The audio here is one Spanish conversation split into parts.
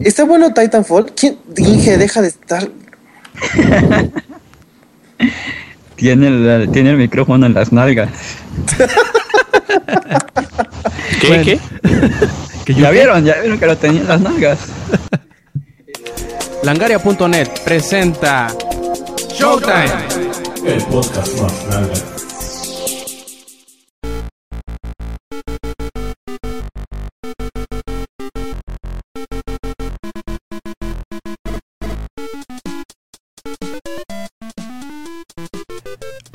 ¿Está bueno Titanfall? ¿Quién? Dije, deja de estar. tiene, el, tiene el micrófono en las nalgas. ¿Qué? ¿Qué? ya vieron, ya vieron que lo tenía en las nalgas. Langaria.net presenta Showtime. El podcast más grande.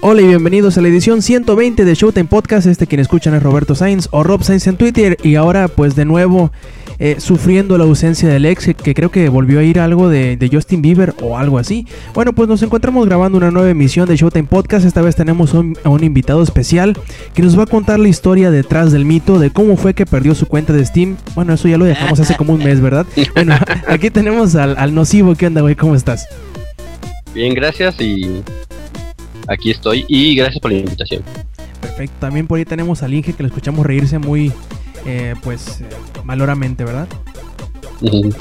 Hola y bienvenidos a la edición 120 de Showtime Podcast. Este quien escuchan es Roberto Sainz o Rob Sainz en Twitter. Y ahora, pues de nuevo, eh, sufriendo la ausencia del ex, que creo que volvió a ir algo de, Justin Bieber o algo así. Bueno, pues nos encontramos grabando una nueva emisión de Showtime Podcast. Esta vez tenemos a un invitado especial que nos va a contar la historia detrás del mito de cómo fue que perdió su cuenta de Steam. Bueno, eso ya lo dejamos hace como un mes, ¿verdad? Bueno, aquí tenemos al, al nocivo. ¿Qué onda, güey? ¿Cómo estás? Bien, gracias y aquí estoy y gracias por la invitación. Perfecto, también por ahí tenemos al Inge que lo escuchamos reírse muy, eh, pues, maloramente, ¿verdad?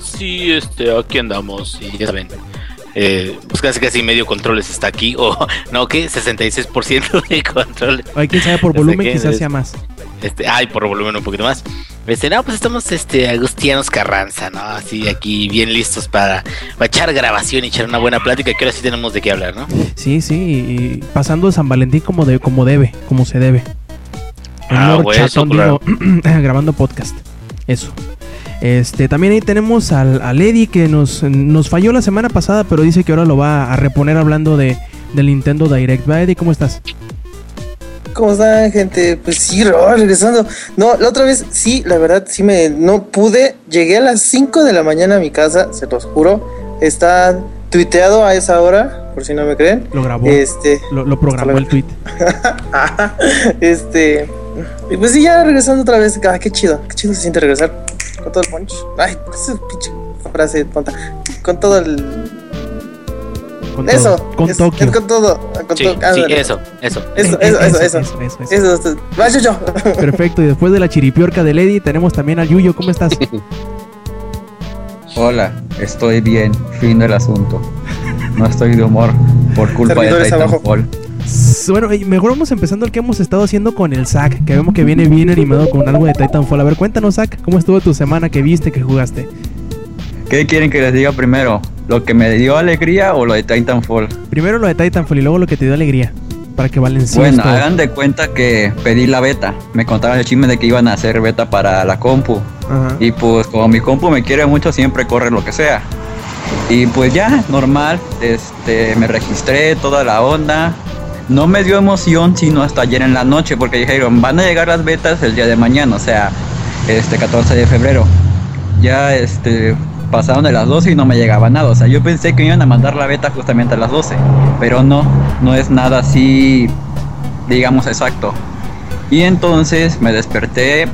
Sí, este, aquí andamos y ya saben. Eh, pues casi casi medio controles está aquí, o no, ¿qué? 66% de controles. Hay quien sabe por volumen, quizás sea más. Este, ay, por volumen un poquito más. Este, no, pues estamos este Agustianos Carranza, ¿no? Así aquí bien listos para, echar grabación y echar una buena plática, que ahora sí tenemos de qué hablar, ¿no? Sí, sí, y pasando San Valentín como de, como debe, como se debe. Ah, grabando podcast. Eso. Este, también ahí tenemos al, al Eddie que nos, nos falló la semana pasada, pero dice que ahora lo va a reponer hablando de, del Nintendo Direct. ¿Va, Eddie? ¿Cómo estás? ¿Cómo están, gente? Pues sí, regresando. No, la otra vez sí, la verdad, sí me no pude. Llegué a las 5 de la mañana a mi casa, se los juro. Está tuiteado a esa hora, por si no me creen. Lo grabó. Este, lo, programó el tweet. este. Y pues sí, ya regresando otra vez. Ah, qué chido, qué chido se siente regresar con todo el punch. Ay, esa pinche frase tonta. Con todo el con eso. Todo. Con Tokio. con todo. Con sí, sí, eso, eso. Eso, eso, eso, eso. Eso, eso, eso. Perfecto. Y después de la chiripiorca de Lady, tenemos también al Yuyo. ¿Cómo estás? Hola, estoy bien. Fin del asunto. No estoy de humor por culpa de Titanfall. Bueno, mejor vamos empezando el que hemos estado haciendo con el Zack, que vemos que viene bien animado con algo de Titanfall. A ver, cuéntanos, Zack, ¿cómo estuvo tu semana que viste, que jugaste? ¿Qué quieren que les diga primero? ¿Lo que me dio alegría o lo de Titanfall? Primero lo de Titanfall y luego lo que te dio alegría. Para que valencien. Bueno, hagan de cuenta que pedí la beta. Me contaron el chisme de que iban a hacer beta para la compu. Y pues como mi compu me quiere mucho, siempre corre lo que sea. Y pues ya, normal, este, me registré toda la onda. No me dio emoción sino hasta ayer en la noche, porque dijeron, van a llegar las betas el día de mañana, o sea, este 14 de febrero. Ya este pasaron de las 12 y no me llegaba nada. O sea, yo pensé que iban a mandar la beta justamente a las 12, pero no, no es nada así, digamos, exacto. Y entonces me desperté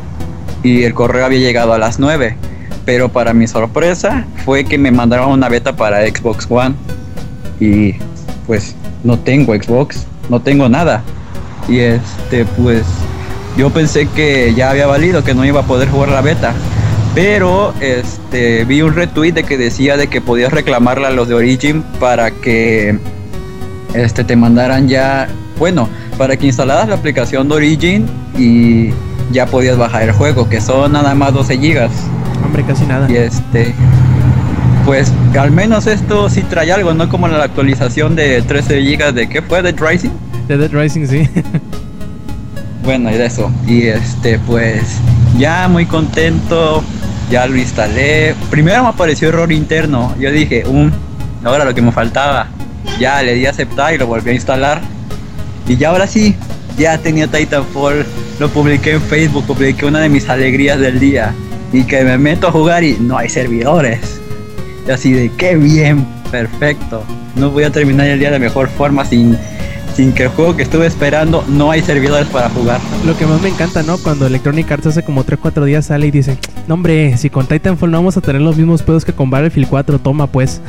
y el correo había llegado a las 9, pero para mi sorpresa fue que me mandaron una beta para Xbox One y pues no tengo Xbox, no tengo nada. Y este, pues yo pensé que ya había valido, que no iba a poder jugar la beta. Pero este vi un retweet de que decía de que podías reclamarla a los de Origin para que este te mandaran ya, bueno, para que instalaras la aplicación de Origin y ya podías bajar el juego, que son nada más 12 gigas. Hombre, casi nada. Y este pues al menos esto sí trae algo, no como la actualización de 13 gigas de qué fue Dead Rising. De Dead Rising, sí. bueno, y de eso. Y este pues ya muy contento ya lo instalé. Primero me apareció error interno. Yo dije, um, ahora lo que me faltaba. Ya le di a aceptar y lo volví a instalar. Y ya ahora sí, ya tenía Titanfall. Lo publiqué en Facebook, publiqué una de mis alegrías del día. Y que me meto a jugar y no hay servidores. Y así de qué bien, perfecto. No voy a terminar el día de mejor forma sin sin que el juego que estuve esperando no hay servidores para jugar. Lo que más me encanta, ¿no? Cuando Electronic Arts hace como 3-4 días sale y dice, no hombre, si con Titanfall no vamos a tener los mismos pedos que con Battlefield 4, toma pues.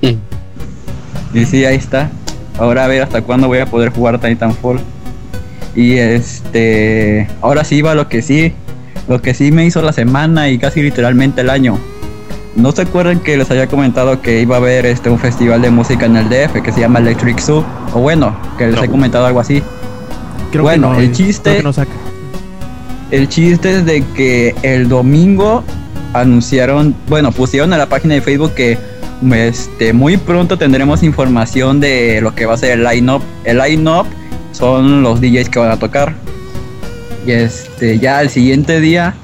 y sí, ahí está. Ahora a ver hasta cuándo voy a poder jugar Titanfall. Y este, ahora sí va lo que sí, lo que sí me hizo la semana y casi literalmente el año. ¿No se acuerdan que les había comentado que iba a haber este un festival de música en el DF que se llama Electric Zoo? O bueno, que les he comentado algo así. Creo Bueno, que no, el chiste- no saca. El chiste es de que el domingo anunciaron, bueno, pusieron en la página de Facebook que este, muy pronto tendremos información de lo que va a ser el line-up. El line-up son los DJs que van a tocar. Y este, ya el siguiente día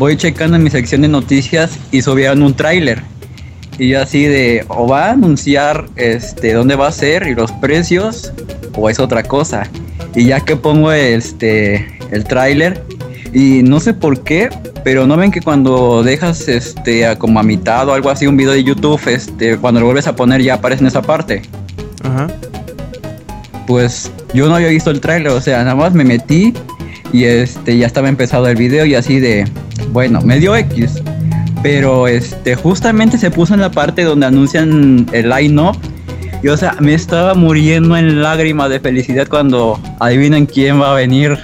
voy checando en mi sección de noticias y subieron un tráiler. Y yo así de, o va a anunciar este, dónde va a ser y los precios, o es otra cosa. Y ya que pongo este, el tráiler, y no sé por qué, pero no ven que cuando dejas este a como a mitad o algo así un video de YouTube, este, cuando lo vuelves a poner ya aparece en esa parte. Ajá. Pues yo no había visto el tráiler, o sea, nada más me metí y este ya estaba empezado el video y así de, bueno, medio X. Pero este justamente se puso en la parte donde anuncian el line-up. Y o sea, me estaba muriendo en lágrimas de felicidad cuando adivinen quién va a venir.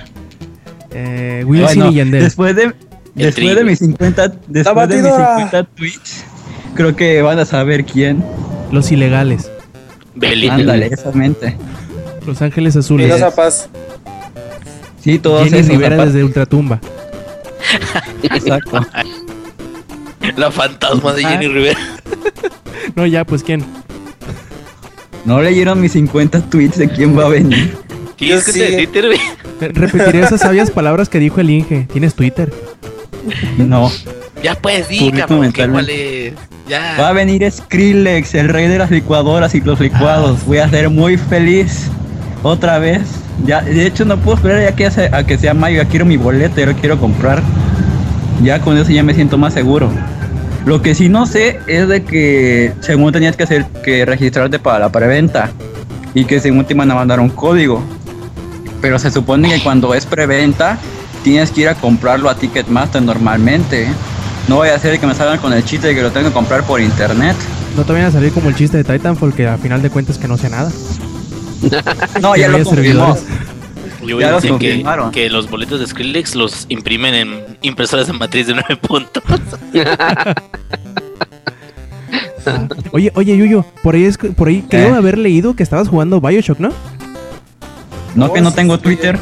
Eh, Wilson Bueno, y Yandel. Después de, después de mis 50, después de mis batidora. 50 tweets, creo que van a saber quién. Los ilegales. Belinda. Ándale, exactamente. Los Ángeles Azules. Espinosa Paz. Sí, todos Jenny esos, Rivera desde Ultratumba. Exacto. La fantasma de Ah. Jenny Rivera. No, ya, pues ¿quién? No leyeron mis 50 tweets de quién va a venir. Tienes Yo que. Twitter. Eh, Repetiré esas sabias palabras que dijo el Inge. Tienes Twitter. No. Ya pues, di, Publico cabrón, que mentalmente. cuál es. Ya. Va a venir Skrillex, el rey de las licuadoras y los licuados. Voy a ser muy feliz. Otra vez. Ya, de hecho, no puedo esperar ya que a que sea mayo. Ya quiero mi boleto, ya lo quiero comprar. Ya con eso ya me siento más seguro. Lo que sí no sé es de que según tenías que hacer que registrarte para la preventa y que según te iban a mandar un código. Pero se supone que cuando es preventa tienes que ir a comprarlo a Ticketmaster normalmente. ¿eh? No voy a hacer que me salgan con el chiste de que lo tengo que comprar por internet. No te vayan a salir como el chiste de Titanfall, que a final de cuentas que no sea nada. No, ya no lo confirmó. Yo Ya los decir que, que los boletos de Skrillex los imprimen en impresoras de matriz de 9 puntos. Oye, oye, Yuyo, por ahí, es, por ahí creo ¿Eh? haber leído que estabas jugando Bioshock, ¿no? No que no tengo Twitter.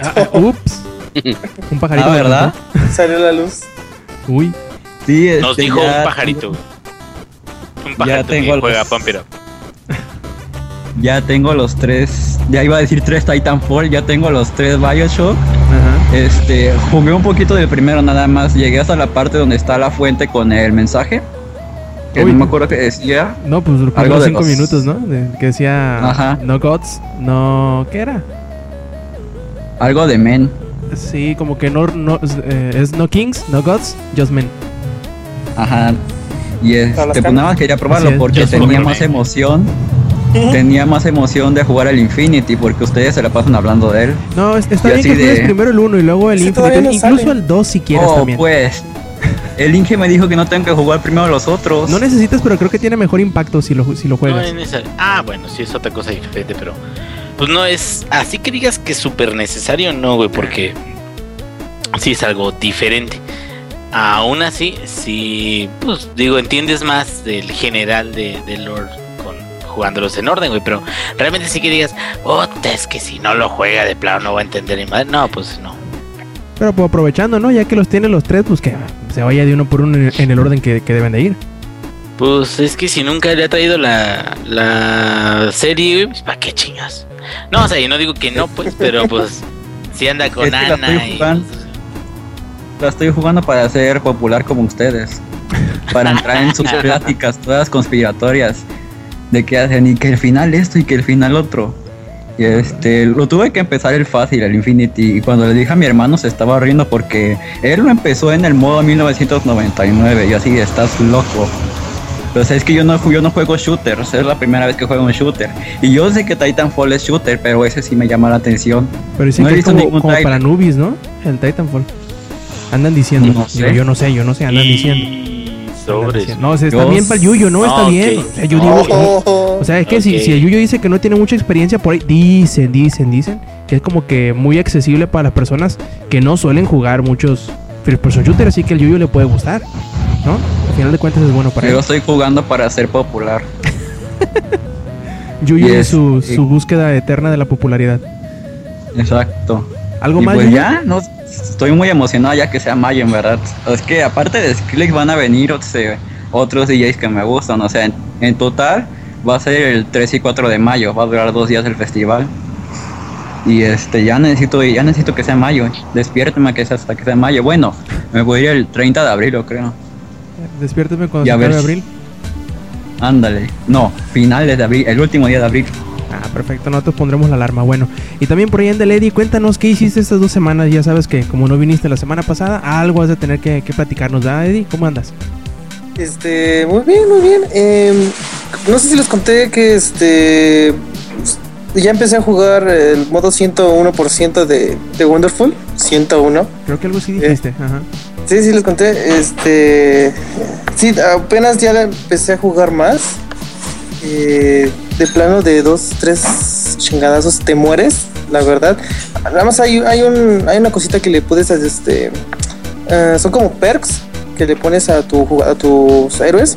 Ah, ups. Un pajarito. Ah, ¿verdad? Salió la luz. Uy. Sí, Nos este, dijo ya un pajarito. Un pajarito tengo que juega It Up. Ya tengo los tres. Ya iba a decir tres Titanfall. Ya tengo los tres Bioshock. Ajá. Este, jugué un poquito del primero nada más. Llegué hasta la parte donde está la fuente con el mensaje. Que Uy. no me acuerdo qué decía. No, pues los Algo de cinco los- minutos, ¿no? De- que decía Ajá. no gods, no... ¿Qué era? Algo de men. Sí, como que no, no eh, es no kings, no gods, just men. Ajá. Y este, pues nada más quería probarlo porque tenía más emoción. Tenía más emoción de jugar al Infinity porque ustedes se la pasan hablando de él. No, es- está bien que juegues de- primero el 1 y luego el Sí, todavía no incluso sale. el 2 si quieres oh, también. pues. El Inge me dijo que no tengo que jugar primero los otros. No necesitas, pero creo que tiene mejor impacto si lo, si lo No juegas. es necesario. Ah, bueno, sí es otra cosa diferente, pero pues no es así que digas que es súper necesario, no, güey, porque sí es algo diferente. Aún así, sí, pues digo, entiendes más del general de, de Lord jugándolos en orden, güey, pero realmente sí que digas, "Ota, es que si no lo juega de plano no va a entender ni madre. No, pues no. Pero pues, aprovechando, ¿no? Ya que los tiene los tres, pues que se vaya de uno por uno en, el orden que, que deben de ir. Pues es que si nunca le ha traído la, la serie, güey, pues ¿para qué chingas? No, o sea, yo no digo que no, pues, pero pues si anda con Es que la Ana estoy y... jugando. La estoy jugando para ser popular como ustedes. Para entrar en sus pláticas todas conspiratorias. De que hacen y que el final esto y que el final otro. Y este, lo tuve que empezar el fácil, el Infinity. Y cuando le dije a mi hermano se estaba riendo porque él lo empezó en el modo 1999. Y así, estás loco. Sea, es que yo no, yo no juego shooters, es la primera vez que juego un shooter. Y yo sé que Titanfall es shooter, pero ese sí me llama la atención. Pero dicen No he que es visto como, ningún como para nubis, ¿no? El Titanfall. Andan diciendo. No sé. Digo, yo no sé, yo no sé, andan diciendo. Y Andan sobres. No, o sea, está bien para el Yuyo, ¿no? Está Ah, bien. ok. O sea, yo digo, Oh, O sea, es que si, si el Yuyo dice que no tiene mucha experiencia por ahí, dicen, dicen, dicen, que es como que muy accesible para las personas que no suelen jugar muchos first person shooter, así que el Yuyo le puede gustar. ¿no? Al final de cuentas es bueno para Yo él. estoy jugando para ser popular. Yuyu y y es- su, su búsqueda eterna de la popularidad. Exacto. ¿Algo y más? pues ya, no, estoy muy emocionado ya que sea mayo, en verdad. Es que aparte de Skrillex van a venir otros, eh, otros DJs que me gustan. O sea, en, en total va a ser el 3 y 4 de mayo. Va a durar dos días el festival. Y este, ya necesito, ya necesito que sea mayo. Despiérteme que sea hasta que sea mayo. Bueno, me voy a ir el 30 de abril, yo creo. Despiérteme cuando Y se a ver acabe si- abril. Ándale. No, finales de abril, el último día de abril. Ah, perfecto, nosotros pondremos la alarma. Bueno, y también por ahí en The Lady, cuéntanos qué hiciste estas dos semanas. Ya sabes que como no viniste la semana pasada, algo has de tener que, que platicarnos, ¿verdad, Eddie? ¿Cómo andas? Este, muy bien, muy bien. Em, no sé si les conté que este ya empecé a jugar el modo 101% de, de Wonderful. 101. Creo que algo Eh. sí dijiste. Ajá. Sí, sí les conté. Este, sí, apenas ya empecé a jugar más. Eh, de plano de dos, tres chingadazos te mueres, la verdad. Nada más hay, hay, un, hay una cosita que le puedes, este, eh, son como perks que le pones a, tu, a tus héroes,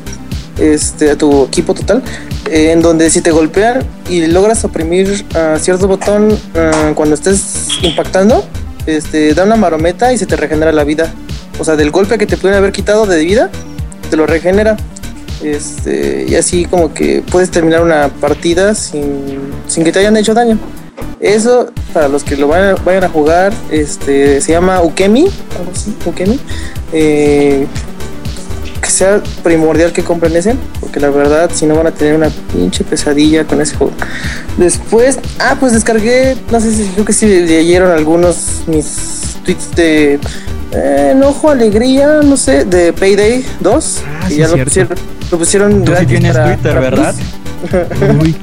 este, a tu equipo total, en donde si te golpean y logras oprimir ah, cierto botón ah, cuando estés impactando, este, da una marometa y se te regenera la vida. O sea, del golpe que te pueden haber quitado de vida, te lo regenera. Este, y así como que puedes terminar una partida sin, sin que te hayan hecho daño. Eso, para los que lo vayan, a jugar, este, se llama Ukemi, algo así, Ukemi. Eh, que sea primordial que compren ese, porque la verdad, si no van a tener una pinche pesadilla con ese juego. Después, ah, pues descargué, no sé si creo que sí leyeron algunos mis tweets de eh, enojo, alegría, no sé, de Payday 2. Ah, y sí, ya lo pusieron, lo pusieron Tú sí tienes para- Twitter, para ¿verdad? Uy,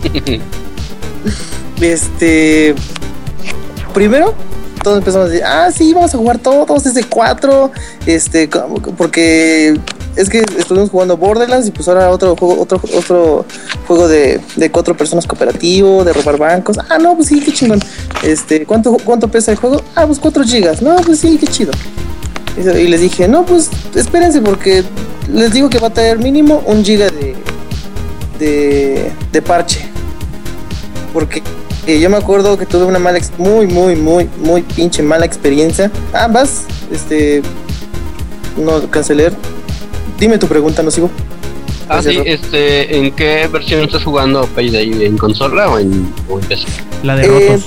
Este. Primero, todos empezamos a decir, ah, sí, vamos a jugar todos desde 4. Este, porque es que estuvimos jugando Borderlands y pues ahora otro juego, otro, otro juego de, de cuatro personas cooperativo, de robar bancos. Ah, no, pues sí, qué chingón. Este, ¿cuánto, cuánto pesa el juego? Ah, pues 4 gigas. No, pues sí, qué chido. Y les dije, no, pues espérense porque les digo que va a tener mínimo un giga de, de, de parche. Porque eh, yo me acuerdo que tuve una mala, muy, muy, muy, muy pinche mala experiencia. Ambas, este, no cancelé. Dime tu pregunta, no sigo. Ah, sí, este, ¿en qué versión estás jugando Payday? ¿En consola o en, o en PC? la de Eh, rotos.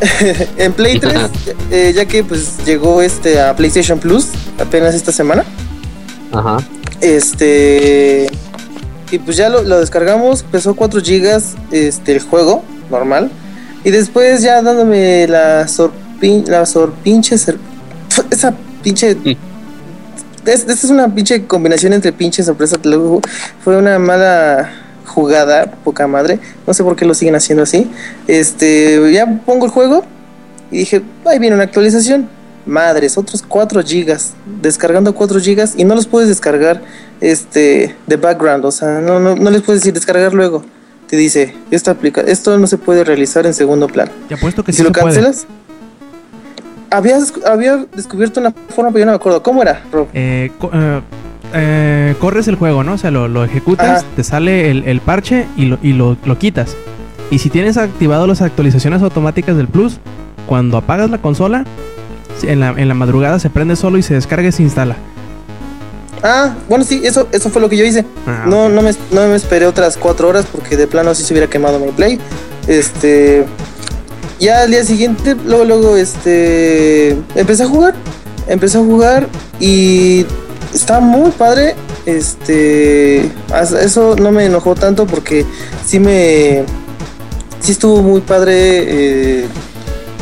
en Play 3, eh, ya que pues llegó este a PlayStation Plus apenas esta semana. Ajá. Este. Y pues ya lo, lo descargamos. Pesó 4 gigas este, el juego, normal. Y después ya dándome la sorpin, la sorpinche. esa pinche. Es- Esta es una pinche combinación entre pinche sorpresa. te lo juro. Fue una mala jugada, poca madre. No sé por qué lo siguen haciendo así. Este, ya pongo el juego y dije, ahí viene una actualización. Madres, otros 4 gigas. Descargando 4 gigas y no los puedes descargar este de background. O sea, no, no, no les puedes decir descargar luego. Te dice, esta aplica esto no se puede realizar en segundo plano. Te apuesto que Y sí si lo se puede. Habías, había descubierto una forma, pero yo no me acuerdo. ¿Cómo era, Rob? Eh, co- eh, eh, corres el juego, ¿no? O sea, lo, lo ejecutas, Ajá. te sale el, el parche y, lo, y lo, lo quitas. Y si tienes activado las actualizaciones automáticas del Plus, cuando apagas la consola, en la, en la madrugada se prende solo y se descarga y se instala. Ah, bueno, sí, eso, eso fue lo que yo hice. Ah, no, no, me, no me esperé otras cuatro horas porque de plano así se hubiera quemado mi play. Este. Ya al día siguiente, luego, luego, este. Empecé a jugar. Empecé a jugar y. Está muy padre. Este. Eso no me enojó tanto porque sí me. Sí estuvo muy padre eh,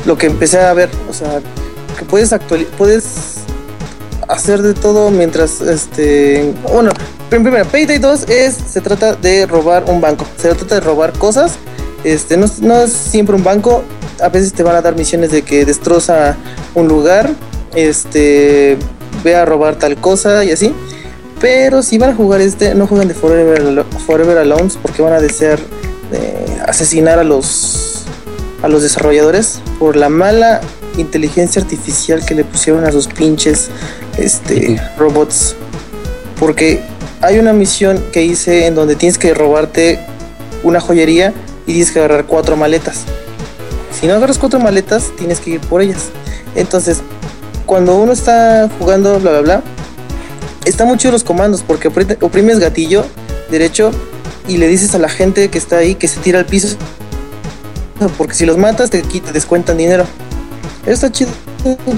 lo que empecé a ver. O sea, que puedes actualizar. Puedes hacer de todo mientras este bueno prim- primero Payday 2 es se trata de robar un banco se trata de robar cosas este no, no es siempre un banco a veces te van a dar misiones de que destroza un lugar este ve a robar tal cosa y así. Pero si van a jugar este no jueguen de Forever, Forever Alone porque van a desear eh, asesinar a los a los desarrolladores por la mala inteligencia artificial que le pusieron a sus pinches este robots. Porque hay una misión que hice en donde tienes que robarte una joyería y tienes que agarrar cuatro maletas. Si no agarras cuatro maletas, tienes que ir por ellas. Entonces, cuando uno está jugando, bla, bla, bla, está muy chido los comandos porque oprime- oprimes gatillo derecho y le dices a la gente que está ahí que se tira al piso. Porque si los matas, te, te descuentan dinero. Eso está chido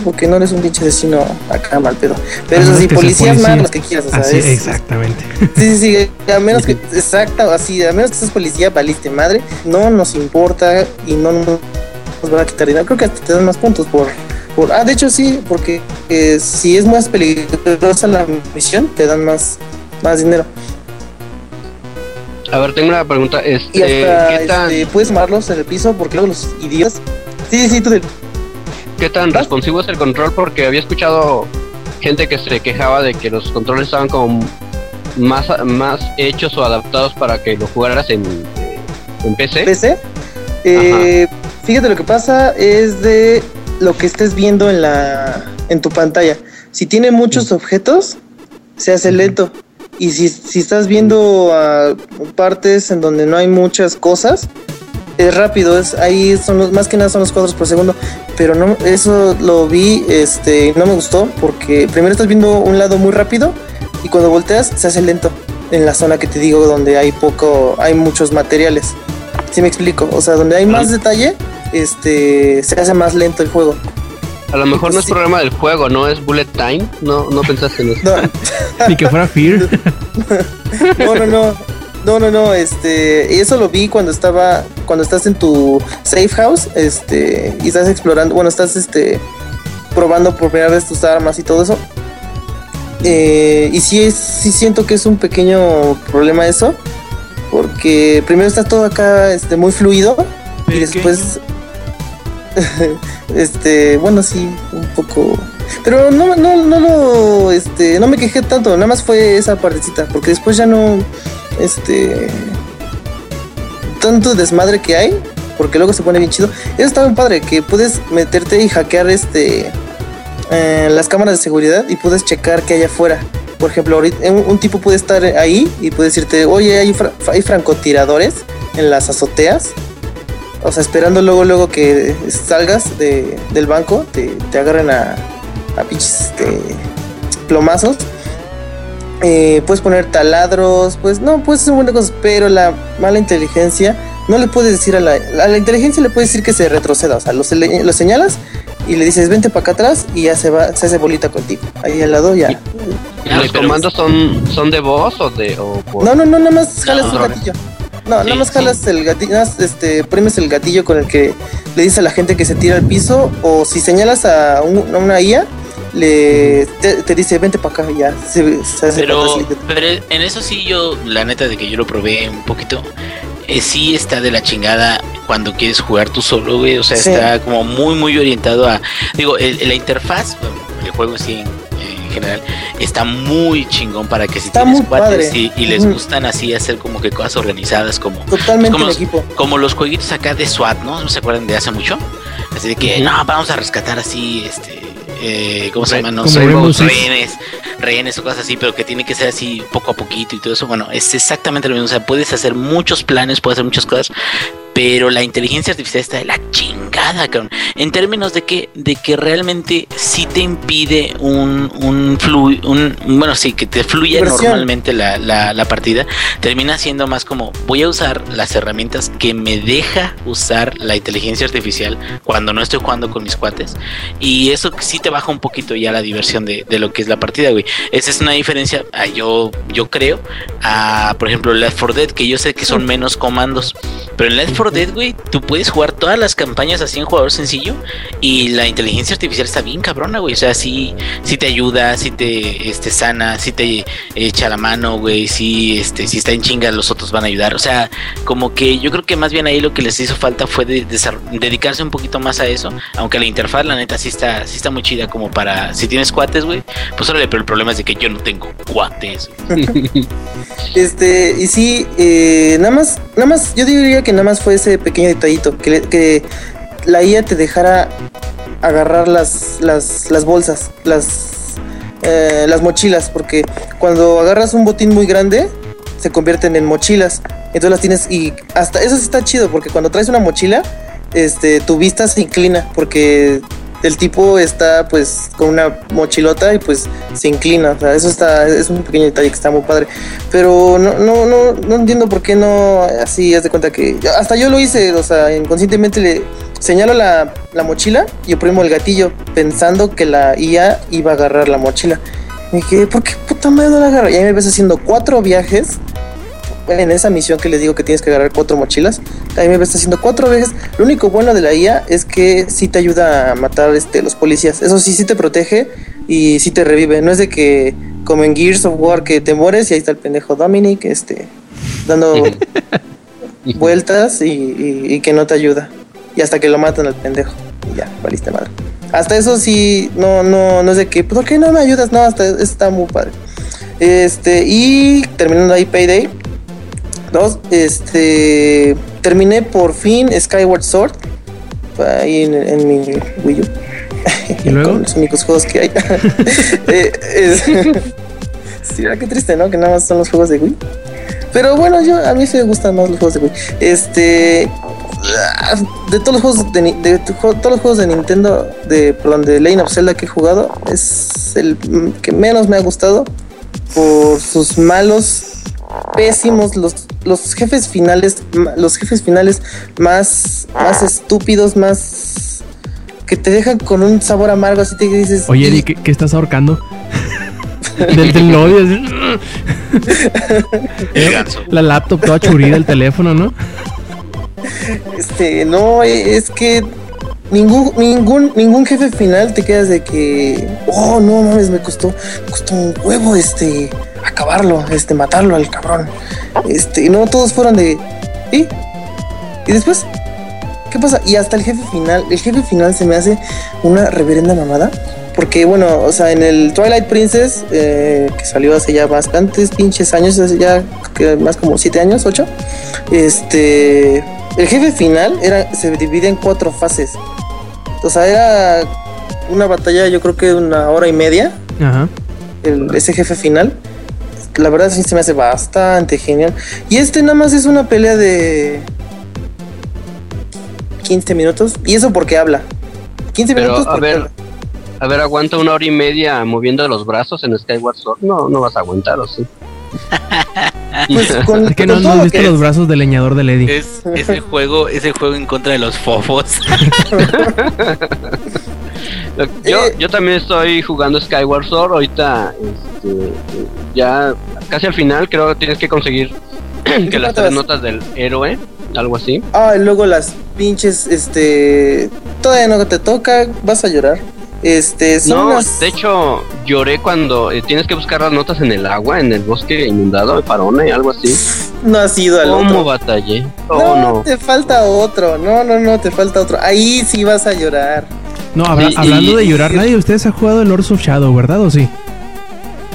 porque no eres un pinche asesino acá mal pedo. Pero eso sí, policías policía. más los que quieras, sea, Así, exactamente. Sí, sí, sí, a menos que, exacto, así, a menos que seas policía, valiste madre, no nos importa y no nos van a quitar dinero. Creo que hasta te dan más puntos por, por ah, de hecho sí, porque eh, si es más peligrosa la misión, te dan más, más dinero. A ver, tengo una pregunta. Y Este, hasta ¿qué, tan, este, puedes amarlos en el piso porque luego los idiotas. Sí, sí, tú ¿Qué tan responsivo es el control? Porque había escuchado gente que se quejaba de que los controles estaban como más, más hechos o adaptados para que lo jugaras en, en PC. PC. Eh, fíjate lo que pasa es de lo que estés viendo en la en tu pantalla. Si tiene muchos objetos, se hace lento. Y si, si estás viendo ah, partes en donde no hay muchas cosas, es rápido. Es ahí son los, más que nada son los cuadros por segundo. Pero no, eso lo vi, este, no me gustó porque primero estás viendo un lado muy rápido y cuando volteas se hace lento en la zona que te digo donde hay poco, hay muchos materiales. Si me explico, o sea, donde hay más detalle, este, se hace más lento el juego. A lo mejor no es Sí. problema del juego, no es bullet time. No, no pensaste en eso. No, Ni que fuera Fear. no, no, no, no, no, no, este, y eso lo vi cuando estaba, cuando estás en tu safe house, este, y estás explorando, bueno, estás, este, probando por primera vez tus armas y todo eso. Eh, y sí, es, sí siento que es un pequeño problema eso, porque primero está todo acá, este, muy fluido, y después este bueno sí un poco. Pero no no no lo este no me quejé tanto nada más fue esa partecita porque después ya no este tanto desmadre que hay porque luego se pone bien chido. Eso está bien padre que puedes meterte y hackear este eh, las cámaras de seguridad y puedes checar que hay afuera. Por ejemplo ahorita un, tipo puede estar ahí y puede decirte oye hay, hay francotiradores en las azoteas o sea, esperando luego, luego que salgas de, del banco, te, te agarren a, a pinches este, plomazos. Eh, puedes poner taladros, pues no, puedes hacer un montón de cosas, pero la mala inteligencia, no le puedes decir a la, a la inteligencia le puedes decir que se retroceda, o sea, lo, lo señalas y le dices vente para acá atrás y ya se va, se hace bolita contigo. Ahí al lado ya. ¿Los comandos son, son de voz o de.? O por- No, no, no, nada más jalas No. el gatillo. No, Sí, nada más sí. jalas el gatillo, nada más, este, premes el gatillo con el que le dices a la gente que se tira al piso o si señalas a, un- a una IA, le te, te dice vente para acá y ya se, se hace Pero, atrás. pero en eso sí yo, la neta de que yo lo probé un poquito, eh, sí está de la chingada cuando quieres jugar tú solo, güey. O sea, Sí. está como muy, muy orientado a... Digo, el- la interfaz, bueno, el juego sí en general, está muy chingón para que si Está tienes cuates y, y les gustan así hacer como que cosas organizadas, como... Totalmente como los- equipo. Como los jueguitos acá de SWAT, ¿no? ¿No se acuerdan de hace mucho? Así de que, no, vamos a rescatar así, este, eh, ¿cómo se Re- llama? No rehenes, rehenes o cosas así, pero que tiene que ser así poco a poquito y todo eso. Bueno, es exactamente lo mismo. O sea, puedes hacer muchos planes, puedes hacer muchas cosas, pero la inteligencia artificial está de la chingada, cabrón. En términos de que, de que realmente sí te impide un, un flu, un, bueno, sí, que te fluya normalmente la, la, la partida, termina siendo más como voy a usar las herramientas que me deja usar la inteligencia artificial cuando no estoy jugando con mis cuates. Y eso sí te baja un poquito ya la diversión de, de lo que es la partida, güey. Esa es una diferencia, ah, yo, yo creo, a, por ejemplo, Left 4 Dead, que yo sé que son menos comandos. Pero en Left 4 Dead, güey, tú puedes jugar todas las campañas así en jugador sencillo y la inteligencia artificial está bien cabrona, güey. O sea, sí, sí te ayuda, sí te este, sana, sí te echa la mano, güey. Sí, este, si está en chinga, los otros van a ayudar. O sea, como que yo creo que más bien ahí lo que les hizo falta fue de, desar- dedicarse un poquito más a eso. Aunque la interfaz, la neta, sí está, sí está muy chida como para, si tienes cuates, güey, pues órale, pero el problema es de que yo no tengo cuates. Este, y sí, eh, nada más, nada más, yo diría que nada más fue ese pequeño detallito, que, que la IA te dejara agarrar las, las, las bolsas, las, eh, las mochilas, porque cuando agarras un botín muy grande, se convierten en mochilas. Entonces las tienes y hasta eso está chido, porque cuando traes una mochila, este, tu vista se inclina, porque el tipo está pues con una mochilota y pues se inclina. O sea, eso está, es un pequeño detalle que está muy padre. Pero no, no, no, no entiendo por qué no así, haz de cuenta que hasta yo lo hice, o sea, inconscientemente le señalo la, la mochila y oprimo el gatillo pensando que la IA iba a agarrar la mochila. Y dije, ¿por qué puta madre no la agarra? Y ahí me ves haciendo cuatro viajes en esa misión que les digo que tienes que agarrar cuatro mochilas, ahí me ves haciendo cuatro veces. Lo único bueno de la IA es que sí te ayuda a matar este, los policías. Eso sí, sí te protege y sí te revive. No es de que, como en Gears of War, que te mueres y ahí está el pendejo Dominic, este, dando vueltas y, y- y que no te ayuda. Y hasta que lo matan al pendejo. Y ya, valiste madre. Hasta eso sí, no, no, no es de que, ¿por qué no me ayudas? No, hasta está muy padre. Este, y terminando ahí Payday 2, este, terminé por fin Skyward Sword. Ahí en, en mi Wii U. ¿Y luego? Con los únicos juegos que hay. Eh, es- sí, ¿verdad? qué triste, ¿no? Que nada más son los juegos de Wii. Pero bueno, yo a mí sí me gustan más los juegos de Wii. Este. ah, De todos los juegos de, de todos los juegos de Nintendo, de perdón, de Legend of Zelda que he jugado, es el que menos me ha gustado por sus malos, pésimos, los, los jefes finales, los jefes finales más, más estúpidos, más que te dejan con un sabor amargo, así te dices. Oye, Eddie, ¿qué, qué estás ahorcando? del, del odio. ganso. La laptop toda churida, el teléfono, ¿no? Este, no, es que ningún, ningún, ningún jefe final te quedas de que, oh, no mames, me costó, me costó un huevo, este, acabarlo, este, matarlo al cabrón. Este, no, todos fueron de, ¿y? ¿Y después? ¿Qué pasa? Y hasta el jefe final, el jefe final se me hace una reverenda mamada. Porque, bueno, o sea, en el Twilight Princess, eh, que salió hace ya bastantes pinches años, hace ya más como siete años, ocho, este, el jefe final era, se divide en cuatro fases. O sea, era una batalla, yo creo que de una hora y media, Ajá. el- ese jefe final. La verdad sí se me hace bastante genial. Y este nada más es una pelea de 15 minutos. Y eso porque habla. 15 Pero, minutos a ver. habla. A ver, aguanta una hora y media moviendo los brazos en Skyward Sword. No, no vas a aguantar, ¿o sí? Pues con, Es que con no, no todo has lo visto los brazos del leñador de Lady. Es, es el juego, es el juego en contra de los fofos. Yo, Eh. yo también estoy jugando Skyward Sword. Ahorita, este, ya casi al final, creo que tienes que conseguir que las tres notas del héroe, algo así. Ah, y luego las pinches, este... Todavía no te toca, vas a llorar. Este, son No, unas- de hecho, lloré cuando eh, tienes que buscar las notas en el agua, en el bosque inundado de Parona y algo así. No has ido al ¿Cómo otro. batallé? Oh, no, no. te falta otro. No, no, no, te falta otro. Ahí sí vas a llorar. No, habla- Sí, hablando y- de llorar, nadie de ustedes ha jugado el Lords of Shadow, ¿verdad? ¿O sí?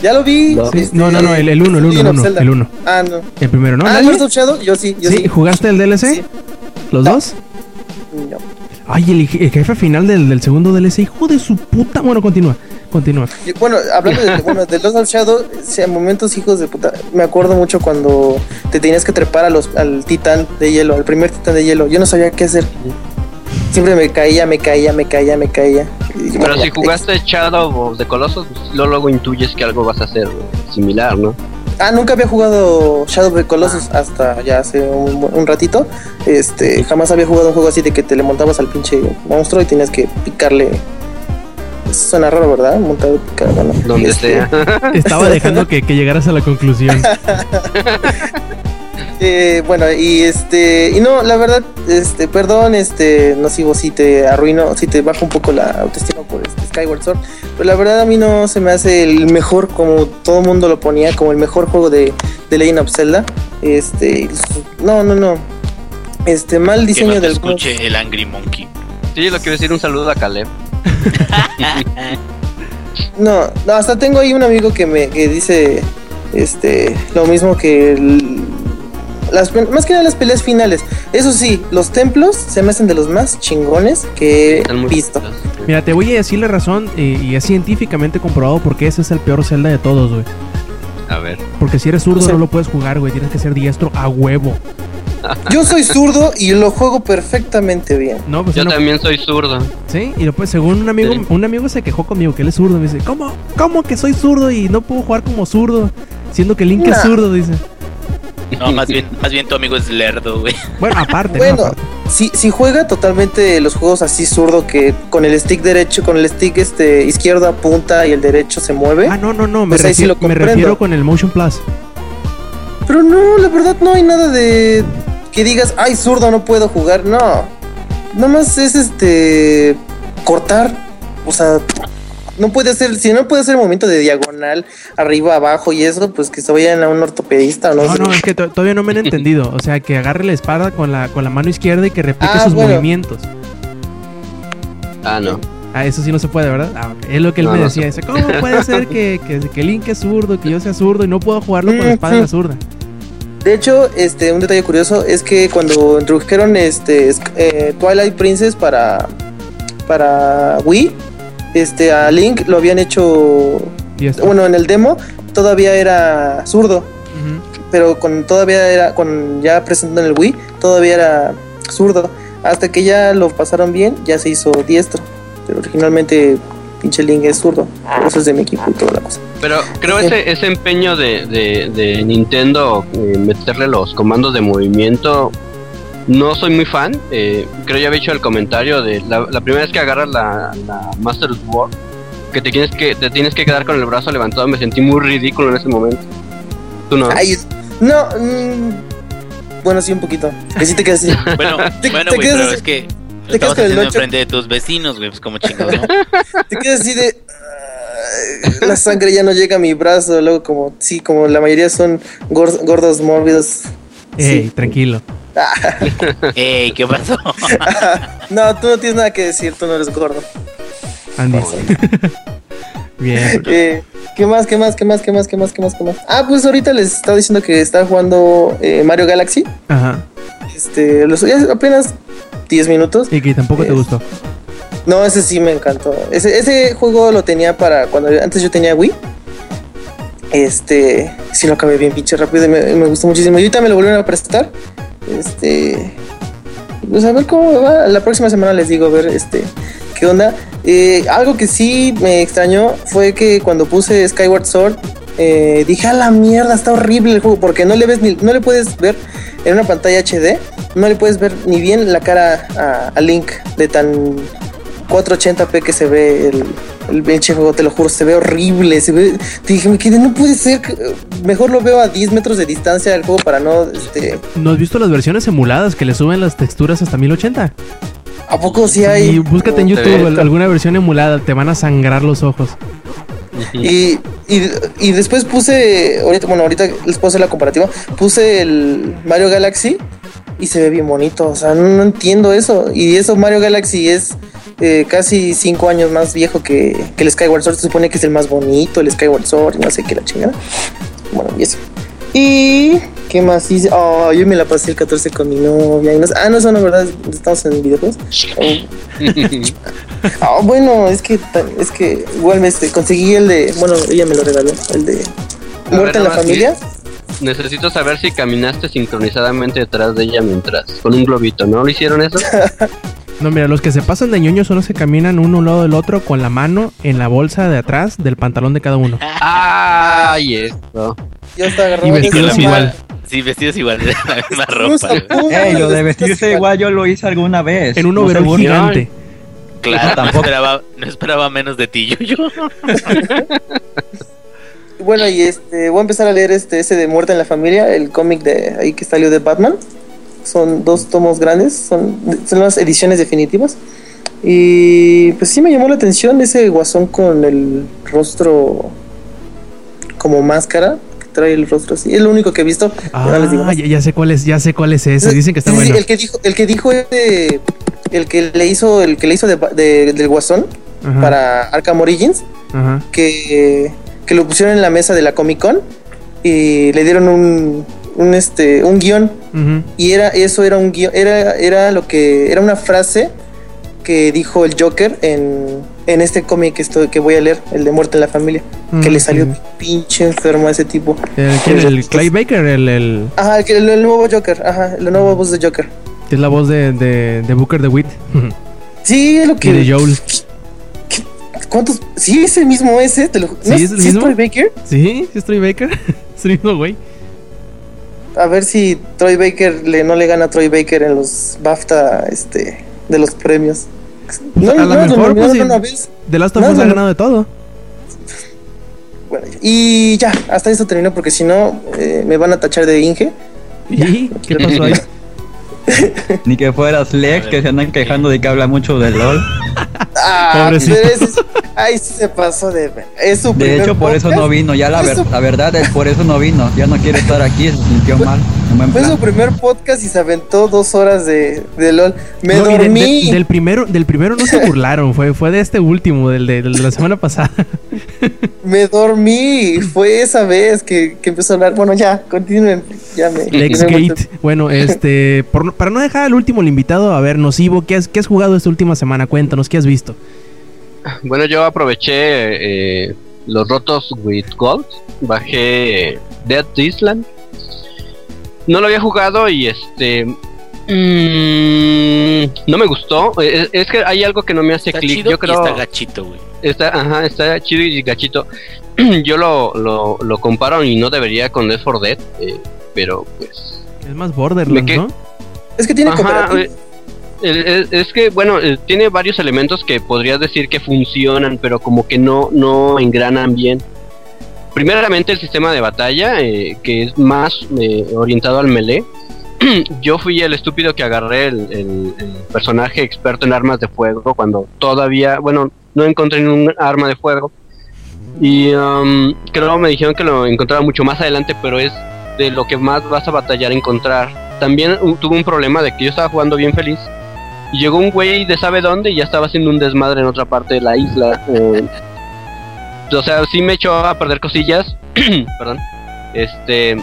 Ya lo vi. No. Sí, este, no, no, no, el- el uno, el uno, Legend el of uno, Zelda. el uno. Ah, no. El primero, ¿no? ah. Lords of Shadow, yo sí, yo ¿Sí? sí. ¿Jugaste el DLC? Sí. ¿Los No. dos? No. Ay, el, el jefe final del, del segundo DLC, hijo de su puta. Bueno, continúa, continúa. Y, Bueno, hablando de, bueno, de of Shadow, en momentos hijos de puta, me acuerdo mucho cuando te tenías que trepar a los, al titán de hielo, al primer titán de hielo. Yo no sabía qué hacer. Siempre me caía, me caía, me caía, me caía. Y Pero si jugaste Shadow of the Colossus, pues, luego, luego intuyes que algo vas a hacer similar, ¿no? Ah, nunca había jugado Shadow of the Colossus hasta ya hace un, un ratito. Este, jamás había jugado un juego así de que te le montabas al pinche monstruo y tenías que picarle. Eso suena raro, ¿verdad? Montar y picar, bueno, Donde este, sea. Estaba dejando que, que llegaras a la conclusión. Eh, bueno, y este, y no, la verdad, este, perdón, este, no sigo si te arruino, si te bajo un poco la autoestima por este Skyward Sword, pero la verdad a mí no se me hace el mejor, como todo el mundo lo ponía, como el mejor juego de, de Legend of Zelda. Este, no, no, no. Este, mal que diseño no te del escuche el Angry Monkey. Sí, lo quiero decir, un saludo a Caleb. No, no, hasta tengo ahí un amigo que me que dice este lo mismo que el- las, más que nada las peleas finales. Eso sí, los templos se me hacen de los más chingones que he visto. Mira, te voy a decir la razón eh, y es científicamente comprobado porque ese es el peor Zelda de todos, güey. A ver. Porque si eres zurdo no lo puedes jugar, güey. Tienes que ser diestro a huevo. Yo soy zurdo y lo juego perfectamente bien. No, pues Yo no- también soy zurdo. Sí, y después según un amigo, Sí. un amigo se quejó conmigo que él es zurdo. Me dice, ¿cómo? ¿Cómo que soy zurdo y no puedo jugar como zurdo? Siendo que Link es zurdo, dice. No, más bien, más bien tu amigo es lerdo, güey. Bueno, aparte, ¿no? Bueno, Aparte. si, si juega totalmente los juegos así zurdo que con el stick derecho, con el stick este izquierdo apunta y el derecho se mueve. Ah, no, no, no. Me, Pues ahí sí refiero, lo me refiero con el Motion Plus. Pero no, la verdad no hay nada de que digas, ay, zurdo, no puedo jugar. No. Nada más es este cortar. O sea, no puede hacer, si no puede hacer el movimiento de diagonal, arriba, abajo y eso, pues que se vayan a un ortopedista o no, No, sé. no, es que to- todavía no me han entendido. O sea, que agarre la espada con la, con la mano izquierda y que replique Ah, sus bueno. movimientos. Ah, no. Ah, eso sí no se puede, ¿verdad? Ah. Es lo que él No, me no decía. Dice, ¿cómo puede ser que, que, que Link es zurdo, que yo sea zurdo y no puedo jugarlo con la Mm, espada en la zurda? De hecho, este, un detalle curioso es que cuando introdujeron este eh, Twilight Princess para para Wii, este a Link lo habían hecho Diestro. bueno en el demo todavía era zurdo, pero con todavía era con ya presentando en el Wii todavía era zurdo, hasta que ya lo pasaron bien ya se hizo diestro, pero originalmente pinche Link es zurdo, por eso es de mi equipo y toda la cosa. Pero creo ese, ese empeño de, de, de Nintendo eh, meterle los comandos de movimiento no soy muy fan. eh, creo ya había hecho el comentario de la, la primera vez que agarras la, la Master Sword que te tienes que te tienes que quedar con el brazo levantado. Me sentí muy ridículo en ese momento. Tú no. Ay, no, mm, bueno sí un poquito, que sí te quedas así. Bueno, Te- bueno, te pero así- es que te estamos quedas con el haciendo ocho. enfrente de tus vecinos, güey, pues como chingados, ¿no? Te quedas así de. "Ay, La sangre ya no llega a mi brazo. Luego, como. Sí, como la mayoría son gor- gordos mórbidos. Ey, Sí. tranquilo. Ey, ¿qué pasó? No, tú no tienes nada que decir. Tú no eres gordo. Andy. Bien. Eh, ¿Qué más? ¿Qué más? ¿Qué más? ¿Qué más? ¿Qué más? ¿Qué más? ¿Qué más? Ah, pues ahorita les estaba diciendo que estaba jugando eh, Mario Galaxy. Ajá. Este, los, apenas 10 minutos. Y que tampoco te Es- gustó. No, ese sí me encantó. Ese, ese juego lo tenía para cuando antes yo tenía Wii. Este, sí lo acabé bien pinche rápido y me, me gustó muchísimo. Y ahorita me lo volvieron a prestar. Este, pues a ver cómo va. La próxima semana les digo a ver este qué onda. Eh, algo que sí me extrañó fue que cuando puse Skyward Sword eh, dije a la mierda está horrible el juego porque no le ves ni no le puedes ver en una pantalla HD no le puedes ver ni bien la cara a, a Link de tan 480p que se ve el, el pinche juego, te lo juro, se ve horrible, se ve, dije, me quedé, no puede ser, mejor lo veo a 10 metros de distancia del juego para no, este, ¿No has visto las versiones emuladas que le suben las texturas hasta 1080? ¿a poco sí Y hay? búscate en YouTube alguna versión emulada, te van a sangrar los ojos. Y, y, y después puse, ahorita, bueno, ahorita les puedo hacer la comparativa, puse el Mario Galaxy y se ve bien bonito, o sea, no, no entiendo eso, y eso Mario Galaxy es eh, casi 5 años más viejo que, que el Skyward Sword, se supone que es el más bonito, el Skyward Sword, no sé qué la chingada. Bueno, y eso. Y ¿qué más hice? Oh, yo me la pasé el 14 con mi novia. Y no, ah, no, eso no, ¿verdad? Estamos en videojuegos. Ah, bueno, es que es que igual me este, conseguí el de, bueno, ella me lo regaló, el de Muerte en la familia. Necesito saber si caminaste sincronizadamente detrás de ella mientras con un globito, ¿no? ¿Lo hicieron eso? No, mira, los que se pasan de ñoños son los que caminan uno al lado del otro con la mano en la bolsa de atrás del pantalón de cada uno. Ay, esto. Ya está agarrado. Y vestidos igual. Sí, vestidos igual de la misma ropa. Ey, lo de vestirse vestidos igual yo lo hice alguna vez. En un No se overol burlen. gigante. Claro, no tampoco. esperaba, no esperaba menos de ti, yo. yo. Bueno, y este, voy a empezar a leer este ese de Muerte en la familia, el cómic de ahí que salió de Batman. Son dos tomos grandes, son, son las ediciones definitivas. Y pues sí me llamó la atención ese guasón con el rostro como máscara, que trae el rostro así. Es lo único que he visto. Ah, no les digo más. ya, ya sé cuál es, ya sé cuál es ese. Dicen que está Sí, sí, bueno. El que dijo, el que dijo este, el que le hizo, el que le hizo de, de- del guasón Ajá, para Arkham Origins, ajá. que, que lo pusieron en la mesa de la Comic Con y le dieron un, un este un guion. Y era eso era un guion era era lo que era una frase que dijo el Joker en, en este cómic que estoy que voy a leer el de muerte en la familia que le salió pinche enfermo a ese tipo. El, ¿quién? el Clay Baker, el, el- ajá el, el- el nuevo Joker ajá la nueva voz de Joker. Es la voz de, de, de Booker DeWitt. sí es lo y que de Joel. Cuántos sí es el mismo ese te lo, Sí, ¿no es el ¿sí mismo. Troy Baker Sí, sí es Troy Baker. es el mismo güey. a ver si Troy Baker le no le gana a Troy Baker en los BAFTA este de los premios no, a lo no, mejor, pues, sí. una vez The Last of Us no, ha ganado de todo. Bueno, y ya, hasta eso terminó porque si no eh, me van a tachar de Inge. ¿Y qué pasó ahí? Ni que fueras Lex, que se andan quejando de que habla mucho de LOL. Ah, Pobrecito. pero es- ay, se pasó de. Es su De hecho, por eso no vino. Ya la, ver- la verdad es por eso no vino. Ya no quiere estar aquí, se sintió mal. Buen Fue plan. su primer podcast y se aventó dos horas de, de LOL. Me No, y de- de- dormí. del primero, del primero no se burlaron, fue, fue de este último, del de, del de la semana pasada. Me dormí. Fue esa vez que, que empezó a hablar. Bueno, ya, continúen. Ya me. Lex me- Gate. Bueno, este, por para no dejar al último el invitado, a ver, Nocivo, ¿qué has, ¿qué has jugado esta última semana? Cuéntanos, ¿qué has visto? Bueno, yo aproveché eh, los rotos with gold, bajé eh, Dead Island. No lo había jugado y este mm, no me gustó. Es, es que hay algo que no me hace Está clic. Yo y creo está gachito, güey. está, ajá, está chido y gachito. yo lo, lo, lo comparo y no debería con Left 4 Dead, eh, pero pues Es más Borderlands. ¿no? Es que tiene Ajá, cooperativo. eh, es que, bueno, eh, tiene varios elementos que podrías decir que funcionan, pero como que no, no engranan bien. Primeramente el sistema de batalla, eh, que es más eh, orientado al melee. Yo fui el estúpido que agarré el, personaje experto en armas de fuego cuando todavía, bueno, no encontré ningún arma de fuego. Y um, creo me dijeron que lo encontraba mucho más adelante, pero es de lo que más vas a batallar encontrar. También tuve un problema de que yo estaba jugando bien feliz. Y llegó un güey de sabe dónde y ya estaba haciendo un desmadre en otra parte de la isla. eh, o sea, sí me echó a perder cosillas. Perdón. Este.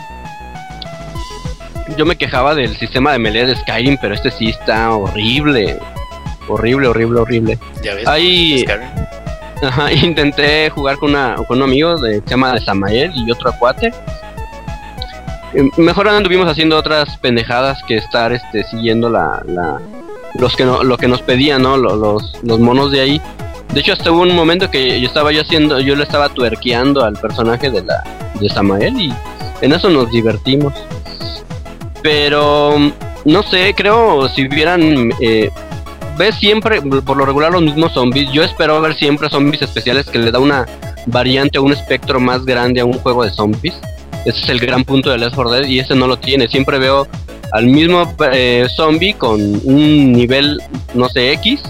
Yo me quejaba del sistema de melee de Skyrim, pero este sí está horrible. Horrible, horrible, horrible. Ya ves. Ahí- Skyrim. Ajá, intenté jugar con, una, con un amigo de, que se llama de Samael y otro acuate. Eh, Mejor anduvimos haciendo otras pendejadas que estar este, siguiendo la, la- los que no, lo que nos pedían, ¿no? Lo- Los, los monos de ahí. De hecho, hasta hubo un momento que yo estaba yo haciendo, yo le estaba tuerqueando al personaje de la de Samael y en eso nos divertimos. Pero no sé, creo si hubieran eh, ves siempre, por lo regular, los mismos zombies. Yo espero ver siempre zombies especiales que le da una variante o un espectro más grande a un juego de zombies. Ese es el gran punto de Left 4 Dead y ese no lo tiene. Siempre veo al mismo eh, zombie con un nivel, no sé, X.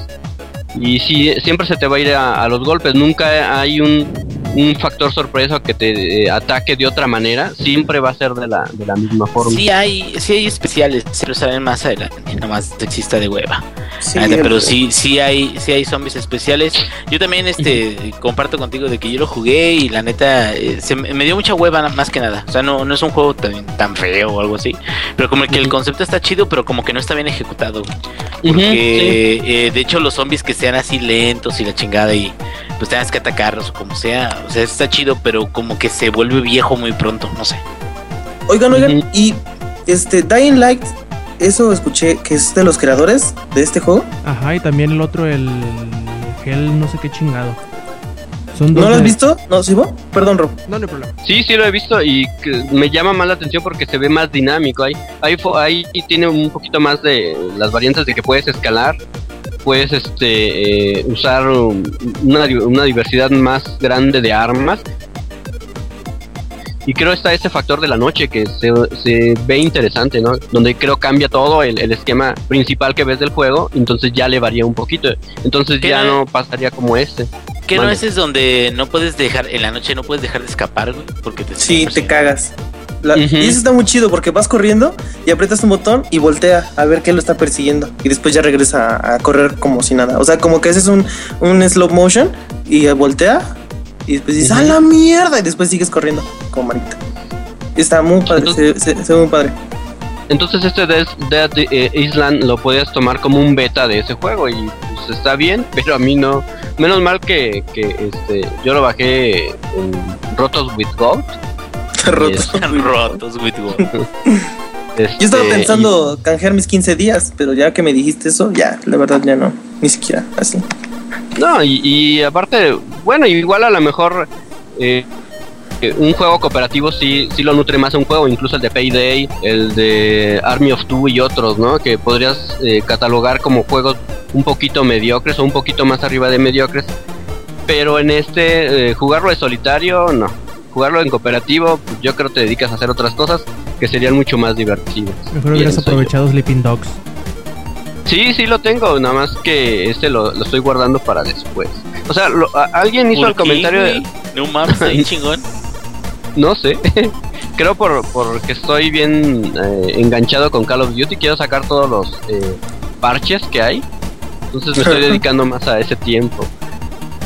Y sí, siempre se te va a ir a, a los golpes. Nunca hay un, un factor sorpresa que te eh, ataque de otra manera. Siempre va a ser de la, de la misma forma. Sí hay, sí hay especiales, pero saben más adelante, nomás exista de hueva. Sí, pero sí, sí hay, sí hay zombies especiales. Yo también este comparto contigo de que yo lo jugué y la neta eh, se me dio mucha hueva más que nada. O sea, no, no es un juego tan, tan feo o algo así. Pero como que el concepto está chido, pero como que no está bien ejecutado. Porque eh, de hecho los zombies que sean así lentos y la chingada y pues tengas que atacarlos o como sea. O sea, está chido, pero como que se vuelve viejo muy pronto, no sé. Oigan, oigan, y este Dying Light, eso escuché que es de los creadores de este juego. Ajá, y también el otro, el gel, no sé qué chingado. Son dos ¿No lo has de- visto? ¿No, sí, vos? Perdón, Rob. No, no hay problema. Sí, sí lo he visto y que me llama más la atención porque se ve más dinámico. Ahí, ahí, ahí tiene un poquito más de las variantes de que puedes escalar, puedes este eh, usar una, una diversidad más grande de armas. Y creo está ese factor de la noche que se, se ve interesante, ¿no? Donde creo cambia todo el, el esquema principal que ves del juego, entonces ya le varía un poquito. Entonces ¿Qué ya no- no pasaría como este. ¿Qué no ese es donde no puedes dejar, en la noche no puedes dejar de escapar, güey? Porque te Sí, te cagas. La-. Y eso está muy chido porque vas corriendo y aprietas un botón y voltea a ver qué lo está persiguiendo. Y después ya regresa a, a correr como si nada. O sea, como que haces un, un slow motion y voltea y después dices, ¡a la mierda! Y después sigues corriendo como manita. Está muy padre, Entonces- se, se- se ve muy padre. Entonces este Dead, Dead, eh, Island lo podías tomar como un beta de ese juego y pues está bien, pero a mí no. Menos mal que, que este, yo lo bajé en Rotos with Gold. Roto. Están rotos. Este, Yo estaba pensando canjear mis 15 días, pero ya que me dijiste eso, ya, la verdad ya no. Ni siquiera así. no, y, y aparte, bueno, igual a lo mejor eh, eh, un juego cooperativo sí, sí lo nutre más un juego, incluso el de Payday, el de Army of Two y otros, ¿no? Que podrías eh, catalogar como juegos un poquito mediocres o un poquito más arriba de mediocres. Pero en este, eh, jugarlo de solitario, no. Jugarlo en cooperativo, pues, yo creo que te dedicas a hacer otras cosas que serían mucho más divertidas. Mejor hubieras aprovechado Sleeping Dogs. Sí, sí lo tengo, nada más que este lo, lo estoy guardando para después. O sea, lo- a- alguien hizo ¿Por el qué, comentario de... No mames, ahí chingón. No sé. Creo por porque estoy bien eh, enganchado con Call of Duty. Quiero sacar todos los eh, parches que hay. Entonces me estoy dedicando más a ese tiempo.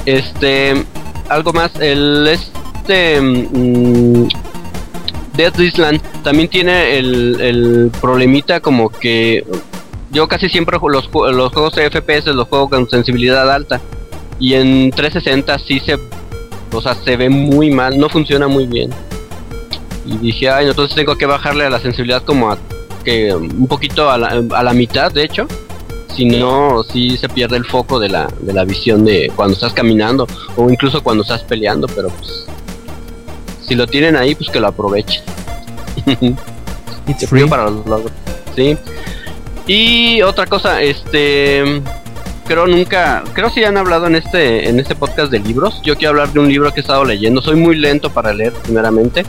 Este. Algo más. El este. mm, Dead Island también tiene el, el problemita como que. Yo casi siempre los, los juegos de FPS los juego con sensibilidad alta. Y en 360 sí se o sea, se ve muy mal, no funciona muy bien. Y dije, ay, entonces tengo que bajarle a la sensibilidad como a que un poquito a la, a la mitad, de hecho. Si no, sí se pierde el foco de la, de la visión de cuando estás caminando o incluso cuando estás peleando, pero pues si lo tienen ahí, pues que lo aprovechen. It's Se free. para los logros. Sí. Y otra cosa, este creo nunca, creo si han hablado en este en este podcast de libros. Yo quiero hablar de un libro que he estado leyendo. Soy muy lento para leer, primeramente.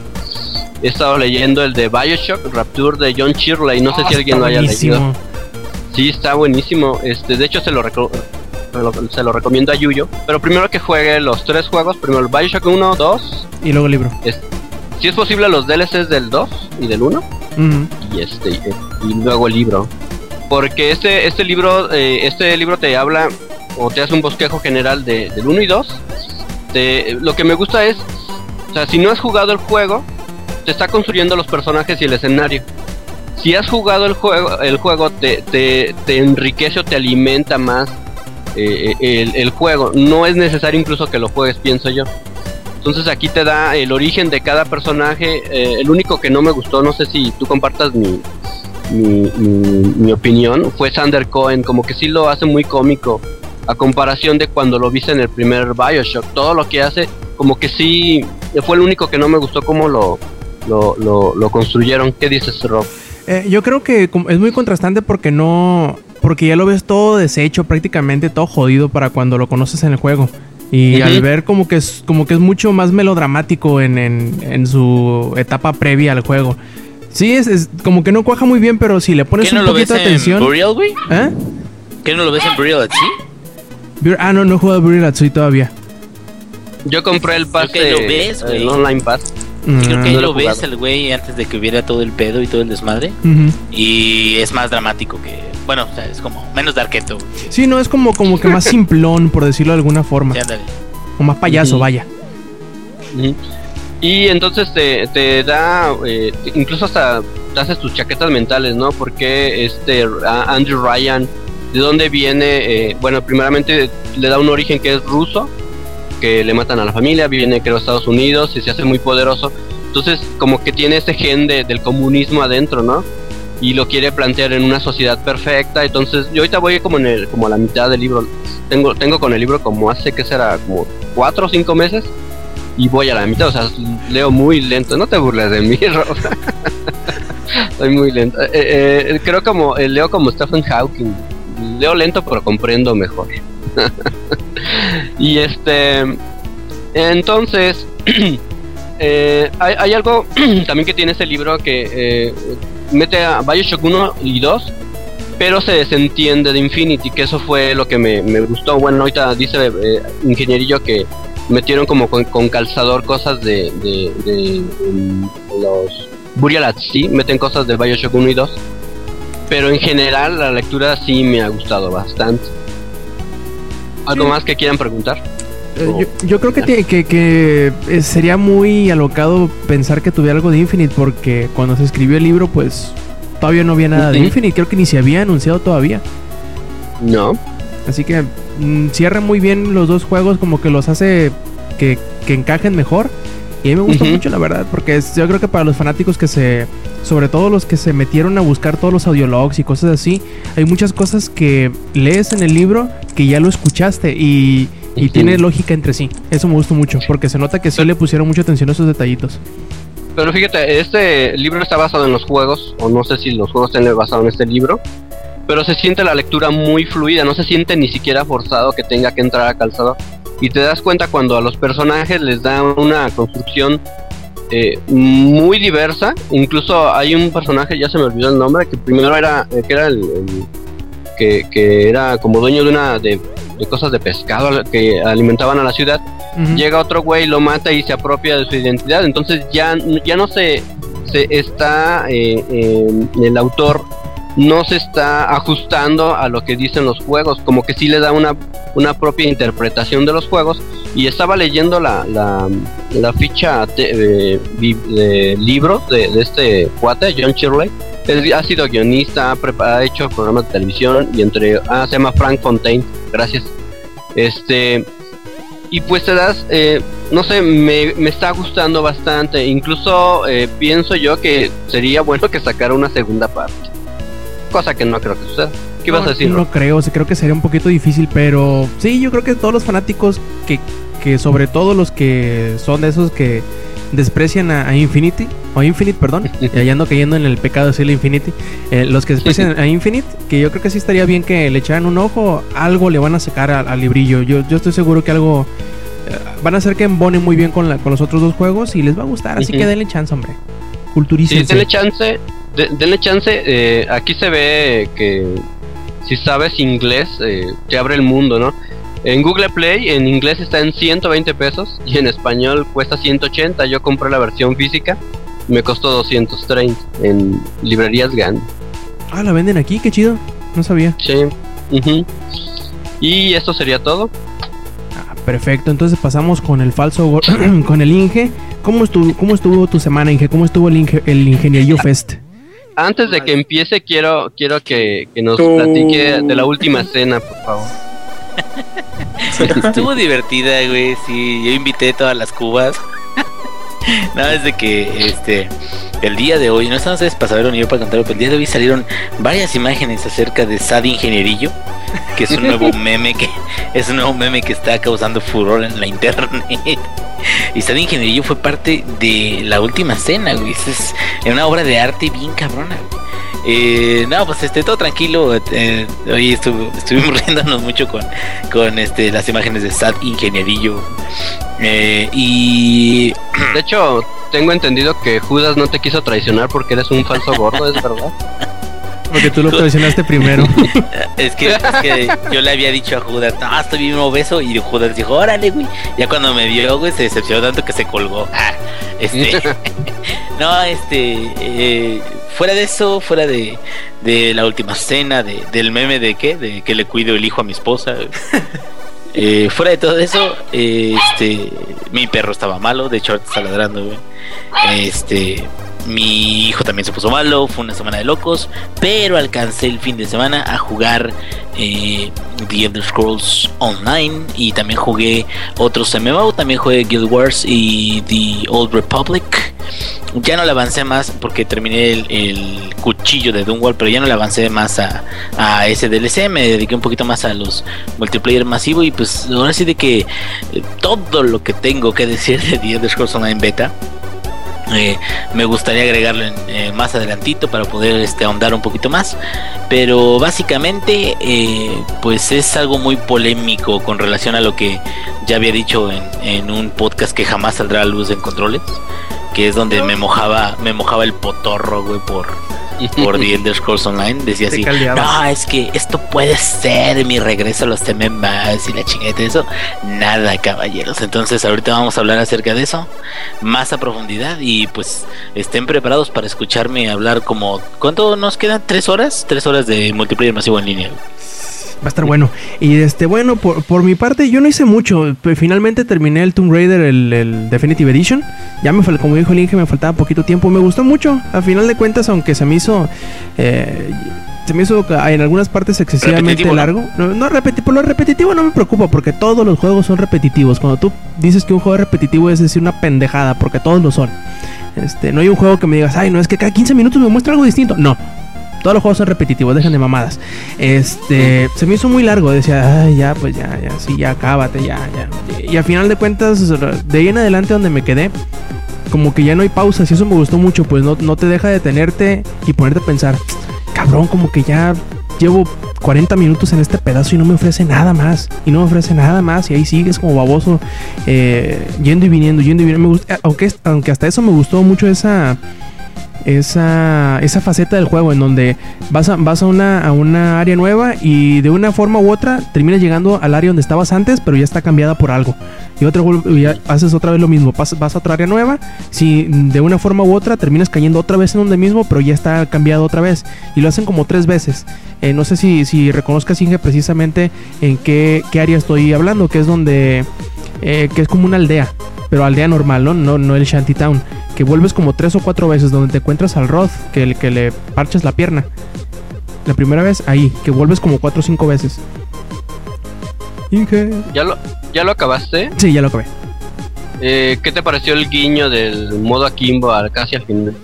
He estado leyendo el de BioShock Rapture de John Shirley. No sé si Ah, alguien lo haya buenísimo. leído. Sí, está buenísimo. Este, de hecho se lo, reco- lo se lo recomiendo a Yuyo. Pero primero que juegue los tres juegos, primero el BioShock 1, 2, Y luego el libro. si es posible los DLCs del 2 y del 1 Ujú. y este y luego el libro porque este este libro eh, este libro te habla o te hace un bosquejo general de, del 1 y 2 Te- lo que me gusta es o sea si no has jugado el juego te está construyendo los personajes y el escenario si has jugado el juego el juego te, te, te enriquece o te alimenta más eh, el, el juego no es necesario incluso que lo juegues pienso yo entonces aquí te da el origen de cada personaje. eh, el único que no me gustó, no sé si tú compartas mi, mi, mi- opinión, fue Sander Cohen. Como que sí lo hace muy cómico a comparación de cuando lo viste en el primer Bioshock. Todo lo que hace, como que sí, fue el único que no me gustó cómo lo, lo, lo, construyeron. ¿Qué dices, Rob? Eh, yo creo que es muy contrastante porque no. Porque ya lo ves todo deshecho, prácticamente todo jodido para cuando lo conoces en el juego. Y al ver como que es como que es mucho más melodramático en, en, en su etapa previa al juego. Sí, es, es como que no cuaja muy bien, pero si le pones ¿Qué no un lo ves poquito de en atención. Burial, güey? ¿Eh? ¿Qué no lo ves en Burial así? Bir- Ah, no, no he jugado Burial Atsui todavía. Yo compré el que lo ves, el online pass. Creo que Mm, ahí no lo ves al güey antes de que hubiera todo el pedo y todo el desmadre. Y es más dramático que. Bueno, o sea, es como menos darketo. Sí, no, es como, como que más simplón, por decirlo de alguna forma. Sí. O más payaso, vaya. Y entonces te, te da, eh, incluso hasta te haces tus chaquetas mentales, ¿no? Porque este Andrew Ryan, ¿de dónde viene? Eh, bueno, primeramente le da un origen que es ruso, que le matan a la familia, viene creo a Estados Unidos y se hace muy poderoso. Entonces como que tiene ese gen de- del comunismo adentro, ¿no? Y lo quiere plantear en una sociedad perfecta. Entonces yo ahorita voy como en el, como a la mitad del libro. Tengo, tengo con el libro como hace que será como cuatro o cinco meses y voy a la mitad, o sea, leo muy lento. No te burles de mí, Rob. Soy muy lento. Eh, eh, creo como eh, leo como Stephen Hawking. Leo lento, pero comprendo mejor. y este, entonces, eh, hay, algo también que tiene ese libro que eh, mete a Bioshock 1 y 2 pero se desentiende de Infinity, que eso fue lo que me, me gustó. Bueno, ahorita dice eh, Ingenierillo que metieron como con, calzador cosas de, los Burial at Sea, meten cosas del Bioshock 1 y 2. Pero en general la lectura sí me ha gustado bastante. ¿Algo más que quieran preguntar? Eh, yo, yo creo que, tiene- que, que eh, sería muy alocado pensar que tuviera algo de Infinite porque cuando se escribió el libro pues todavía no había nada de. Infinite, creo que ni se había anunciado todavía. No. Así que mm, cierra muy bien los dos juegos, como que los hace que, que encajen mejor. Y a mí me gustó mucho, la verdad, porque es- yo creo que para los fanáticos que se. Sobre todo los que se metieron a buscar todos los audiologs y cosas así, hay muchas cosas que lees en el libro que ya lo escuchaste y, y tiene lógica entre sí. Eso me gustó mucho, porque se nota que sí le pusieron mucha atención a esos detallitos. Pero fíjate, este libro está basado en los juegos, o no sé si los juegos estén basados en este libro, pero se siente la lectura muy fluida, no se siente ni siquiera forzado que tenga que entrar a calzado. Y te das cuenta cuando a los personajes les da una construcción eh, muy diversa. Incluso hay un personaje, ya se me olvidó el nombre, que primero era, eh, que era el, el- que, que era como dueño de una de, de cosas de pescado que alimentaban a la ciudad llega otro güey, lo mata y se apropia de su identidad. Entonces ya, ya no se, se está, eh, eh, el autor no se está ajustando a lo que dicen los juegos, como que sí le da una, una propia interpretación de los juegos. Y estaba leyendo la, la, la ficha de, vi- de libros de, de este cuate, John Shirley. Él ha sido guionista, ha, ha hecho programas de televisión y entre... Ah, se llama Frank Fontaine, gracias. Este, y pues te das, eh, no sé, me, me está gustando bastante. Incluso eh, pienso yo que sería bueno que sacara una segunda parte. Cosa que no creo que suceda. ¿Qué ibas no, a decir? No creo, o sea, creo que sería un poquito difícil, pero sí, yo creo que todos los fanáticos que, que sobre todo los que son de esos que desprecian a, a Infinity, o Infinite, perdón, y ahí ando cayendo en el pecado de decirle Infinity, eh, los que desprecian a Infinite, que yo creo que sí estaría bien que le echaran un ojo, algo le van a sacar al, al librillo, yo, yo estoy seguro que algo eh, van a hacer que embone muy bien con, la, con los otros dos juegos y les va a gustar, así que denle chance, hombre. Sí, Culturícense. denle chance. De- denle chance. eh, aquí se ve que si sabes inglés, eh, te abre el mundo, ¿no? En Google Play, en inglés está en 120 pesos y en español cuesta 180. Yo compré la versión física, me costó 230 en librerías Gandhi. Ah, la venden aquí, qué chido, no sabía. Sí. ujú. Y esto sería todo. Ah, perfecto, entonces pasamos con el falso, con el Inge. ¿Cómo estuvo, ¿Cómo estuvo tu semana, Inge? ¿Cómo estuvo el, Inge- el Ingenierillo Fest? Antes de que empiece, quiero quiero que, que nos Tú. platique de la última cena, por favor. Estuvo divertida, güey. Sí, yo invité todas las cubas. no, desde que este el día de hoy, no están ustedes para saberlo ni yo para contarlo, pero el día de hoy salieron varias imágenes acerca de Sad Ingenierillo, que es un nuevo meme que es un nuevo meme que está causando furor en la internet. Y Sad Ingenierillo fue parte de la última cena, güey. Es, es una obra de arte bien cabrona, güey. Eh, no, pues este, todo tranquilo. eh, hoy estuvo- estuvimos riéndonos mucho con, con este, las imágenes de Sad Ingenierillo. Eh, y De hecho, tengo entendido que Judas no te quiso traicionar porque eres un falso gordo, ¿es verdad? Porque tú lo traicionaste primero. es que, es que yo le había dicho a Judas, no, estoy bien obeso. Y Judas dijo, órale, güey. Ya cuando me vio, güey, se decepcionó tanto que se colgó. Ah, este. no, este. eh, fuera de eso, fuera de, de la última cena, de, del meme de qué, de que le cuido el hijo a mi esposa. eh, fuera de todo eso, eh, este. Mi perro estaba malo, de hecho, ahorita está ladrando, güey. Este. Mi hijo también se puso malo, fue una semana de locos, pero alcancé el fin de semana a jugar eh, The Elder Scrolls Online y también jugué otros MMO, también jugué Guild Wars y The Old Republic. Ya no le avancé más porque terminé el, el cuchillo de Doomwall, pero ya no le avancé más a, a ese DLC, me dediqué un poquito más a los multiplayer masivo y pues ahora sí de que eh, todo lo que tengo que decir de The Elder Scrolls Online Beta eh, me gustaría agregarlo en- eh, más adelantito para poder este, ahondar un poquito más. Pero básicamente, eh, pues es algo muy polémico con relación a lo que ya había dicho en, en un podcast que jamás saldrá a luz en controles. Que es donde me mojaba, me mojaba el potorro, güey, por, por The Elder Scrolls Online. Decía así, no, es que esto puede ser mi regreso a los TMMs y la chingada de eso. Nada, caballeros. Entonces ahorita vamos a hablar acerca de eso más a profundidad y pues estén preparados para escucharme hablar como... ¿Cuánto nos quedan? ¿Tres horas? Tres horas de multiplayer masivo en línea. Va a estar bueno. Y este, bueno, por, por mi parte, yo no hice mucho. Pues, Finalmente terminé el Tomb Raider, el, el Definitive Edition. Ya me como dijo el Inge, me faltaba poquito tiempo. Me gustó mucho. A final de cuentas, aunque se me hizo. eh, se me hizo en algunas partes excesivamente Repetitivo, ¿no? largo. No, no repeti- por lo repetitivo no me preocupa porque todos los juegos son repetitivos. Cuando tú dices que un juego es repetitivo es decir una pendejada porque todos lo son. Este, no hay un juego que me digas, ay, no, es que cada 15 minutos me muestra algo distinto. No, todos los juegos son repetitivos, dejen de mamadas. Este, se me hizo muy largo, decía, ay, ya, pues ya, ya, sí, ya, cábate, ya, ya. Y al final de cuentas, de ahí en adelante donde me quedé, como que ya no hay pausas y eso me gustó mucho, pues no, no te deja detenerte y ponerte a pensar, cabrón, como que ya llevo 40 minutos en este pedazo y no me ofrece nada más. Y no me ofrece nada más. Y ahí sigues como baboso. eh, yendo y viniendo, yendo y viniendo. Aunque, aunque hasta eso me gustó mucho esa. Esa, esa faceta del juego en donde vas, a, vas a, una, a una área nueva y de una forma u otra terminas llegando al área donde estabas antes, pero ya está cambiada por algo. Y otra, y haces otra vez lo mismo, pasas, vas a otra área nueva, si de una forma u otra terminas cayendo otra vez en donde mismo, pero ya está cambiado otra vez. Y lo hacen como tres veces. Eh, no sé si, si reconozcas, Inge, precisamente en qué, qué área estoy hablando, que es donde, eh, que es como una aldea, pero aldea normal, ¿no? No, no el Shantytown. Que vuelves como tres o cuatro veces, donde te encuentras al Roth, que, le- que le parches la pierna. La primera vez, ahí, que vuelves como cuatro o cinco veces. Inge. ¿Ya lo, ¿Ya lo acabaste? Sí, ya lo acabé. Eh, ¿Qué te pareció el guiño del modo Akimbo al casi al final?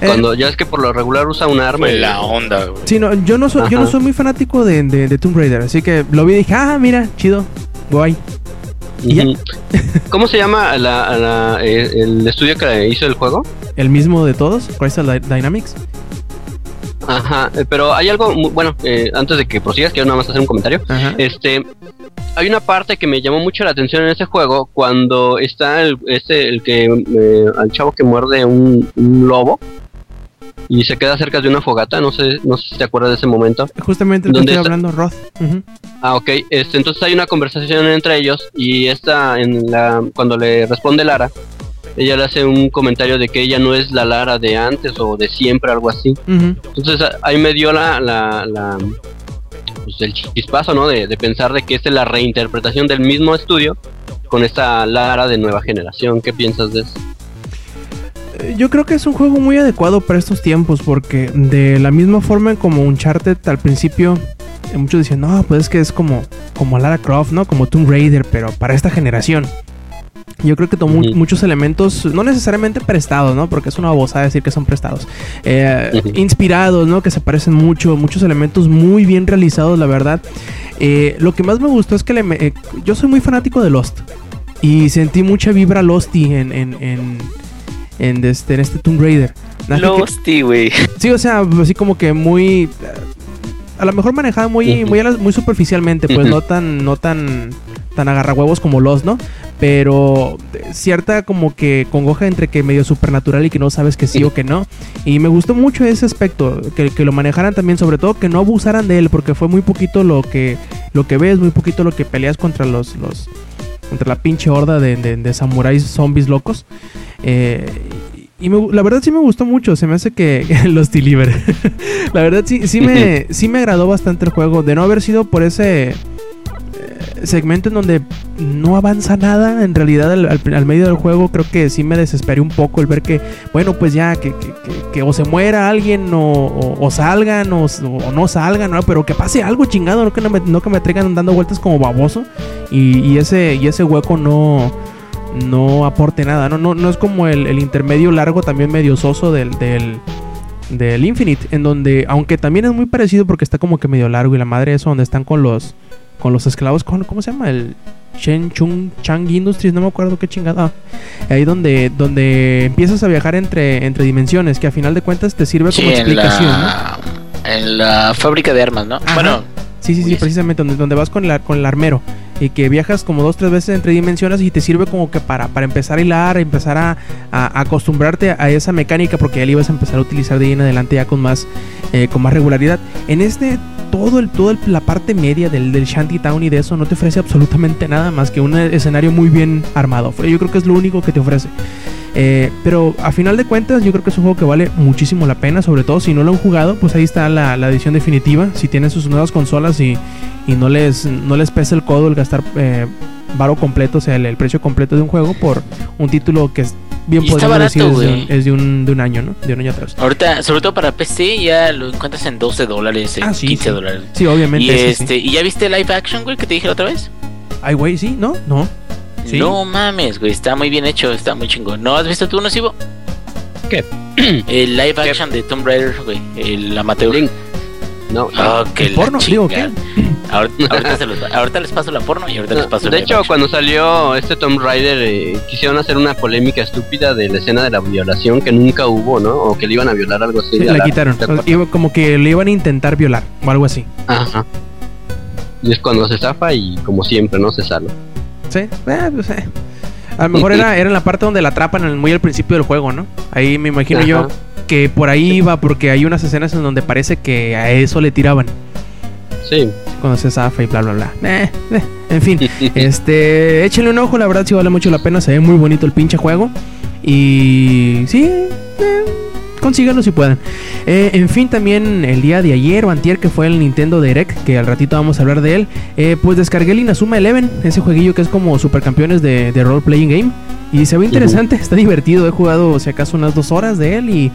Eh, Cuando ya es que por lo regular usa un arma y la onda, güey. Sí, no, yo no soy, yo no soy muy fanático de, de, de Tomb Raider, así que lo vi y dije, ah, mira, chido, guay. ¿Y ya? Ujú. ¿Cómo se llama la- la- eh, el estudio que hizo el juego? El mismo de todos, Crystal Dy- Dynamics. Ajá, eh, pero hay algo, mu- bueno, eh, antes de que prosigas, quiero nada más hacer un comentario. Ajá. Este, hay una parte que me llamó mucho la atención en ese juego cuando está el, este, el que, eh, al chavo que muerde un, un lobo y se queda cerca de una fogata, no sé, no sé si te acuerdas de ese momento. Justamente ¿Dónde estoy está? hablando, Roth. Ujú. Ah, ok. Este, entonces hay una conversación entre ellos y esta, en la, cuando le responde Lara, ella le hace un comentario de que ella no es la Lara de antes o de siempre, algo así. Entonces ahí me dio la, la, la pues el chispazo, ¿no? De, de pensar de que esta es la reinterpretación del mismo estudio con esta Lara de nueva generación. ¿Qué piensas de eso? Yo creo que es un juego muy adecuado para estos tiempos porque de la misma forma como Uncharted al principio eh, muchos decían, no, pues es que es como, como Lara Croft, ¿no? Como Tomb Raider, pero para esta generación. Yo creo que tomó muchos elementos, no necesariamente prestados, ¿no? Porque es una babosada decir que son prestados. Eh. Inspirados, ¿no? Que se parecen mucho, muchos elementos muy bien realizados, la verdad. Eh, lo que más me gustó es que le me- eh, yo soy muy fanático de Lost. Y sentí mucha vibra Losty en, en, en, en este, en este Tomb Raider. Que- Losty, güey. Sí, o sea, así como que muy. A lo mejor manejada muy, muy, a la- muy superficialmente, pues no tan, no tan, tan agarrahuevos como los, ¿no? Pero eh, cierta como que congoja entre que medio supernatural y que no sabes que sí o que no. Y me gustó mucho ese aspecto, que, que lo manejaran también, sobre todo que no abusaran de él, porque fue muy poquito lo que, lo que ves, muy poquito lo que peleas contra los, los contra la pinche horda de, de, de samuráis zombies locos. Eh, y me- la verdad sí me gustó mucho, se me hace que los deliver. la verdad sí, sí, me, sí me agradó bastante el juego, de no haber sido por ese segmento en donde no avanza nada, en realidad al, medio del juego creo que sí me desesperé un poco el ver que, bueno, pues ya, que, que- que- o se muera alguien o, o- salgan o, no salgan, pero que pase algo chingado, no que, no me, que me traigan dando vueltas como baboso y, ese, y ese hueco no no aporte nada. No, no, no es como el, el intermedio largo, también medio soso del, del, del Infinite, en donde, aunque también es muy parecido porque está como que medio largo y la madre eso, donde están con los con los esclavos, con, ¿cómo se llama? El Shen Chung Chang Industries, no me acuerdo qué chingada. Ahí donde, donde empiezas a viajar entre, entre dimensiones, que a final de cuentas te sirve como Sí, en explicación, ¿no? la, en la fábrica de armas, ¿no? Ajá. Bueno, Sí, sí, sí, Uy, precisamente donde, donde vas con, la, con el armero y que viajas como dos, tres veces entre dimensiones y te sirve como que para, para empezar a hilar, empezar a, a- a acostumbrarte a esa mecánica porque ya la ibas a empezar a utilizar de ahí en adelante ya con más, eh, con más regularidad. En este, todo, el, todo el- la parte media del, del Shantytown y de eso no te ofrece absolutamente nada más que un escenario muy bien armado. Yo creo que es lo único que te ofrece. Eh, pero a final de cuentas yo creo que es un juego que vale muchísimo la pena, sobre todo si no lo han jugado, pues ahí está la, la edición definitiva. Si tienen sus nuevas consolas y, y no, les, no les pesa el codo el gastar eh, varo completo, o sea, el, el precio completo de un juego por un título que es bien Y está podríamos decir barato, es, de un, güey. es de un- de un año, ¿no? De un año atrás. Ahorita, sobre todo para PC, ya lo encuentras en 12 dólares, en Ah, sí, 15 sí. dólares. Sí, obviamente. Y, ese sí. este, ¿Y ya viste live action, güey, que te dije la otra vez? Ay, güey, sí, ¿no? No. Sí. No mames, güey, está muy bien hecho, está muy chingón. ¿No has visto tú, Nocivo? ¿Qué? El live action de Tomb Raider, güey, el amateur. Link. No, Ah, que ¿El la porno? Digo, chingada. Ahorita, ahorita, se los- ahorita les paso la porno y ahorita les paso el de hecho, cuando salió este Tomb Raider, eh, quisieron hacer una polémica estúpida de la escena de la violación que nunca hubo, ¿no? O que le iban a violar algo así. Sí, la quitaron. Como que le iban a intentar violar o algo así. Ajá. Y es cuando se zafa y como siempre, ¿no? Se salva. Sí, eh, pues, eh. A lo mejor era, era en la parte donde la atrapan en el- muy al principio del juego, ¿no? Ahí me imagino yo que por ahí iba, porque hay unas escenas en donde parece que a eso le tiraban. Sí. Cuando se zafa y bla, bla, bla. Eh, eh, En fin, este, échenle un ojo, la verdad sí vale mucho la pena, se ve muy bonito el pinche juego. Y sí, eh, consíganlo si pueden. Eh, en fin, también el día de ayer o antier que fue el Nintendo Direct, que al ratito vamos a hablar de él, eh, pues descargué el Inazuma Eleven, ese jueguillo que es como supercampeones de, de role playing game. Y se ve interesante, está divertido, he jugado si acaso unas dos horas de él y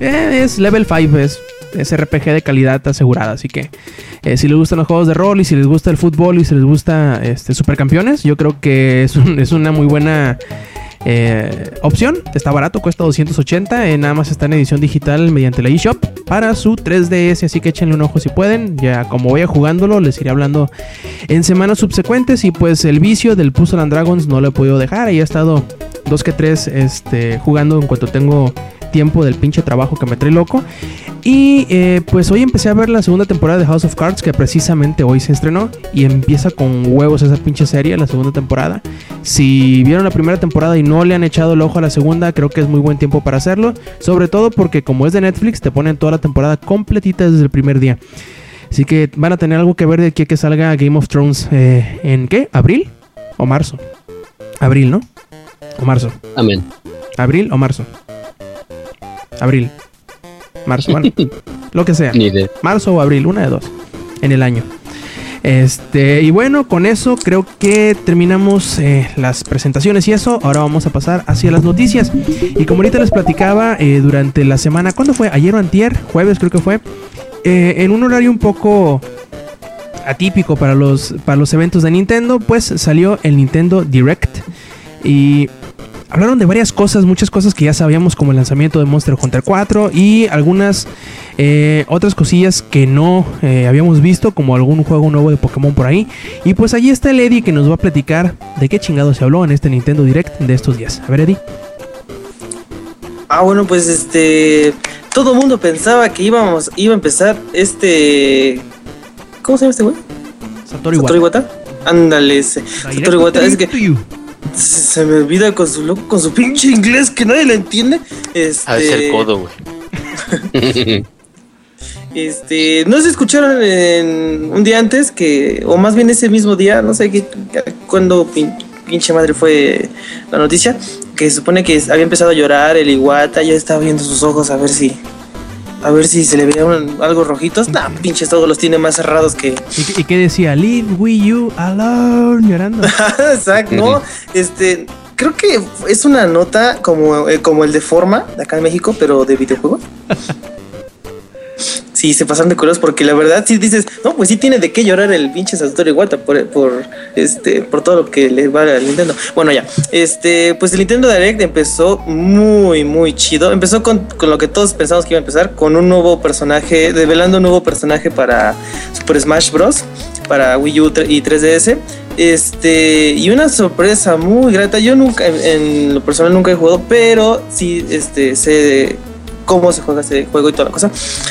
eh, es level 5, es, es RPG de calidad asegurada, así que eh, si les gustan los juegos de rol y si les gusta el fútbol y si les gusta este supercampeones, yo creo que es, un- es una muy buena eh, opción. Está barato, cuesta 280. eh, nada más está en edición digital mediante la eShop para su 3DS. Así que échenle un ojo si pueden. Ya como vaya jugándolo, les iré hablando en semanas subsecuentes. Y pues el vicio del Puzzle and Dragons no lo he podido dejar. Ahí he estado dos que tres este, jugando en cuanto tengo tiempo del pinche trabajo que me trae loco. Y eh, pues hoy empecé a ver la segunda temporada de House of Cards, que precisamente hoy se estrenó. Y empieza con huevos esa pinche serie, la segunda temporada. Si vieron la primera temporada y no le han echado el ojo a la segunda, creo que es muy buen tiempo para hacerlo. Sobre todo porque como es de Netflix, te ponen toda la temporada completita desde el primer día. Así que van a tener algo que ver de aquí a que salga Game of Thrones eh, en qué? ¿Abril o marzo? Abril, ¿no? O marzo. Amén. ¿Abril o marzo? Abril. Marzo, bueno. lo que sea. Ni. Marzo o abril, una de dos. En el año. Este, y bueno, con eso creo que terminamos eh, las presentaciones y eso. Ahora vamos a pasar hacia las noticias. Y como ahorita les platicaba eh, durante la semana, ¿cuándo fue? Ayer o antier, jueves creo que fue. eh, en un horario un poco atípico para los, para los eventos de Nintendo, pues salió el Nintendo Direct. Y hablaron de varias cosas, muchas cosas que ya sabíamos, como el lanzamiento de Monster Hunter 4 y algunas eh, otras cosillas que no eh, habíamos visto, como algún juego nuevo de Pokémon por ahí. Y pues allí está el Eddie que nos va a platicar de qué chingado se habló en este Nintendo Direct de estos días. A ver, Eddie. Ah, bueno, pues este. Todo el mundo pensaba que íbamos, iba a empezar este. ¿Cómo se llama este güey? Satoru. Iwata. Ándale, ese. Satoru Iwata. Es que se me olvida con su loco, con su pinche inglés que nadie le entiende. Este. De ser codo, güey. Este, no se escucharon en un día antes que, o más bien ese mismo día, no sé qué, cuando pin- pinche madre fue la noticia, que se supone que había empezado a llorar el Iguata, ya estaba viendo sus ojos a ver si, a ver si se le veían algo rojitos. Nah, pinches todos los tiene más cerrados que. ¿Y, y qué decía? Leave Wii U alone, llorando. Exacto, no, este, creo que es una nota como, eh, como el de forma de acá en México, pero de videojuego. Sí, se pasan de colores porque la verdad sí dices, no, pues sí tiene de qué llorar el pinche Satoru Iwata este, por todo lo que le va al Nintendo. Bueno, ya, este, pues el Nintendo Direct empezó muy, muy chido. Empezó con, con lo que todos pensamos que iba a empezar, con un nuevo personaje, develando un nuevo personaje para Super Smash Bros. para Wii U y 3DS. Este, y una sorpresa muy grata. Yo nunca, en, en lo personal, nunca he jugado, pero sí, este, sé cómo se juega ese juego y toda la cosa.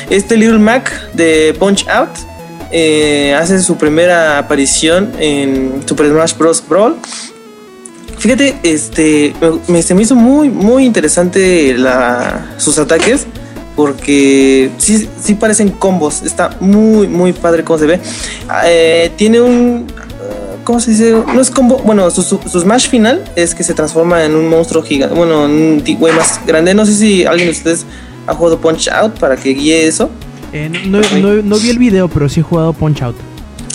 Este Little Mac de Punch Out eh, hace su primera aparición en Super Smash Bros. Brawl. Fíjate, este, me, se me hizo muy, muy interesante sus ataques. Porque sí, sí parecen combos. Está muy, muy padre cómo se ve. Eh, tiene un. ¿Cómo se dice? No es combo, bueno, su, su, su smash final es que se transforma en un monstruo gigante, bueno, un güey más grande. No sé si alguien de ustedes ha jugado Punch Out para que guíe eso. Eh, no, no- no- no vi el video, pero sí he jugado Punch Out.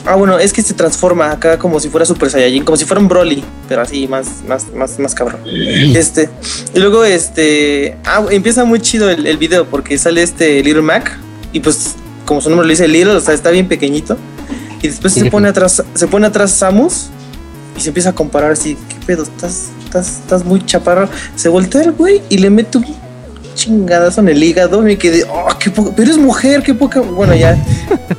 Ah, bueno, es que se transforma acá como si fuera Super Saiyajin, como si fuera un Broly, pero así más, más, más, más cabrón. Este, y luego este, ah, empieza muy chido el, el video porque sale este Little Mac y pues como su nombre lo dice Little, o sea, está bien pequeñito. Y después se pone atrás, se pone atrás Samus y se empieza a comparar así, ¿qué pedo? Estás, estás, estás muy chaparro. Se voltea el güey y le mete un chingadazo en el hígado. Me quedé, oh, qué poca, pero es mujer, qué poca. Bueno, ya.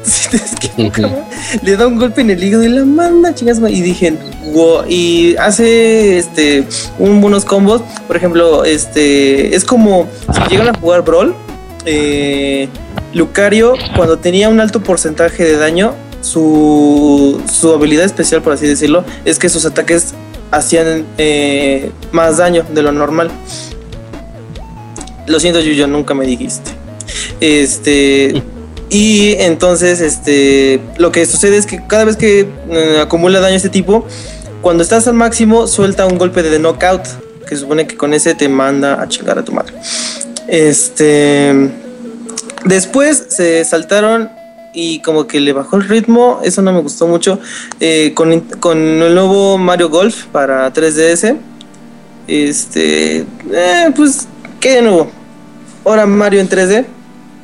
Es que poca madre. le da un golpe en el hígado y la manda chingas y dije wow y hace este un buenos combos por ejemplo este es como si llegan a jugar brawl eh, Lucario cuando tenía un alto porcentaje de daño su, su habilidad especial por así decirlo es que sus ataques hacían eh, más daño de lo normal lo siento Yuyo nunca me dijiste este y entonces, este, lo que sucede es que cada vez que eh, acumula daño este tipo, cuando estás al máximo, suelta un golpe de knockout, que supone que con ese te manda a chingar a tu madre. Este, después se saltaron y como que le bajó el ritmo, eso no me gustó mucho, eh, con, con el nuevo Mario Golf para 3DS. Este, eh, pues, ¿qué de nuevo? Ahora Mario en 3D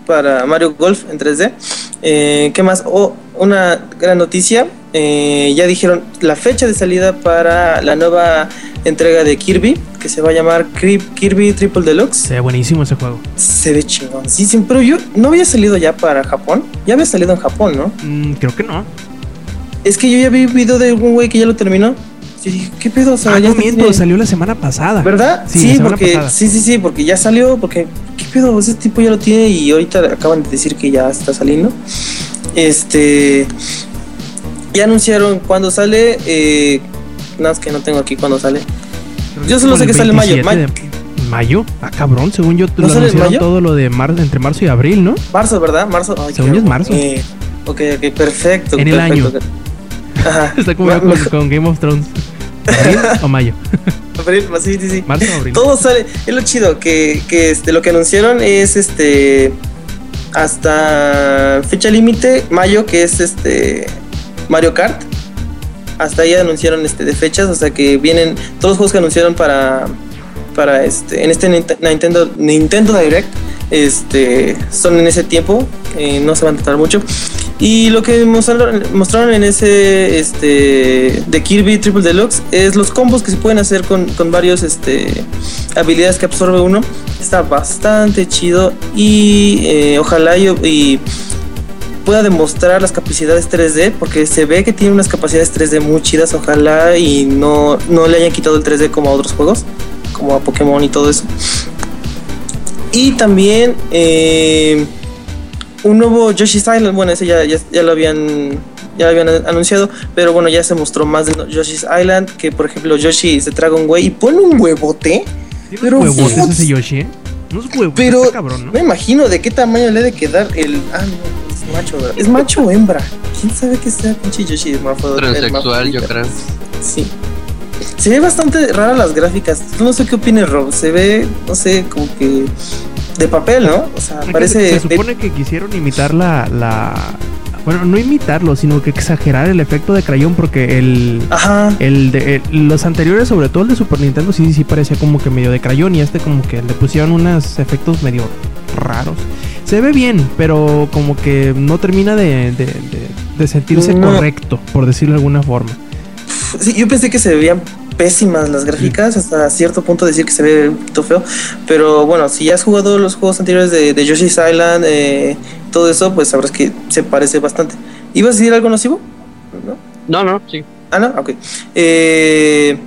para Mario Golf en 3D. Eh, ¿Qué más? Oh, una gran noticia. Eh, ya dijeron la fecha de salida para la nueva entrega de Kirby, que se va a llamar Kir- Kirby Triple Deluxe. Se ve buenísimo ese juego. Se ve chingón. Sí, sí, pero yo no había salido ya para Japón. Ya había salido en Japón, ¿no? Mm, creo que no. Es que yo ya vi video de un güey que ya lo terminó. Y dije, ¿qué pedo? O sea, Ah, ya no miento, tiene- salió la semana pasada. ¿Verdad? Sí, Sí, porque pasada. sí, sí, sí, porque ya salió, porque qué pedo, ese tipo ya lo tiene y ahorita acaban de decir que ya está saliendo. Este ya anunciaron cuándo sale, eh, nada más que no tengo aquí cuándo sale. Yo solo sé que sale en mayo, 27 de ¿Mayo? Ah, cabrón, según yo ¿No lo anunciaron mayo? todo lo de mar entre marzo y abril, ¿no? Marzo, ¿verdad? Marzo. Ay, Según yo es marzo. eh, ok, ok, perfecto. En el perfecto. Ajá. Está como con, con Game of Thrones. ¿Abril o mayo? abril, sí, sí, sí. ¿Marzo o abril? Todo sale, es lo chido, que, que este, lo que anunciaron es este hasta fecha límite, mayo, que es este Mario Kart. Hasta ahí anunciaron este de fechas, sea que vienen todos los juegos que anunciaron para para este en este Nint- Nintendo Nintendo Direct este son en ese tiempo, eh, no se van a tardar mucho. Y lo que mostraron, mostraron en ese este de Kirby Triple Deluxe es los combos que se pueden hacer con, con varios este habilidades que absorbe uno. Está bastante chido y eh, ojalá yo y pueda demostrar las capacidades 3D porque se ve que tiene unas capacidades 3D muy chidas. Ojalá y no, no le hayan quitado el 3D como a otros juegos, como a Pokémon y todo eso. Y también eh, un nuevo Yoshi's Island. Bueno, ese ya, ya, ya lo habían ya lo habían anunciado, pero bueno, ya se mostró más de Yoshi's Island. Que por ejemplo, Yoshi se traga un güey y pone un huevote. Pero huevotes ese Yoshi, ¿eh? Unos huevos, Pero está cabrón, ¿no? me imagino de qué tamaño le ha de quedar el. Ah, no, macho, ¿verdad? ¿Es macho o hembra? ¿Quién sabe qué sea pinche Yoshi Transexual, yo creo. Sí. Se ve bastante rara las gráficas. No sé qué opine Rob. Se ve, no sé, como que de papel, ¿no? O sea, que parece. Se, se supone que quisieron imitar la, la. Bueno, no imitarlo, sino que exagerar el efecto de crayón porque el. Ajá. El de el- los anteriores, sobre todo el de Super Nintendo, sí, sí parecía como que medio de crayón y este como que le pusieron unos efectos medio raros. Se ve bien, pero como que no termina de, de- de- de sentirse No. correcto, por decirlo de alguna forma. Sí, yo pensé que se veían pésimas las gráficas, hasta cierto punto decir que se ve un poquito feo. Pero bueno, si ya has jugado los juegos anteriores de, de Yoshi's Island, eh, todo eso, pues sabrás que se parece bastante. ¿Ibas a decir algo nocivo? ¿No? No, no, sí. Ah, no, ok. Eh,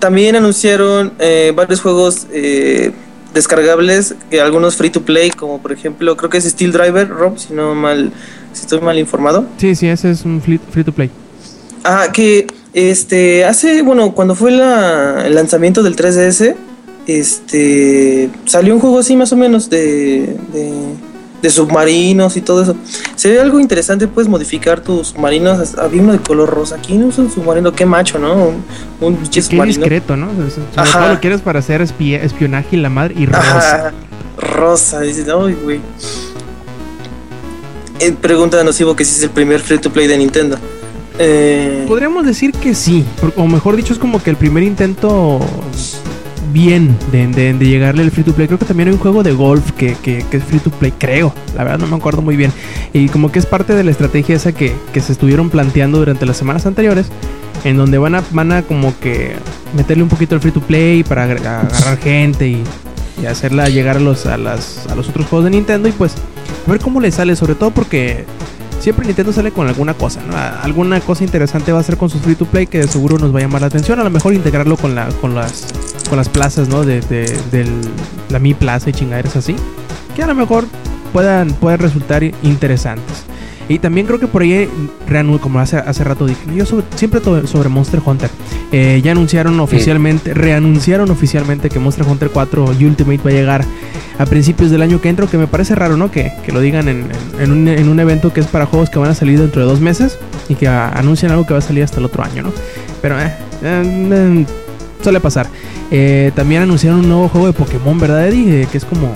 también anunciaron eh, varios juegos eh, descargables, que algunos free to play, como por ejemplo, creo que es Steel Driver, Rob, si no mal, si estoy mal informado. Sí, sí, ese es un free, free to play. Ah, que este hace, bueno, cuando fue la- el lanzamiento del 3DS, este salió un juego así más o menos de, de de submarinos y todo eso. Se ve algo interesante, puedes modificar tus submarinos. Había uno de color rosa. No es un submarino, qué macho, ¿no? Un, un Qué submarino. discreto, ¿no? O sea, Sobre Ajá. todo lo quieres para hacer espionaje y la madre y rosa. Ajá, rosa. Dices, ay, güey. Eh, pregunta de Nocivo que si es el primer free to play de Nintendo. Eh, Podríamos decir que sí, o mejor dicho, es como que el primer intento bien de, de- llegarle al free to play. Creo que también hay un juego de golf que, que- es free to play, creo. La verdad no me acuerdo muy bien. Y como que es parte de la estrategia esa que, que se estuvieron planteando durante las semanas anteriores, en donde van a, van a como que meterle un poquito al free to play para agarrar gente y, y hacerla llegar a los, a, las, a los otros juegos de Nintendo y pues a ver cómo le sale, sobre todo porque siempre Nintendo sale con alguna cosa, ¿no? Alguna cosa interesante va a hacer con su free to play que de seguro nos va a llamar la atención. A lo mejor integrarlo con, la, con, las, plazas, ¿no? De, la Mi Plaza y chingaderas así. Que a lo mejor puedan resultar interesantes. Y también creo que por ahí, como hace, hace rato dije, yo sobre- siempre sobre Monster Hunter. Eh, ya anunciaron oficialmente, reanunciaron oficialmente que Monster Hunter 4 Ultimate va a llegar a principios del año que entra, que me parece raro, ¿no? Que, que lo digan en, en- en un, en un evento que es para juegos que van a salir dentro de dos meses y que a- anuncian algo que va a salir hasta el otro año, ¿no? Pero, eh, eh, eh, suele pasar. Eh, también anunciaron un nuevo juego de Pokémon, ¿verdad, Eddie? Que es como...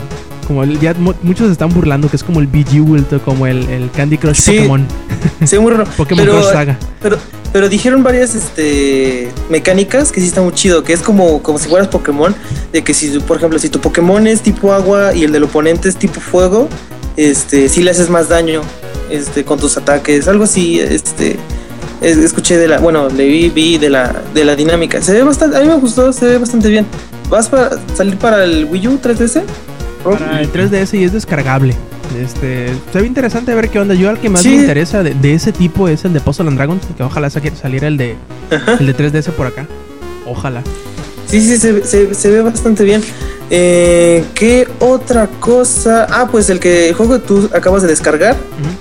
Como el, ya mu- muchos se están burlando que es como el Bejeweled como el, el Candy Crush Sí. Pokémon. se ve muy raro. Pokémon pero, Crush Saga. pero, pero dijeron varias este, mecánicas que sí está muy chido, que es como, como si fueras Pokémon, de que si, por ejemplo, si tu Pokémon es tipo agua y el del oponente es tipo fuego, este, sí le haces más daño este, con tus ataques, algo así, este, es- escuché de la, bueno, leí, vi de la, de la dinámica, se ve bastante, a mí me gustó, se ve bastante bien. ¿Vas para salir para el Wii U 3DS? Para el 3DS y es descargable. Este, se ve interesante ver qué onda. Yo al que más Sí. me interesa de, de ese tipo es el de Puzzle and Dragons, que ojalá saliera el de el de 3DS por acá. Ojalá. Sí, sí, se, ve- se, se ve bastante bien. Eh, ¿Qué otra cosa? Ah, pues el que el juego que tú acabas de descargar.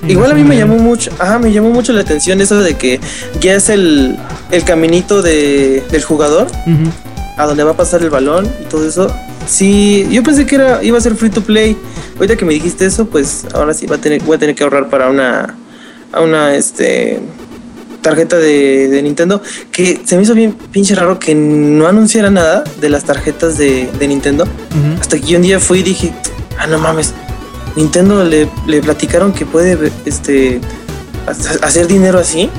Igual a mí me llamó mucho, ajá, me llamó mucho la atención eso de que ya es el, el caminito de, del jugador a donde va a pasar el balón y todo eso. Sí, yo pensé que era iba a ser free to play. Ahorita que me dijiste eso, pues ahora sí va a tener, voy a tener que ahorrar para una, a una, este, tarjeta de, de Nintendo. Que se me hizo bien pinche raro que no anunciara nada de las tarjetas de, de Nintendo. Hasta que yo un día fui y dije, ah, no mames, Nintendo le, le platicaron que puede, este, hacer dinero así.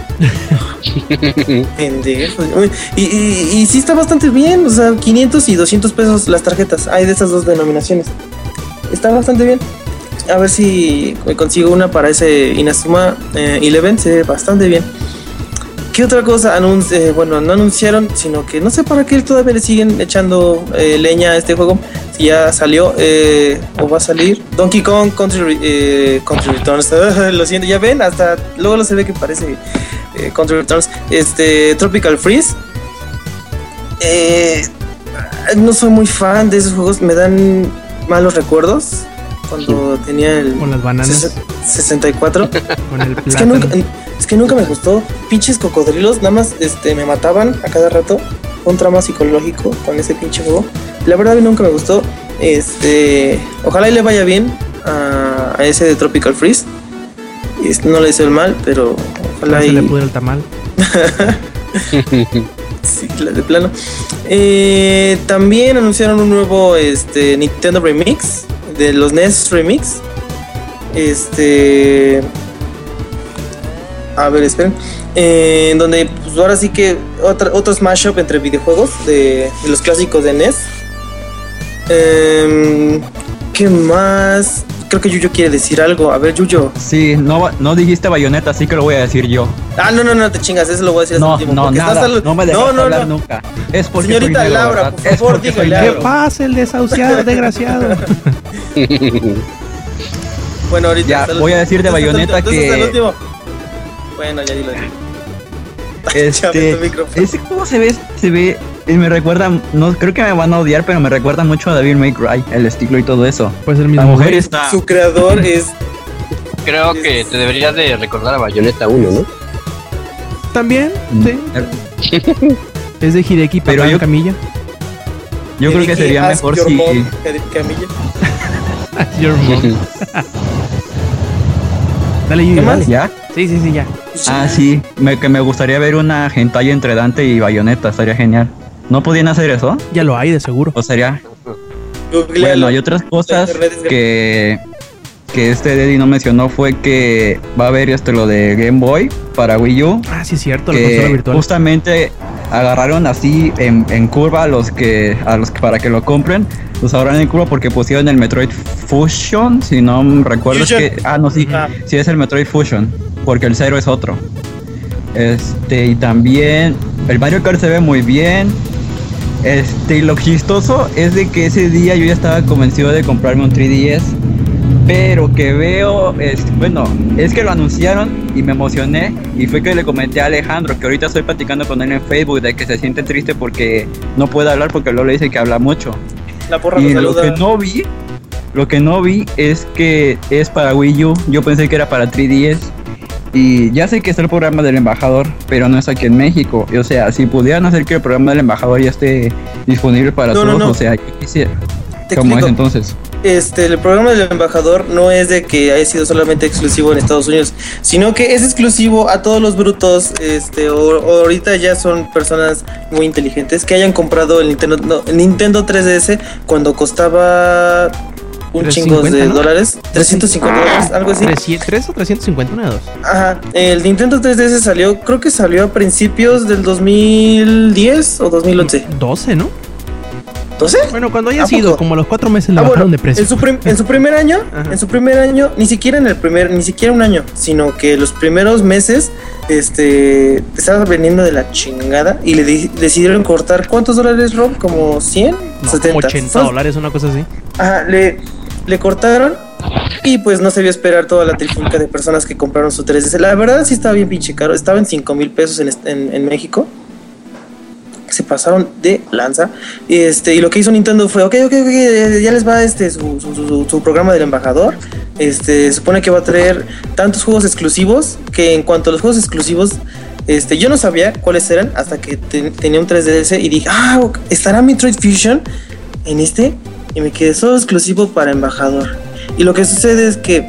Pendejo. Y, y, y sí está bastante bien, o sea, 500 y 200 pesos las tarjetas. Hay de esas dos denominaciones. Está bastante bien. A ver si me consigo una para ese Inazuma eh, Eleven, se ve bastante bien. ¿Qué otra cosa anunci- eh, bueno, no anunciaron, sino que no sé para qué todavía le siguen echando eh, leña a este juego. Si ya salió eh, o va a salir. Donkey Kong Country, Country Returns. Lo siento, ya ven, hasta luego lo se ve que parece Country Returns. Este, Tropical Freeze. No soy muy fan de esos juegos, me dan malos recuerdos. Cuando tenía el Con las bananas, ses- 64. con el Es que, nunca, es que nunca me gustó. Pinches cocodrilos, nada más este, me mataban a cada rato. Un trama psicológico con ese pinche juego. La verdad, a mí nunca me gustó. Este, ojalá y le vaya bien a, a ese de Tropical Freeze. Y es- no le deseo el mal, pero ojalá se y. le pudre el tamal. Sí, de plano. Eh, también anunciaron un nuevo este, Nintendo Remix de los NES Remix. Este. A ver, esperen. Eh, donde pues, ahora sí que otra, otro mashup entre videojuegos de, de los clásicos de NES. Em, ¿Qué más? Creo que Yuyo quiere decir algo. A ver, Yuyo. Sí, no, no dijiste bayoneta, así que lo voy a decir yo. Ah, no, no, no, te chingas. Eso lo voy a decir hasta No, último. no, nada. al- No me dejas no, no, hablar no. nunca. Es porque Señorita soy negro, Laura, ¿verdad? por favor, dígale ¿Qué algo. negro. pasa el desahuciado, desgraciado? Bueno, ahorita. Ya, voy a decir de Entonces, entonces, que- hasta el último. Bueno, ya dilo. Este, Chave, tu micrófono. ese juego se ve, se ve, y me recuerda, no creo que me van a odiar, pero me recuerda mucho a David May Cry, el estilo y todo eso. Pues el La mismo. mujer está, Su creador es. Creo que te deberías de recordar a Bayonetta 1, ¿no? También, Mm. sí. Es de Hideki, Pero pero yo- Camilla. yo creo que sería mejor Your si, Mom, Camilla. Your mom. Dale, ¿Qué más? ¿Ya? Sí, sí, sí, ya. Ah, sí, me, que me gustaría ver una hentai entre Dante y Bayonetta, estaría genial. ¿No podían hacer eso? Ya lo hay, de seguro. O sería... Bueno, hay otras cosas que, que este Deddy no mencionó fue que va a haber este lo de Game Boy para Wii U. Ah, sí, es cierto, la consola Que virtual. justamente agarraron así en, en curva a los que a los que para que lo compren los agarraron en curva porque pusieron el Metroid Fusion si no recuerdo es Fusion. que ah no sí Ah. sí es el Metroid Fusion porque el cero es otro este y también el Mario Kart se ve muy bien este y lo chistoso es de que ese día yo ya estaba convencido de comprarme un 3DS pero que veo, es, bueno, es que lo anunciaron y me emocioné y fue que le comenté a Alejandro que ahorita estoy platicando con él en Facebook de que se siente triste porque no puede hablar porque luego le dice que habla mucho. La porra Y lo que no vi, lo que no vi es que es para Wii U, yo pensé que era para 3DS y ya sé que está el programa del embajador, pero no es aquí en México. O sea, si pudieran hacer que el programa del embajador ya esté disponible para No, todos, no. o sea, yo quisiera. Te ¿Cómo es entonces? Este, el programa del embajador no es de que haya sido solamente exclusivo en Estados Unidos, sino que es exclusivo a todos los brutos, este, o, o ahorita ya son personas muy inteligentes que hayan comprado el Nintendo, el Nintendo 3DS cuando costaba un chingo 350, de ¿no? dólares, 350 dólares, algo así. 300 ¿Tres o 350? Una de dos. Ajá, el Nintendo 3DS salió, creo que salió a principios del 2010 o 2011. 12, ¿no? ¿12? Bueno, cuando haya ¿A sido, poco? como a los cuatro meses le Ah, bajaron bueno, de precio. En su, prim- en su primer año, Ajá. en su primer año, ni siquiera en el primer, ni siquiera un año, sino que los primeros meses, este, estaba vendiendo de la chingada y le di- decidieron cortar, ¿cuántos dólares, Rob? Como 100, No, 70. como 80 Son- dólares, una cosa así. Ajá, le, le cortaron y pues no se vio esperar toda la trifulca de personas que compraron su 3DS. La verdad sí estaba bien pinche caro, estaba en 5 mil pesos en, en, México. Se pasaron de lanza. Este, y lo que hizo Nintendo fue, ok, ok, ok, ya les va este, su, programa del embajador. Este, supone que va a traer tantos juegos exclusivos que en cuanto a los juegos exclusivos, este, yo no sabía cuáles eran hasta que te- tenía un 3DS y dije, ah, ¿estará Metroid Fusion en este? Y me quedé solo exclusivo para embajador. Y lo que sucede es que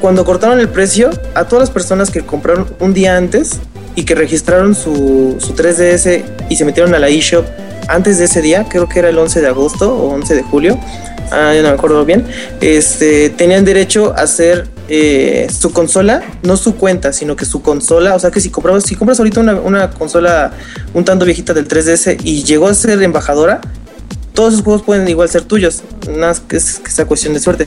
cuando cortaron el precio, a todas las personas que compraron un día antes y que registraron su, su 3DS y se metieron a la eShop antes de ese día, creo que era el 11 de agosto o 11 de julio, ah, ya no me acuerdo bien, este, tenían derecho a hacer eh, su consola, no su cuenta, sino que su consola, o sea que si comprabas, si compras ahorita una, una consola un tanto viejita del 3DS y llegó a ser embajadora, todos esos juegos pueden igual ser tuyos, nada más que es que sea cuestión de suerte.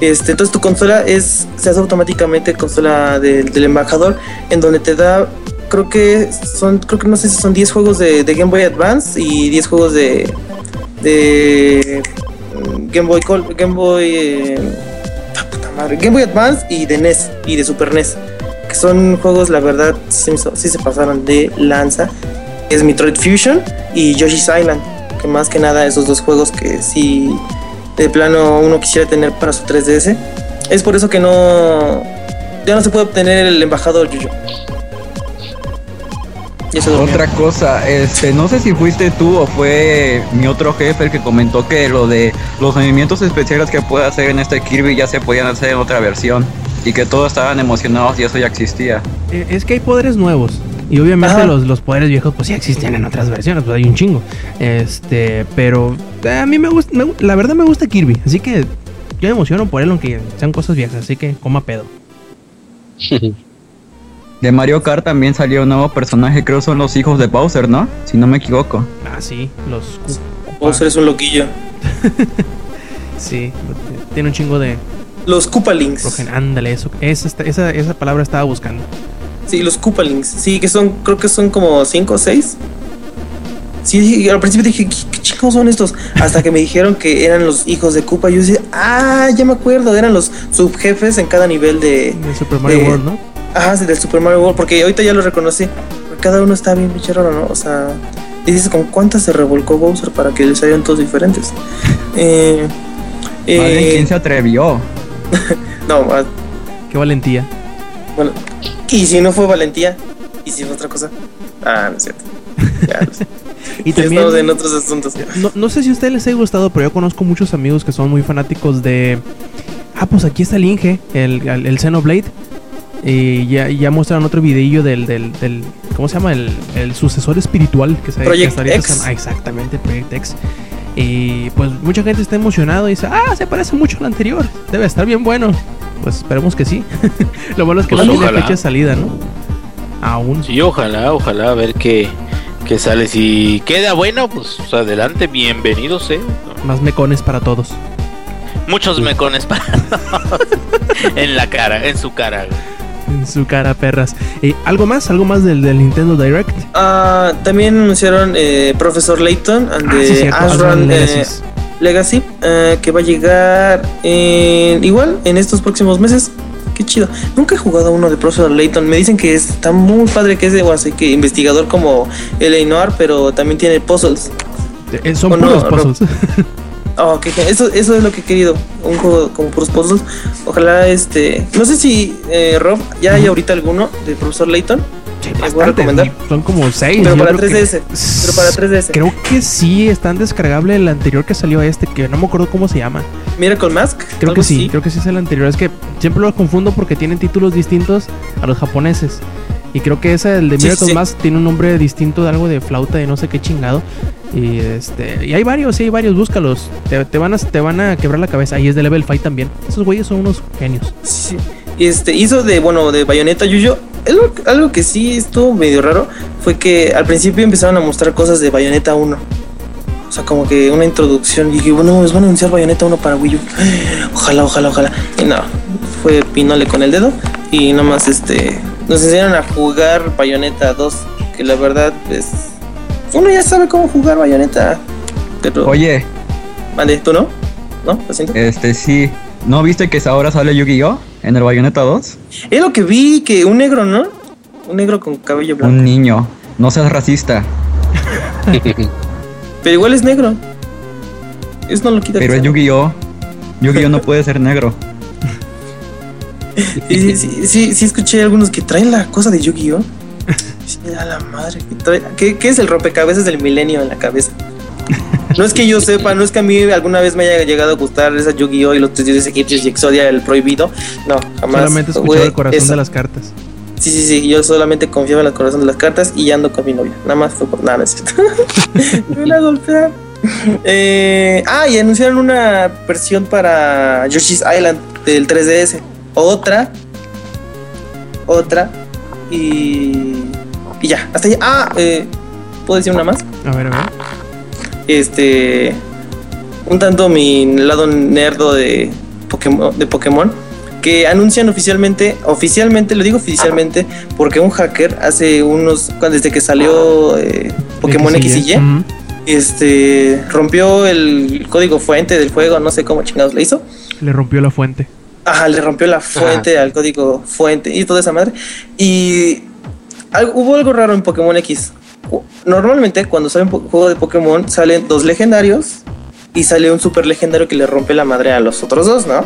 Este, entonces tu consola es, se hace automáticamente consola del- embajador, en donde te da, creo que son, creo que no sé si son 10 juegos de, Game Boy Advance y 10 juegos de, de mm, Game Boy Col- Game Boy, eh, ah, Game Boy Advance y de NES y de Super NES, que son juegos, la verdad, sí, sí se pasaron de lanza. Es Metroid Fusion y Yoshi's Island, que más que nada esos dos juegos que sí de plano uno quisiera tener para su 3DS. Es por eso que no ya no se puede obtener el embajador Yuyo. Otra cosa, este, no sé si fuiste tú o fue mi otro jefe el que comentó que lo de los movimientos especiales que puede hacer en este Kirby ya se podían hacer en otra versión y que todos estaban emocionados y eso ya existía. Eh, Es que hay poderes nuevos. Y obviamente los, los poderes viejos, pues sí existen en otras versiones, pues hay un chingo. Este, pero eh, a mí me gusta, me la verdad me gusta Kirby, así que yo me emociono por él, aunque sean cosas viejas, así que coma pedo. De Mario Kart también salió un nuevo personaje, creo son los hijos de Bowser, ¿no? Si no me equivoco. Ah, sí, los. Bowser es un loquillo. Sí, tiene un chingo de. Los Koopalings. Ándale, eso. Esa, esa, esa palabra estaba buscando. Sí, los Koopalings. Sí, que son, creo que son como 5 o 6. Sí, dije- al principio dije, ¿qué, qué chicos son estos? Hasta que me dijeron que eran los hijos de Koopa. Yo decía, ah, ya me acuerdo, eran los subjefes en cada nivel de. De Super Mario de- World, ¿no? Ajá, sí, del Super Mario World, porque ahorita ya lo reconocí. Cada uno está bien pinche raro, ¿no? O sea, y dices, ¿con cuántas se revolcó Bowser para que les salieran todos diferentes? Eh, Madre, eh, ¿Quién se atrevió? no, ah, Qué valentía. bueno. Y si no fue valentía, y si fue otra cosa. Ah, no es cierto. Ya, sé. Y Ya también. estamos en otros asuntos. No, no sé si a ustedes les haya gustado, pero yo conozco muchos amigos que son muy fanáticos de. Ah, pues aquí está el Inge, el, el, el Xenoblade. Y ya, ya mostraron otro videillo del, del, del ¿cómo se llama? El, el sucesor espiritual que se Project que X. ah, exactamente, Project X. Y pues mucha gente está emocionado y dice, ah, se parece mucho al anterior, debe estar bien bueno. Pues esperemos que sí. Lo malo es que Pues no tiene fecha de salida, ¿no? Aún. Sí, ojalá, ojalá a ver qué, qué sale. Si queda bueno, pues adelante, bienvenidos, eh. Más mecones para todos. Muchos mecones para en la cara, en su cara. En su cara, perras. Eh, ¿Algo más? ¿Algo más del, del Nintendo Direct? Ah, también anunciaron eh, Profesor Layton and Ah, the sí, eh. Legacy, eh, que va a llegar en- igual en estos próximos meses. Qué chido. Nunca he jugado uno de Profesor Layton. Me dicen que está muy padre, que es de así que investigador como Eleanor, pero también tiene puzzles. Eh, son no, puros no. Oh, qué gen- eso, eso es lo que he querido. Un juego como puros puzzles. Ojalá este. No sé si eh, Rob ya hay ahorita alguno de Profesor Layton. Sí, voy a bastante, recomendar. Son como seis. Pero yo para creo que- 3DS. Pero para 3DS. Creo que sí, está en descargable el anterior que salió a este, que no me acuerdo cómo se llama. Miracle Mask. Creo que sí, así. creo que sí es el anterior. Es que siempre los confundo porque tienen títulos distintos a los japoneses. Y creo que ese, el de Miracle sí. Tiene un nombre distinto de algo de flauta de no sé qué chingado. Y este. Y hay varios, sí, hay varios, búscalos. Te, te van a, te van a quebrar la cabeza. Y es de Level 5 también. Esos güeyes son unos genios. Sí. Y este, hizo de, bueno, de Bayonetta Yuyo. Algo, algo que sí estuvo medio raro fue que al principio empezaron a mostrar cosas de Bayonetta 1. O sea, como que una introducción. Y dije, bueno, nos van a anunciar Bayonetta 1 para Wii U. Ojalá, ojalá, ojalá. Y no, fue pinole con el dedo. Y nomás este, nos enseñaron a jugar Bayonetta 2. Que la verdad, pues, uno ya sabe cómo jugar Bayonetta. Pero, Oye, vale, ¿tú no? ¿No? ¿Lo siento? este sí. ¿No viste que ahora sale Yu-Gi-Oh? En el Bayonetta 2? Es lo que vi, que un negro, ¿no? Un negro con cabello blanco. Un niño. No seas racista. Pero igual es negro. Eso no lo quita. Pero es Yu-Gi-Oh. Yu-Gi-Oh no puede ser negro. Sí, sí, sí, sí, escuché algunos que traen la cosa de Yu-Gi-Oh. Sí, a la madre. ¿Qué, qué es el rompecabezas del milenio en la cabeza? No es que yo sepa, no es que a mí alguna vez me haya llegado a gustar esa Yu-Gi-Oh y los dioses egipcios y Exodia el prohibido. No, jamás. Solamente escuchaba el corazón eso. de las cartas. Sí, sí, sí, yo solamente confiaba en el corazón de las cartas y ando con mi novia. Nada más fue por nada, no es cierto. me van a golpear. Eh, ah, y anunciaron una versión para Yoshi's Island del 3DS. Otra. Otra. Y. Y ya, hasta allá. Ah, eh, ¿puedo decir una más? A ver, a ver. Este. Un tanto mi lado nerdo de Pokémon, de Pokémon. Que anuncian oficialmente, oficialmente, lo digo oficialmente, porque un hacker hace unos, desde que salió eh, Pokémon X y Y, este, rompió el código fuente del juego, no sé cómo chingados le hizo. Le rompió la fuente. Ajá, le rompió la fuente al código fuente y toda esa madre. Y algo- hubo algo raro en Pokémon X. Normalmente cuando sale un juego de Pokémon salen dos legendarios y sale un super legendario que le rompe la madre a los otros dos, ¿no?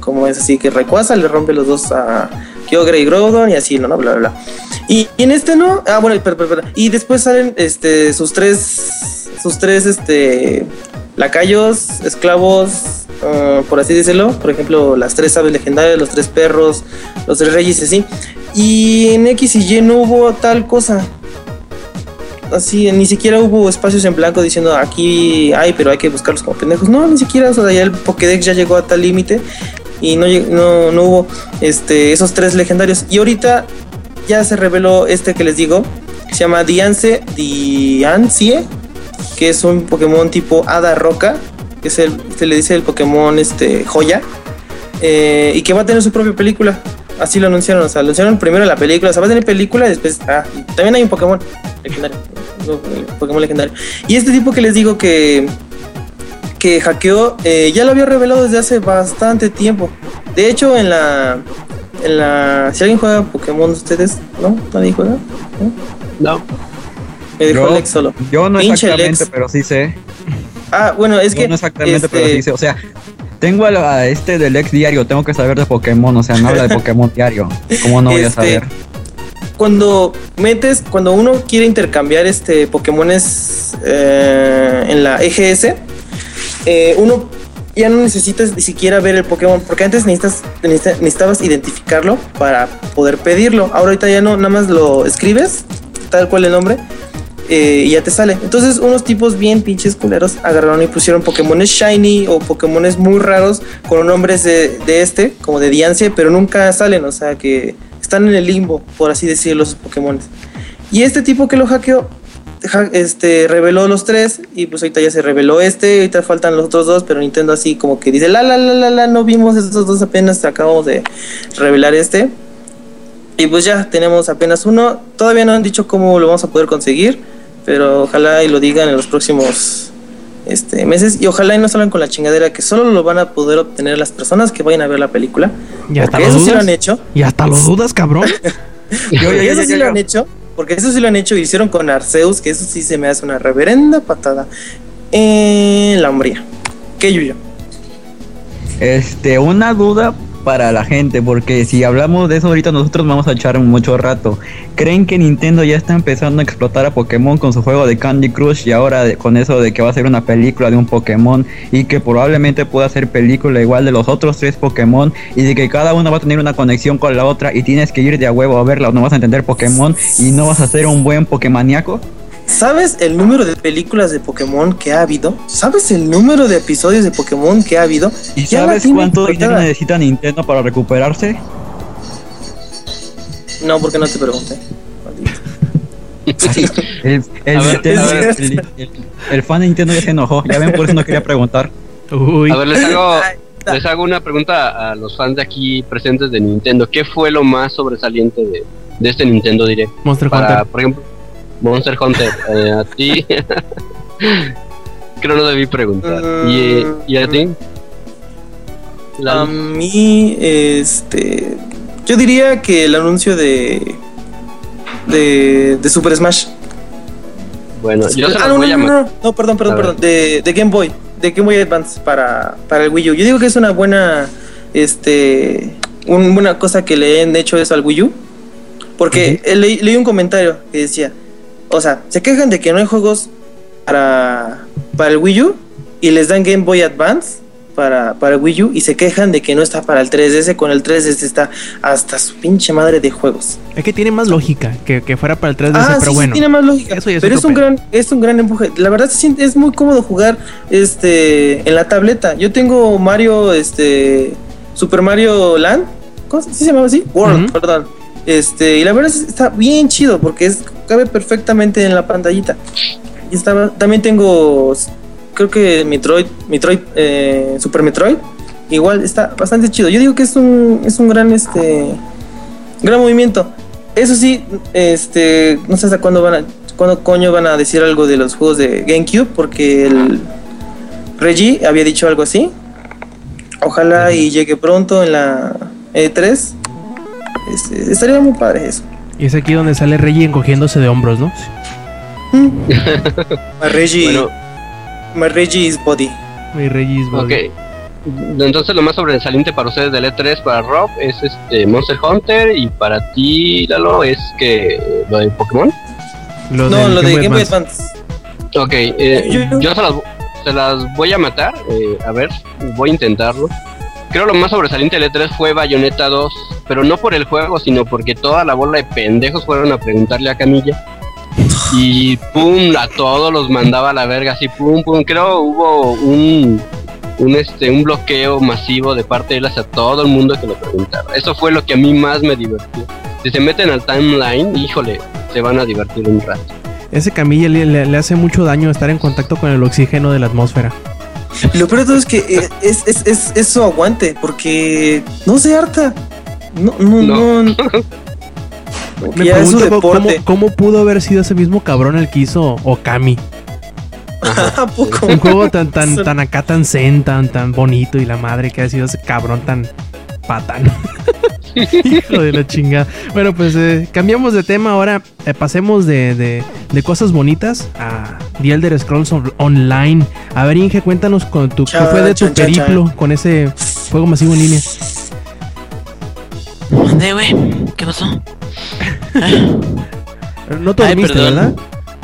Como es así que Rayquaza le rompe los dos a Kyogre y Groudon y así, ¿no? ¿no? Bla, bla, bla. Y, y en este no, ah, bueno, pero, pero, pero- y después salen este sus tres sus tres este lacayos, esclavos, ah, por así decirlo, por ejemplo, las tres aves legendarias, los tres perros, los tres reyes así. Y en X y Y no hubo tal cosa. Así, ni siquiera hubo espacios en blanco diciendo aquí hay, pero hay que buscarlos como pendejos. No, ni siquiera, o sea, ya el Pokédex ya llegó a tal límite y no, no, no hubo este, esos tres legendarios. Y ahorita ya se reveló este que les digo, se llama Diance, Diancie, que es un Pokémon tipo Hada Roca, que es el, se le dice el Pokémon este, Joya, eh, y que va a tener su propia película. Así lo anunciaron, o sea, anunciaron primero la película, o sea, va a tener película y después, ah, también hay un Pokémon legendario, eh, Pokémon legendario. Y este tipo que les digo que, que hackeó, eh, ya lo había revelado desde hace bastante tiempo. De hecho, en la, en la, si alguien juega Pokémon ustedes, ¿no? ¿Nadie juega? ¿No? No. Me dijo Yo- Alex solo. Yo no Pinche exactamente, Lex. pero sí sé. Ah, bueno, es Yo que. no exactamente, pero este, sí sé. O sea, tengo a, a este del ex diario, tengo que saber de Pokémon, o sea, no habla de Pokémon diario. ¿Cómo no voy a Este, saber? cuando metes, cuando uno quiere intercambiar este Pokémones eh, en la EGS, eh, uno ya no necesitas ni siquiera ver el Pokémon, porque antes necesitas, necesita- necesitabas identificarlo para poder pedirlo. Ahora ahorita ya no, nada más lo escribes, tal cual el nombre, eh, y ya te sale. Entonces unos tipos bien pinches culeros agarraron y pusieron Pokémones shiny o Pokémones muy raros con nombres de, de este, como de Diancie, pero nunca salen, o sea que están en el limbo, por así decirlo, esos Pokémones. Y este tipo que lo hackeó, este, reveló los tres y pues ahorita ya se reveló este, ahorita faltan los otros dos, pero Nintendo así como que dice, la, la, la, la, la, no vimos estos dos apenas, acabamos de revelar este. Y pues ya tenemos apenas uno, todavía no han dicho cómo lo vamos a poder conseguir, pero ojalá y lo digan en los próximos este, meses y ojalá y no salgan con la chingadera que solo lo van a poder obtener las personas que vayan a ver la película. ¿Y hasta porque lo eso sí lo han hecho. Y hasta lo dudas, cabrón. Porque eso sí lo han hecho. Porque eso sí lo han hecho y hicieron con Arceus, que eso sí se me hace una reverenda patada en la hombría. ¿Qué Yuyo? Este, una duda para la gente, porque si hablamos de eso ahorita nosotros vamos a echar mucho rato. ¿Creen que Nintendo ya está empezando a explotar a Pokémon con su juego de Candy Crush y ahora con eso de que va a ser una película de un Pokémon y que probablemente pueda ser película igual de los otros tres Pokémon y de que cada uno va a tener una conexión con la otra y tienes que ir de a huevo a verla o no vas a entender Pokémon y no vas a ser un buen Pokémaniaco? ¿Sabes el número de películas de Pokémon que ha habido? ¿Sabes el número de episodios de Pokémon que ha habido? ¿Y Ya sabes cuánto dinero necesita Nintendo para recuperarse? No, porque no te pregunté. El, el A ver, Nintendo- a ver. el- el- el fan de Nintendo ya se enojó. Ya ven, por eso no quería preguntar. Uy. A ver, les hago, les hago una pregunta a los fans de aquí presentes de Nintendo. ¿Qué fue lo más sobresaliente de, de este Nintendo Direct? Monster Para, Hunter. por ejemplo, Monster Hunter. eh, a ti. Creo no debí preguntar. ¿Y, y a ti? La- A mí, este. Yo diría que el anuncio de. de, de Super Smash. bueno, yo ah, no, voy no, a no, no, no, perdón, perdón, perdón. De, de Game Boy. De Game Boy Advance para, para el Wii U. Yo digo que es una buena. Este. un- buena cosa que le han hecho eso al Wii U. Porque eh, leí un comentario que decía. O sea, se quejan de que no hay juegos para, para el Wii U y les dan Game Boy Advance para, para el Wii U y se quejan de que no está para el 3DS. Con el 3DS está hasta su pinche madre de juegos. Es que tiene más lógica que, que fuera para el 3DS, Ah, pero sí, bueno. sí, tiene más lógica. Eso es pero es un pedo. gran, es un gran empuje. La verdad es muy cómodo jugar este en la tableta. Yo tengo Mario, este Super Mario Land, ¿cómo se, llamaba así? World, perdón. Este, y la verdad es- está bien chido porque es cabe perfectamente en la pantallita. Y estaba, también tengo creo que Metroid, Metroid eh, Super Metroid, igual está bastante chido. Yo digo que es un es un gran este gran movimiento. Eso sí, este, no sé hasta cuándo van a, cuándo coño van a decir algo de los juegos de GameCube, porque el Reggie había dicho algo así. Ojalá y llegue pronto en la E3. Este, estaría muy padre eso. Y es aquí donde sale Reggie encogiéndose de hombros, ¿no? My Reggie, Bueno, my Reggie is body. Mi Reggie es body. ok. Entonces lo más sobresaliente para ustedes del E3 para Rob es este Monster Hunter y para ti Lalo es que lo de Pokémon. Lo no, lo de Game Boy Advance. Ok, eh, yo se las, se las voy a matar. eh, a ver, voy a intentarlo. Creo lo más sobresaliente del E3 fue Bayonetta 2, pero no por el juego, sino porque toda la bola de pendejos fueron a preguntarle a Camilla. Y pum, a todos los mandaba a la verga, así pum, pum. Creo hubo un, un, este, un bloqueo masivo de parte de él hacia todo el mundo que lo preguntaba. Eso fue lo que a mí más me divertió. Si se meten al timeline, híjole, se van a divertir un rato. Ese Camilla le- le hace mucho daño estar en contacto con el oxígeno de la atmósfera. Lo peor de todo es que eh, es, es, es, es su aguante, porque no se harta. No, no, no. No. Me ya es pregunto co- cómo, pudo haber sido ese mismo cabrón el que hizo Okami. ¿A poco? Un juego tan, tan, tan acá, tan zen, tan, tan bonito y la madre que ha sido ese cabrón tan patán. Hijo de la chingada. Bueno, pues eh, cambiamos de tema ahora. eh, pasemos de, de- de cosas bonitas a The Elder Scrolls On- Online. A ver, Inge, cuéntanos con tu, qué fue de tu periplo con ese juego masivo en línea. ¿Dónde, güey? ¿Qué pasó? No te dormiste. ¿verdad?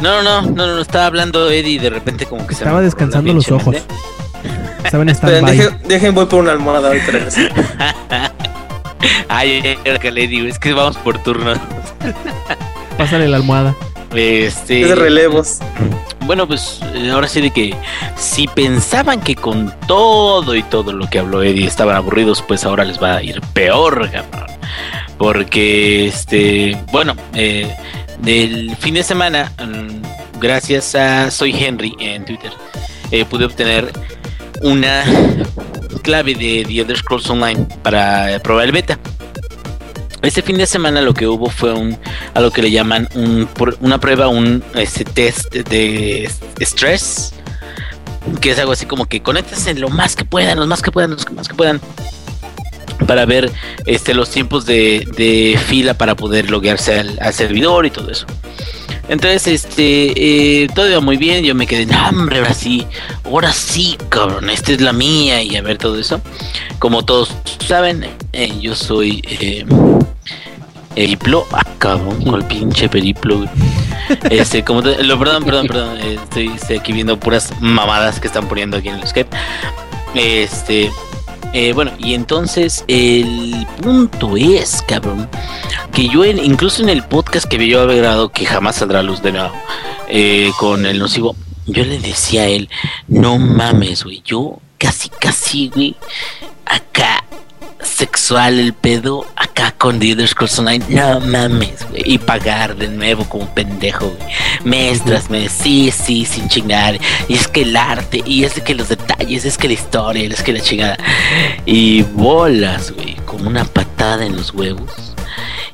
No, no, no, no, no, estaba hablando Eddie y de repente como que se Estaba me- descansando los ojos. mente. Estaba en Esperen, dejen, dejen, voy por una almohada ahorita. Ay, era que le digo, es que vamos por turno. Pásale la almohada. Este. Es de relevos. Bueno, pues eh, ahora sí de que si pensaban que con todo y todo lo que habló Eddie estaban aburridos, pues ahora les va a ir peor, cabrón. Porque, este, bueno, eh, del fin de semana, mm, gracias a Soy Henry en Twitter, eh, pude obtener una clave de The Elder Scrolls Online para probar el beta. Este fin de semana lo que hubo fue un a lo que le llaman una prueba, un este, test de estrés, que es algo así como que conéctense lo más que puedan, lo más que puedan, lo más que puedan, para ver este, los tiempos de, fila para poder loguearse al servidor y todo eso. Entonces, este, eh, todo iba muy bien. Yo me quedé, no, hombre, ahora sí, ahora sí, cabrón, esta es la mía. Y a ver todo eso. Como todos saben, eh, yo soy eh, periplo. Ah, cabrón, el pinche periplo. Este, como lo, perdón, perdón, perdón. estoy, estoy aquí viendo puras mamadas que están poniendo aquí en el Skype. Este, eh, bueno, y entonces el punto es, cabrón, que yo incluso en el podcast que yo había grabado, que jamás saldrá luz de nuevo, eh, con el nocivo, yo le decía a él, no mames, güey, yo casi, casi, güey, acá sexual el pedo, acá con The Elder Scrolls Online, no mames, güey, y pagar de nuevo como pendejo, güey, mes tras mes, sí, sí, sin chingar, y es que el arte, y es que los detalles, es que la historia, es que la chingada, y bolas, güey, como una patada en los huevos.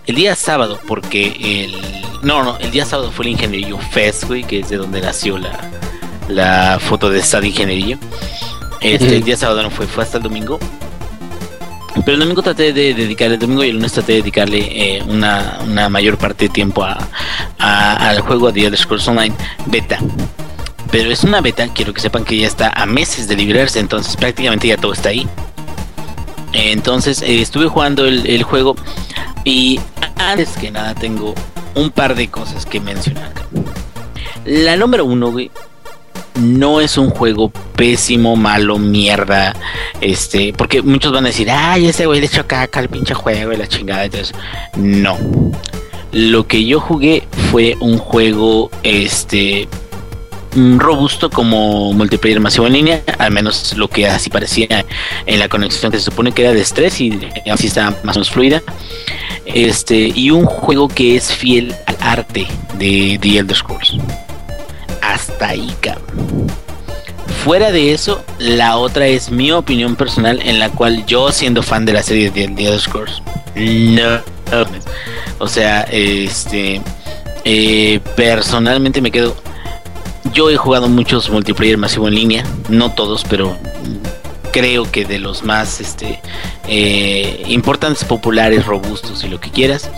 El día sábado, porque el. No, no, el día sábado fue el Ingenierillo Fest, güey, que es de donde nació la, la foto de esta de Ingenierillo. Este, El día sábado no fue, fue hasta el domingo. Pero el domingo traté de dedicarle, el domingo y el lunes traté de dedicarle eh, una, una mayor parte de tiempo a, a- al juego de Elder Scrolls Online beta. Pero es una beta, quiero que sepan que ya está a meses de liberarse, entonces prácticamente ya todo está ahí. Entonces eh, estuve jugando el, el juego y antes que nada tengo un par de cosas que mencionar. La número uno, güey, no es un juego pésimo, malo, mierda. Este, porque muchos van a decir, ay, ese güey le echó caca al pinche juego y la chingada. Entonces, no. Lo que yo jugué fue un juego, este, mm, robusto como multiplayer masivo en línea, al menos lo que así parecía en la conexión que se supone que era de estrés y así está más o menos fluida. Este, y un juego que es fiel al arte de The Elder Scrolls. Hasta ahí. Fuera de eso, la otra es mi opinión personal en la cual yo siendo fan de la serie de The Elder Scrolls, no, o sea, este, eh, personalmente me quedo yo he jugado muchos multiplayer masivo en línea, no todos, pero creo que de los más este, eh, importantes, populares, robustos y lo que quieras.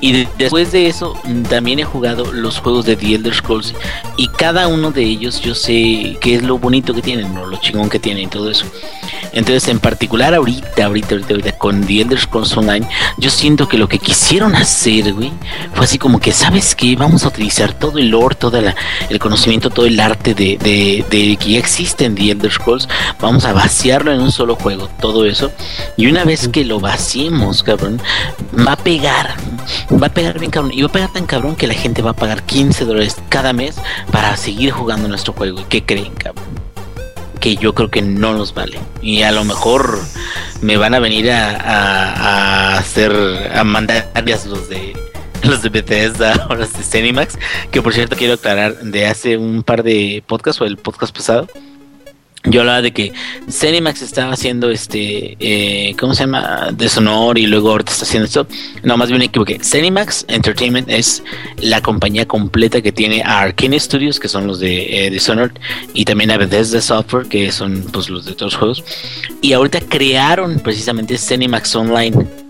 Y de- después de eso, mm, también he jugado los juegos de The Elder Scrolls. Y cada uno de ellos yo sé qué es lo bonito que tienen, o lo chingón que tienen y todo eso. Entonces, en particular, ahorita, ahorita, ahorita, ahorita, con The Elder Scrolls Online, yo siento que lo que quisieron hacer, güey, fue así como que, ¿sabes qué? Vamos a utilizar todo el lore, todo el conocimiento, todo el arte de, de, de que ya existe en The Elder Scrolls. Vamos a vaciarlo en un solo juego, todo eso. Y una vez que lo vaciemos, cabrón, va a pegar. Va a pegar bien cabrón. Y va a pegar tan cabrón que la gente va a pagar 15 dólares cada mes para seguir jugando nuestro juego. ¿Y qué creen, cabrón? Que yo creo que no nos vale. Y a lo mejor me van a venir a, a, hacer, a mandar los de los de Bethesda o los de Cinemax, que por cierto quiero aclarar de hace un par de podcasts o el podcast pasado, yo hablaba de que Cinemax estaba haciendo este, eh, ¿cómo se llama? Deshonor y luego ahorita está haciendo esto. No, más bien me equivoqué. Cinemax Entertainment es la compañía completa que tiene a Arkane Studios, que son los de eh, Dishonored, y también a Bethesda Software, que son pues los de todos los juegos. Y ahorita crearon precisamente Cinemax Online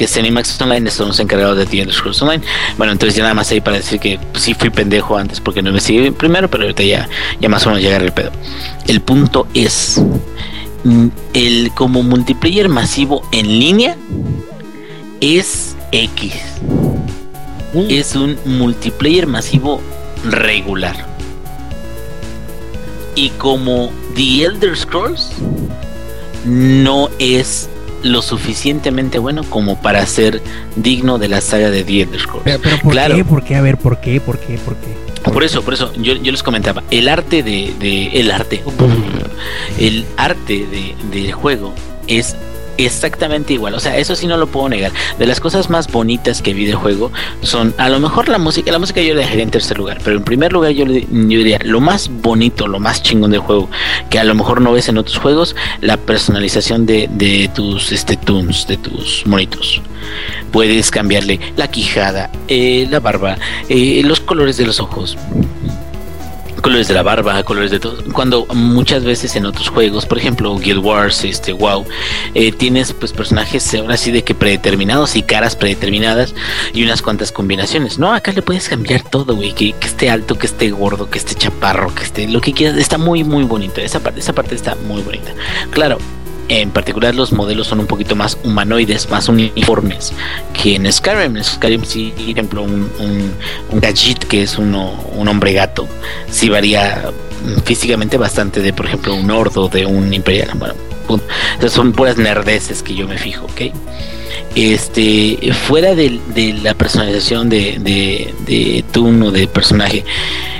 que Cinemax Online son los encargados de The Elder Scrolls Online. Bueno, entonces ya nada más ahí para decir que pues, sí fui pendejo antes porque no me seguí primero, pero ahorita ya, ya más o menos llegar el pedo. El punto es mm, el como multiplayer masivo en línea es X. Es un multiplayer masivo regular. Y como The Elder Scrolls no es lo suficientemente bueno como para ser digno de la saga de The Elder Scrolls. Pero, pero ¿por Claro. qué? ¿Por qué? A ver, ¿por qué? ¿Por qué? ¿Por qué? Por eso, por eso, yo, yo les comentaba, el arte de, de- el arte, el arte de, del juego es exactamente igual, o sea, eso sí no lo puedo negar. De las cosas más bonitas que vi del juego son, a lo mejor la música, la música yo la dejaría en tercer lugar, pero en primer lugar yo, le- diría, lo más bonito, lo más chingón del juego, que a lo mejor no ves en otros juegos, la personalización de, de tus este, tunes, de tus monitos. Puedes cambiarle la quijada, eh, la barba, eh, los colores de los ojos, colores de la barba, colores de todo. Cuando muchas veces en otros juegos, por ejemplo, Guild Wars, este, wow, eh, tienes pues personajes ahora sí de que predeterminados y caras predeterminadas y unas cuantas combinaciones. No, acá le puedes cambiar todo, güey, que, que esté alto, que esté gordo, que esté chaparro, que esté lo que quieras. Está muy, muy bonito. Esa parte, esa parte está muy bonita. Claro. En particular los modelos son un poquito más humanoides, más uniformes que en Skyrim. En Skyrim sí, por ejemplo, un, un, un Gajit, que es uno, un hombre gato, sí varía físicamente bastante de, por ejemplo, un ordo, de un imperial. Bueno, punto. Son puras nerdeces que yo me fijo, ¿ok? Este, fuera de, la personalización de, de, de o de personaje,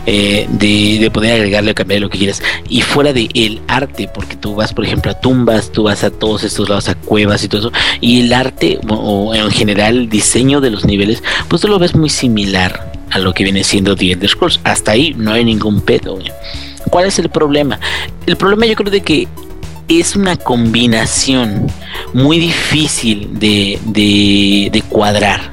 eh, de, de poder agregarle o cambiar lo que quieras, y fuera de el arte, porque tú vas, por ejemplo, a tumbas, tú vas a todos estos lados, a cuevas y todo eso, y el arte, o, en general el diseño de los niveles, pues tú lo ves muy similar a lo que viene siendo The Elder Scrolls. Hasta ahí no hay ningún pedo. ¿Cuál es el problema? El problema yo creo de que es una combinación muy difícil de, de, de cuadrar.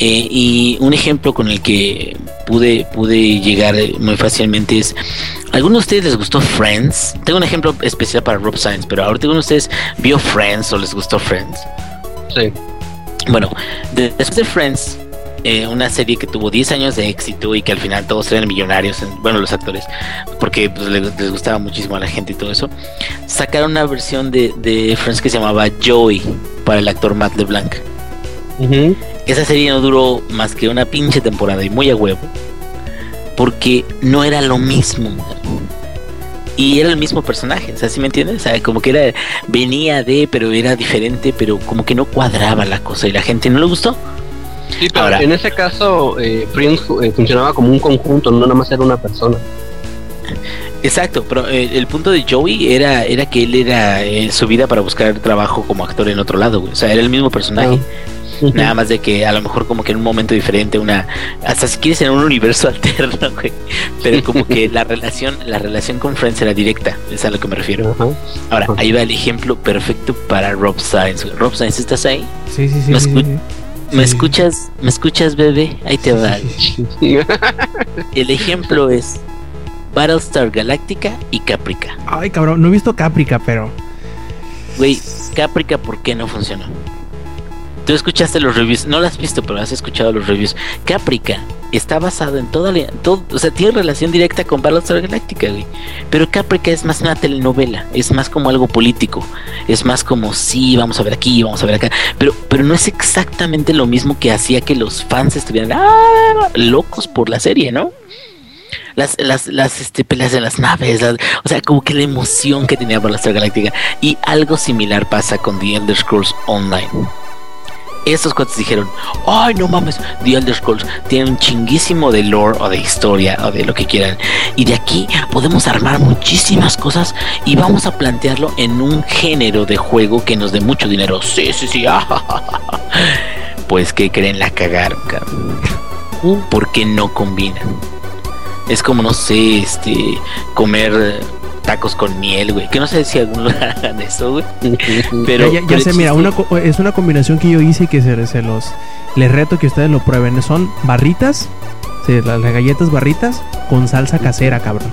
Eh, y un ejemplo con el que pude, pude llegar eh, muy fácilmente es, ¿a ¿alguno de ustedes les gustó Friends? Tengo un ejemplo especial para Rob Science, pero ahorita alguno de ustedes vio Friends o les gustó Friends. Sí. Bueno, de- después de Friends, eh, una serie que tuvo 10 años de éxito y que al final todos eran millonarios, en- bueno, los actores, porque pues, le- les, gustaba muchísimo a la gente y todo eso, sacaron una versión de, de Friends que se llamaba Joey para el actor Matt LeBlanc. Esa serie no duró más que una pinche temporada y muy a huevo, porque no era lo mismo. Y era el mismo personaje, o sea, ¿sí me entiendes? O sea, como que era, venía de, pero era diferente, pero como que no cuadraba la cosa y la gente no le gustó. Sí, pero Ahora- en ese caso, eh, Friends eh, funcionaba como un conjunto, no nada más era una persona. Exacto, pero eh, el punto de Joey era, era que él era eh, su vida para buscar trabajo como actor en otro lado, güey. O sea, era el mismo personaje. Nada más de que a lo mejor como que en un momento diferente, una hasta si quieres en un universo alterno, güey. Pero como que la relación, la relación con Friends era directa, es a lo que me refiero. Ahora, ahí va el ejemplo perfecto para Rob güey. Rob Science, ¿estás ahí? Sí, sí, sí. Me sí, escu- sí. ¿Me escuchas? ¿Me escuchas, bebé? Ahí te va. El ejemplo es Battlestar Galactica y Caprica. Ay, cabrón, no he visto Caprica, pero. Güey, Caprica, ¿por qué no funcionó? Tú escuchaste los reviews, no lo has visto, pero has escuchado los reviews. Caprica está basado en toda la. Todo, o sea, tiene relación directa con Battlestar Galactica, güey. Pero Caprica es más una telenovela, es más como algo político. Es más como, sí, vamos a ver aquí, vamos a ver acá. Pero, pero no es exactamente lo mismo que hacía que los fans estuvieran ah, locos por la serie, ¿no? Las, las, las este, peleas de las naves, o sea, como que la emoción que tenía Battlestar Galactica. Y algo similar pasa con The Elder Scrolls Online. Estos cuates dijeron, ay no mames, The Elder Scrolls tiene un chinguísimo de lore o de historia o de lo que quieran. Y de aquí podemos armar muchísimas cosas y vamos a plantearlo en un género de juego que nos dé mucho dinero. Sí, sí, sí. Pues que creen la cagaron, cabrón. ¿Por qué no combinan? Es como, no sé, este, comer tacos con miel, güey. Que no sé si algún lugar hagan eso, güey. Pero, ya, ya- ya sé, mira, una, es una combinación que yo hice y que se, se los. Les reto que ustedes lo prueben. Son barritas, sí, las, las galletas barritas con salsa casera, cabrón.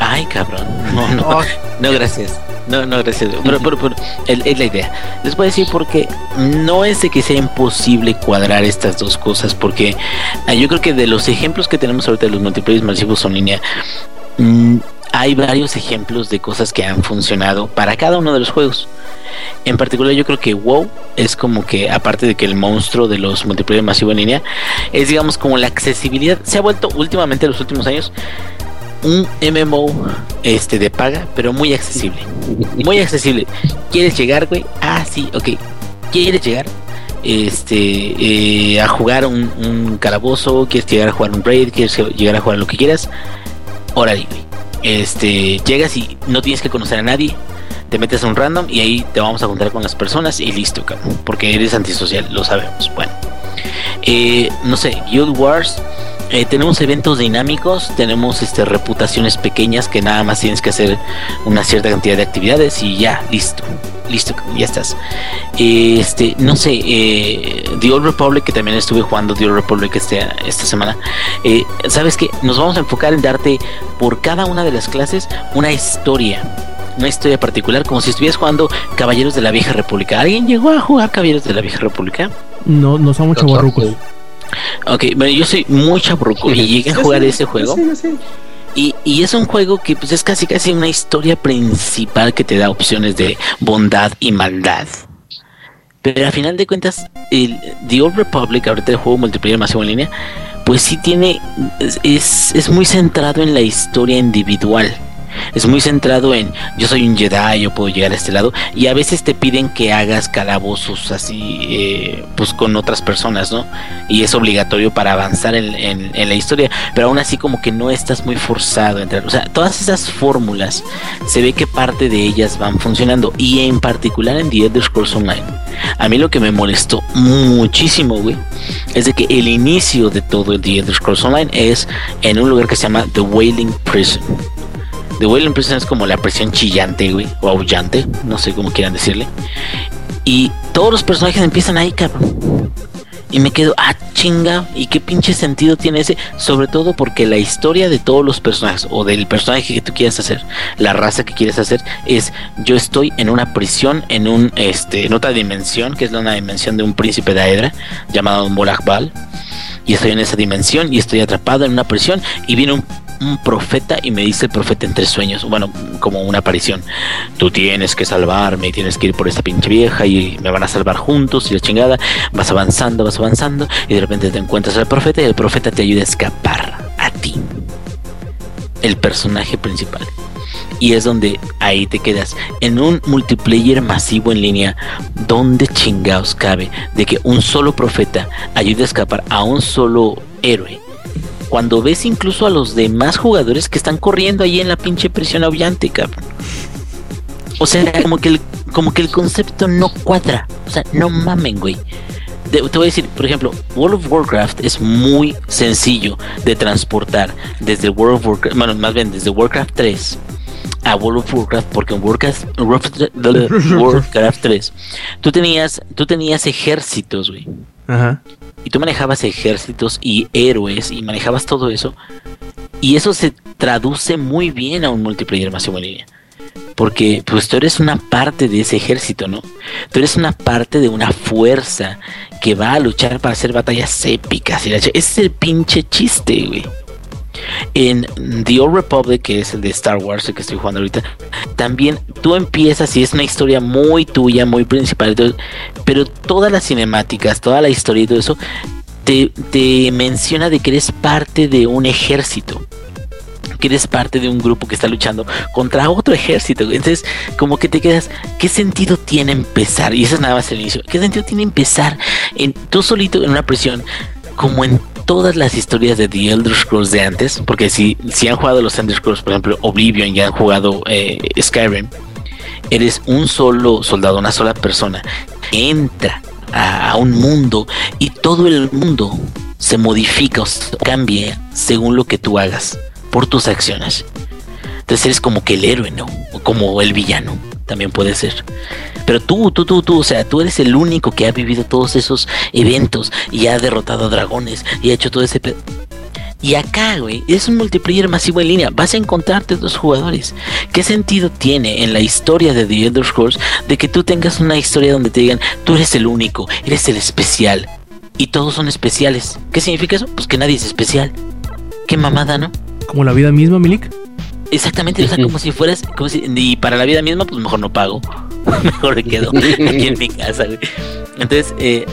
Ay, cabrón. No, no, no, gracias. No, no, gracias. Pero, pero, pero, es la idea. Les voy a decir porque no es de que sea imposible cuadrar estas dos cosas, porque ah, yo creo que de los ejemplos que tenemos ahorita de los multiplayer masivos en línea, mm, hay varios ejemplos de cosas que han funcionado para cada uno de los juegos. En particular, yo creo que WoW es como que, aparte de que el monstruo de los multiplayer masivos en línea, es digamos como la accesibilidad. Se ha vuelto últimamente en los últimos años un MMO este de paga, pero muy accesible. Muy accesible. ¿Quieres llegar, güey? Ah, sí, ok. ¿Quieres llegar? Este, eh, a jugar un, un calabozo, quieres llegar a jugar un raid, quieres llegar a jugar lo que quieras, órale, güey. Este, llegas y no tienes que conocer a nadie, te metes a un random y ahí te vamos a juntar con las personas y listo, porque eres antisocial, lo sabemos. Bueno, eh, no sé, Guild Wars. Eh, tenemos eventos dinámicos, tenemos este, reputaciones pequeñas que nada más tienes que hacer una cierta cantidad de actividades y ya, listo, listo, ya estás. Eh, este, no sé, eh, The Old Republic, que también estuve jugando The Old Republic este, esta semana. eh, Sabes que nos vamos a enfocar en darte por cada una de las clases una historia. Una historia particular, como si estuvieras jugando Caballeros de la Vieja República. ¿Alguien llegó a jugar Caballeros de la Vieja República? No, no somos chavorrucos. Ok, bueno, yo soy muy chaburruco y llegué a jugar ese juego. Y, y es un juego que pues es casi casi una historia principal que te da opciones de bondad y maldad. Pero al final de cuentas, el The Old Republic, ahorita el juego multiplayer masivo en línea, pues sí tiene, es- es, es muy centrado en la historia individual. Es muy centrado en yo soy un Jedi, yo puedo llegar a este lado. Y a veces te piden que hagas calabozos así, eh, pues con otras personas, ¿no? Y es obligatorio para avanzar en, la historia. Pero aún así como que no estás muy forzado a entrar. O sea, todas esas fórmulas, se ve que parte de ellas van funcionando. Y en particular en The Elder Scrolls Online. A mí lo que me molestó muchísimo, güey, es de que el inicio de todo el The Elder Scrolls Online es en un lugar que se llama The Wailing Prison. The Wailing Prison es como la prisión chillante, güey, o aullante, no sé cómo quieran decirle. Y todos los personajes empiezan ahí, cabrón. Y me quedo, ah, chinga, ¿y qué pinche sentido tiene ese? Sobre todo porque la historia de todos los personajes, o del personaje que tú quieras hacer, la raza que quieres hacer, es yo estoy en una prisión, en un este, otra dimensión, que es la una dimensión de un príncipe de Aedra, llamado Molag Bal. Y estoy en esa dimensión y estoy atrapado en una prisión. Y viene un, profeta y me dice el profeta en tres sueños, bueno, como una aparición. Tú tienes que salvarme y tienes que ir por esta pinche vieja y me van a salvar juntos y la chingada. Vas avanzando, vas avanzando y de repente te encuentras al profeta y el profeta te ayuda a escapar a ti. El personaje principal. Y es donde ahí te quedas. En un multiplayer masivo en línea, donde chingaos cabe de que un solo profeta ayude a escapar a un solo héroe. Cuando ves incluso a los demás jugadores que están corriendo ahí en la pinche prisión aullante, cabrón. O sea, como que el, como que el concepto no cuadra. O sea, no mamen, güey. Te voy a decir, por ejemplo, World of Warcraft es muy sencillo de transportar desde World of Warcraft, bueno, más bien desde Warcraft 3 a World of Warcraft, porque en Warcraft, Warcraft, Warcraft 3 tú tenías, tú tenías ejércitos, güey Ajá. y tú manejabas ejércitos y héroes y manejabas todo eso y eso se traduce muy bien a un multiplayer masivo en línea porque pues tú eres una parte de ese ejército, ¿no? Tú eres una parte de una fuerza que va a luchar para hacer batallas épicas. y la ch- Ese es el pinche chiste, güey. En The Old Republic, que es el de Star Wars, el que estoy jugando ahorita, también tú empiezas y es una historia muy tuya, muy principal, pero todas las cinemáticas, toda la historia y todo eso, te, te menciona de que eres parte de un ejército que eres parte de un grupo que está luchando contra otro ejército. Entonces, como que te quedas, ¿qué sentido tiene empezar? Y eso es nada más el inicio. ¿Qué sentido tiene empezar en tú solito en una prisión como en todas las historias de The Elder Scrolls de antes? Porque si, si han jugado los Elder Scrolls, por ejemplo, Oblivion, y han jugado eh, Skyrim, eres un solo soldado, una sola persona. Entra a, a un mundo y todo el mundo se modifica o se cambia según lo que tú hagas por tus acciones. Entonces eres como que el héroe, ¿no? O como el villano, también puede ser. Pero tú, tú, tú, tú, o sea, tú eres el único que ha vivido todos esos eventos y ha derrotado a dragones y ha hecho todo ese... pe- Y acá, güey, es un multiplayer masivo en línea. Vas a encontrarte dos jugadores. ¿Qué sentido tiene en la historia de The Elder Scrolls de que tú tengas una historia donde te digan, tú eres el único, eres el especial? Y todos son especiales. ¿Qué significa eso? Pues que nadie es especial. Qué mamada, ¿no? Como la vida misma, Milik. Exactamente, o sea, como si fueras, como si, y para la vida misma, pues mejor no pago, mejor me quedo aquí en mi casa. Entonces, eh,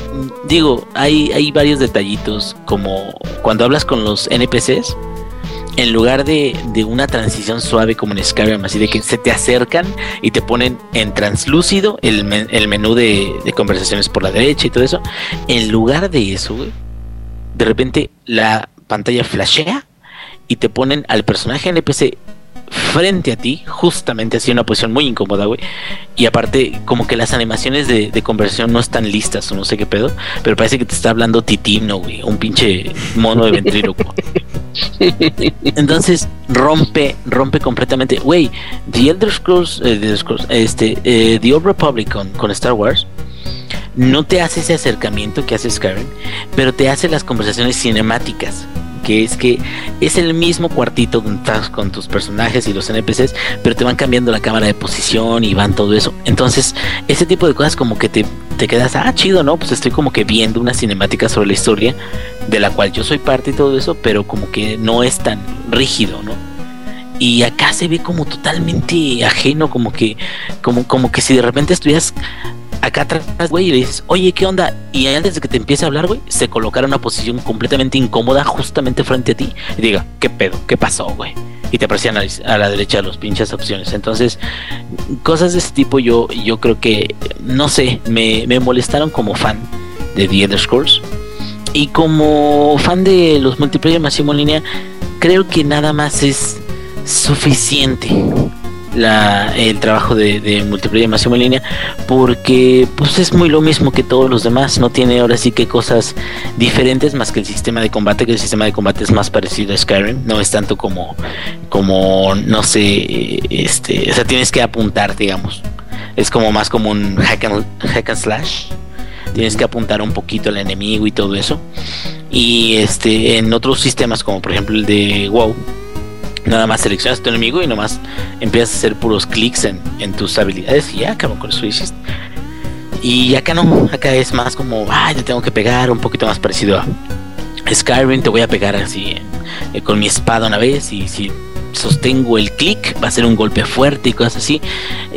digo, hay, hay varios detallitos, como cuando hablas con los NPCs, en lugar de, de una transición suave como en Skyrim, así de que se te acercan y te ponen en translúcido el, el menú de, de conversaciones por la derecha y todo eso, en lugar de eso, güey, de repente la pantalla flashea y te ponen al personaje NPC frente a ti, justamente así en una posición muy incómoda, güey. Y aparte, como que las animaciones de, de conversión no están listas o no sé qué pedo, pero parece que te está hablando Titino, güey, un pinche mono de ventríloco. Entonces rompe, rompe completamente. Güey, The Elder Scrolls, eh, The, Elder Scrolls, este, eh, The Old Republic con, con Star Wars no te hace ese acercamiento que hace Skyrim, pero te hace las conversaciones cinemáticas. Que es que es el mismo cuartito donde estás con tus personajes y los NPCs, pero te van cambiando la cámara de posición y van todo eso. Entonces, ese tipo de cosas como que te, te quedas, ah, chido, ¿no? Pues estoy como que viendo una cinemática sobre la historia de la cual yo soy parte y todo eso, pero como que no es tan rígido, ¿no? Y acá se ve como totalmente ajeno, como que, como, como que si de repente estuvieras acá atrás, güey, y le dices, oye, ¿qué onda? Y antes de que te empiece a hablar, güey, se colocara en una posición completamente incómoda justamente frente a ti y diga, ¿qué pedo? ¿Qué pasó, güey? Y te aparecían a a la derecha los pinches opciones. Entonces, cosas de ese tipo yo, yo creo que, no sé, me, me molestaron como fan de The Elder Scrolls. Y como fan de los multiplayer masivo en línea, creo que nada más es suficiente la, el trabajo de, de multiplayer masivo en línea porque pues es muy lo mismo que todos los demás no tiene ahora sí que cosas diferentes más que el sistema de combate que el sistema de combate es más parecido a Skyrim no es tanto como como no sé este o sea tienes que apuntar digamos. Es como más como un hack and, hack and slash. Tienes que apuntar un poquito al enemigo y todo eso. Y este en otros sistemas como por ejemplo el de WoW nada más seleccionas tu enemigo y nomás empiezas a hacer puros clics en, en tus habilidades y ya cabrón con eso y acá no acá es más como ay te tengo que pegar un poquito más parecido a Skyrim te voy a pegar así eh, con mi espada una vez y si sostengo el clic va a ser un golpe fuerte y cosas así.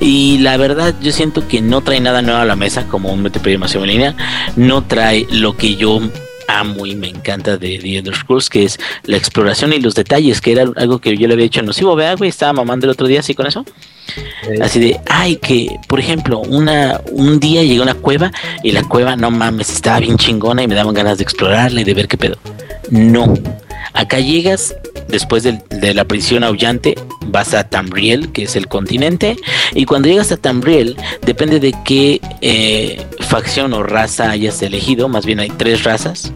Y la verdad yo siento que no trae nada nuevo a la mesa como un multiplayer masivo en no trae lo que yo amo y me encanta de The Elder Scrolls, que es la exploración y los detalles, que era algo que yo le había hecho en Nocivo, vea, güey, estaba mamando el otro día así con eso. Así de, ay, que, por ejemplo, una, un día llegué a una cueva y la cueva, no mames, estaba bien chingona y me daban ganas de explorarla y de ver qué pedo. No. Acá llegas, después de, la prisión aullante, vas a Tamriel, que es el continente, y cuando llegas a Tamriel, depende de qué eh, facción o raza hayas elegido, más bien hay tres razas,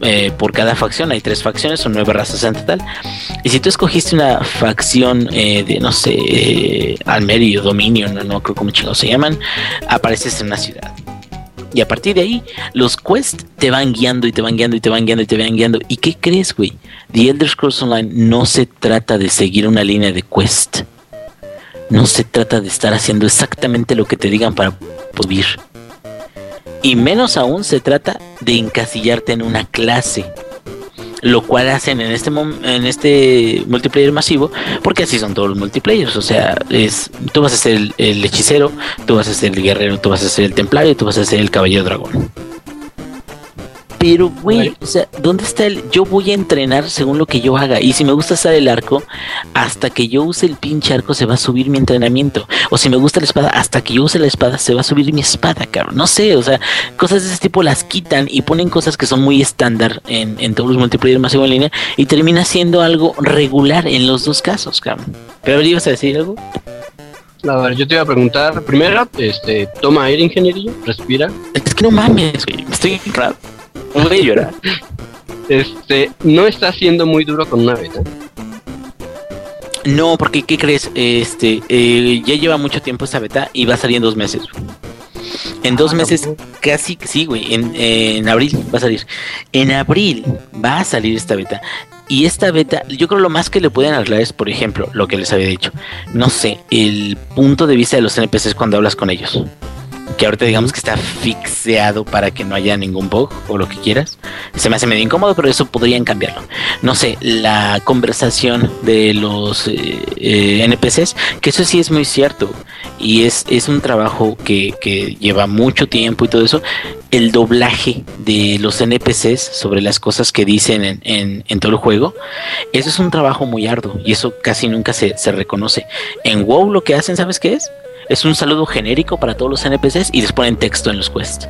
eh, por cada facción hay tres facciones, son nueve razas en total. Y si tú escogiste una facción eh, de, no sé, eh, Almerio, Dominio, no, no creo cómo chingados se llaman, apareces en una ciudad. Y a partir de ahí, los quests te van guiando y te van guiando y te van guiando y te van guiando. ¿Y qué crees, güey? The Elder Scrolls Online no se trata de seguir una línea de quest. No se trata de estar haciendo exactamente lo que te digan para vivir. Y menos aún se trata de encasillarte en una clase. Lo cual hacen en este en este multiplayer masivo, porque así son todos los multiplayers. O sea, es tú vas a ser el, el hechicero, tú vas a ser el guerrero, tú vas a ser el templario, tú vas a ser el caballero dragón. Pero, güey, o sea, ¿dónde está el...? Yo voy a entrenar según lo que yo haga. Y si me gusta usar el arco, hasta que yo use el pinche arco se va a subir mi entrenamiento. O si me gusta la espada, hasta que yo use la espada se va a subir mi espada, cabrón. No sé, o sea, cosas de ese tipo las quitan y ponen cosas que son muy estándar en, en todos los multiplayer masivo en línea y termina siendo algo regular en los dos casos, cabrón. Pero a ver, ¿ibas a decir algo? A ver, yo te iba a preguntar, primero, este, toma aire, ingenierillo, respira. Es que no mames, güey, estoy raro. Voy a llorar. Este, no está siendo muy duro con una beta. No, porque ¿qué crees? Este, eh, ya lleva mucho tiempo esta beta y va a salir en dos meses. En dos meses, casi, sí, güey, en, en abril va a salir. En abril va a salir esta beta. Y esta beta, yo creo lo más que le pueden arreglar es, por ejemplo, lo que les había dicho. No sé, el punto de vista de los NPCs cuando hablas con ellos. Que ahorita digamos que está fixeado para que no haya ningún bug o lo que quieras. Se me hace medio incómodo, pero eso podrían cambiarlo. No sé, la conversación de los eh, eh, NPCs, que eso sí es muy cierto y es, es un trabajo que, que lleva mucho tiempo y todo eso. El doblaje de los NPCs sobre las cosas que dicen en, en, en todo el juego, eso es un trabajo muy arduo y eso casi nunca se, se reconoce. En WoW lo que hacen, ¿sabes qué es? Es un saludo genérico para todos los NPCs y les ponen texto en los quests.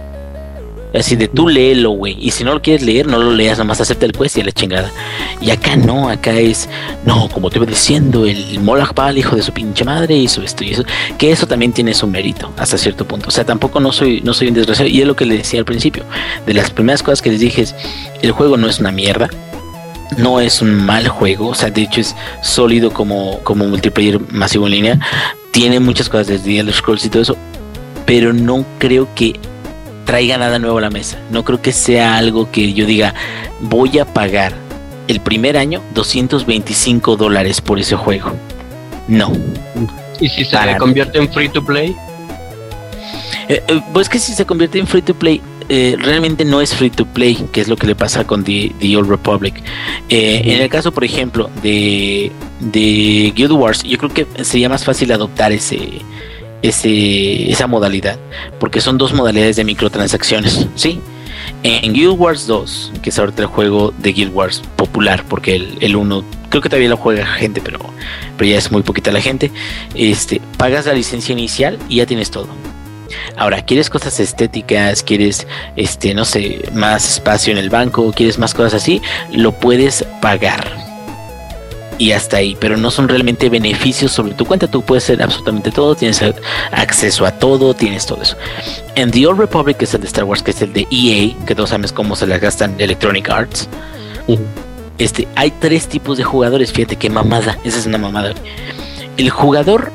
Así de tú léelo, güey. Y si no lo quieres leer, no lo leas, nomás acepta el quest y a la chingada. Y acá no, acá es, no, como te iba diciendo, el Molach el hijo de su pinche madre, hizo esto y eso. Que eso también tiene su mérito, hasta cierto punto. O sea, tampoco no soy, no soy un desgraciado. Y es lo que le decía al principio. De las primeras cosas que les dije es, el juego no es una mierda. No es un mal juego, o sea, de hecho es sólido como, como multiplayer masivo en línea, tiene muchas cosas desde los Scrolls y todo eso, pero no creo que traiga nada nuevo a la mesa. No creo que sea algo que yo diga, voy a pagar el primer año 225 dólares por ese juego. No. ¿Y si se convierte en free to play? Eh, eh, pues que si se convierte en free to play, eh, realmente no es free to play, que es lo que le pasa con The, Old Republic. En el caso, por ejemplo, de, de Guild Wars, yo creo que sería más fácil adoptar ese, ese, esa modalidad, porque son dos modalidades de microtransacciones, ¿sí? En Guild Wars 2, que es ahorita el juego de Guild Wars popular, porque el, el 1 creo que todavía lo juega gente, pero, pero ya es muy poquita la gente, este, pagas la licencia inicial y ya tienes todo. Ahora, ¿quieres cosas estéticas? ¿Quieres, este, no sé, más espacio en el banco? ¿Quieres más cosas así? Lo puedes pagar y hasta ahí, pero no son realmente beneficios sobre tu cuenta. Tú puedes hacer absolutamente todo, tienes acceso a todo, tienes todo eso. En The Old Republic, que es el de Star Wars, que es el de EA, que todos sabes cómo se la gastan Electronic Arts. Este, hay tres tipos de jugadores, fíjate qué mamada, esa es una mamada. El jugador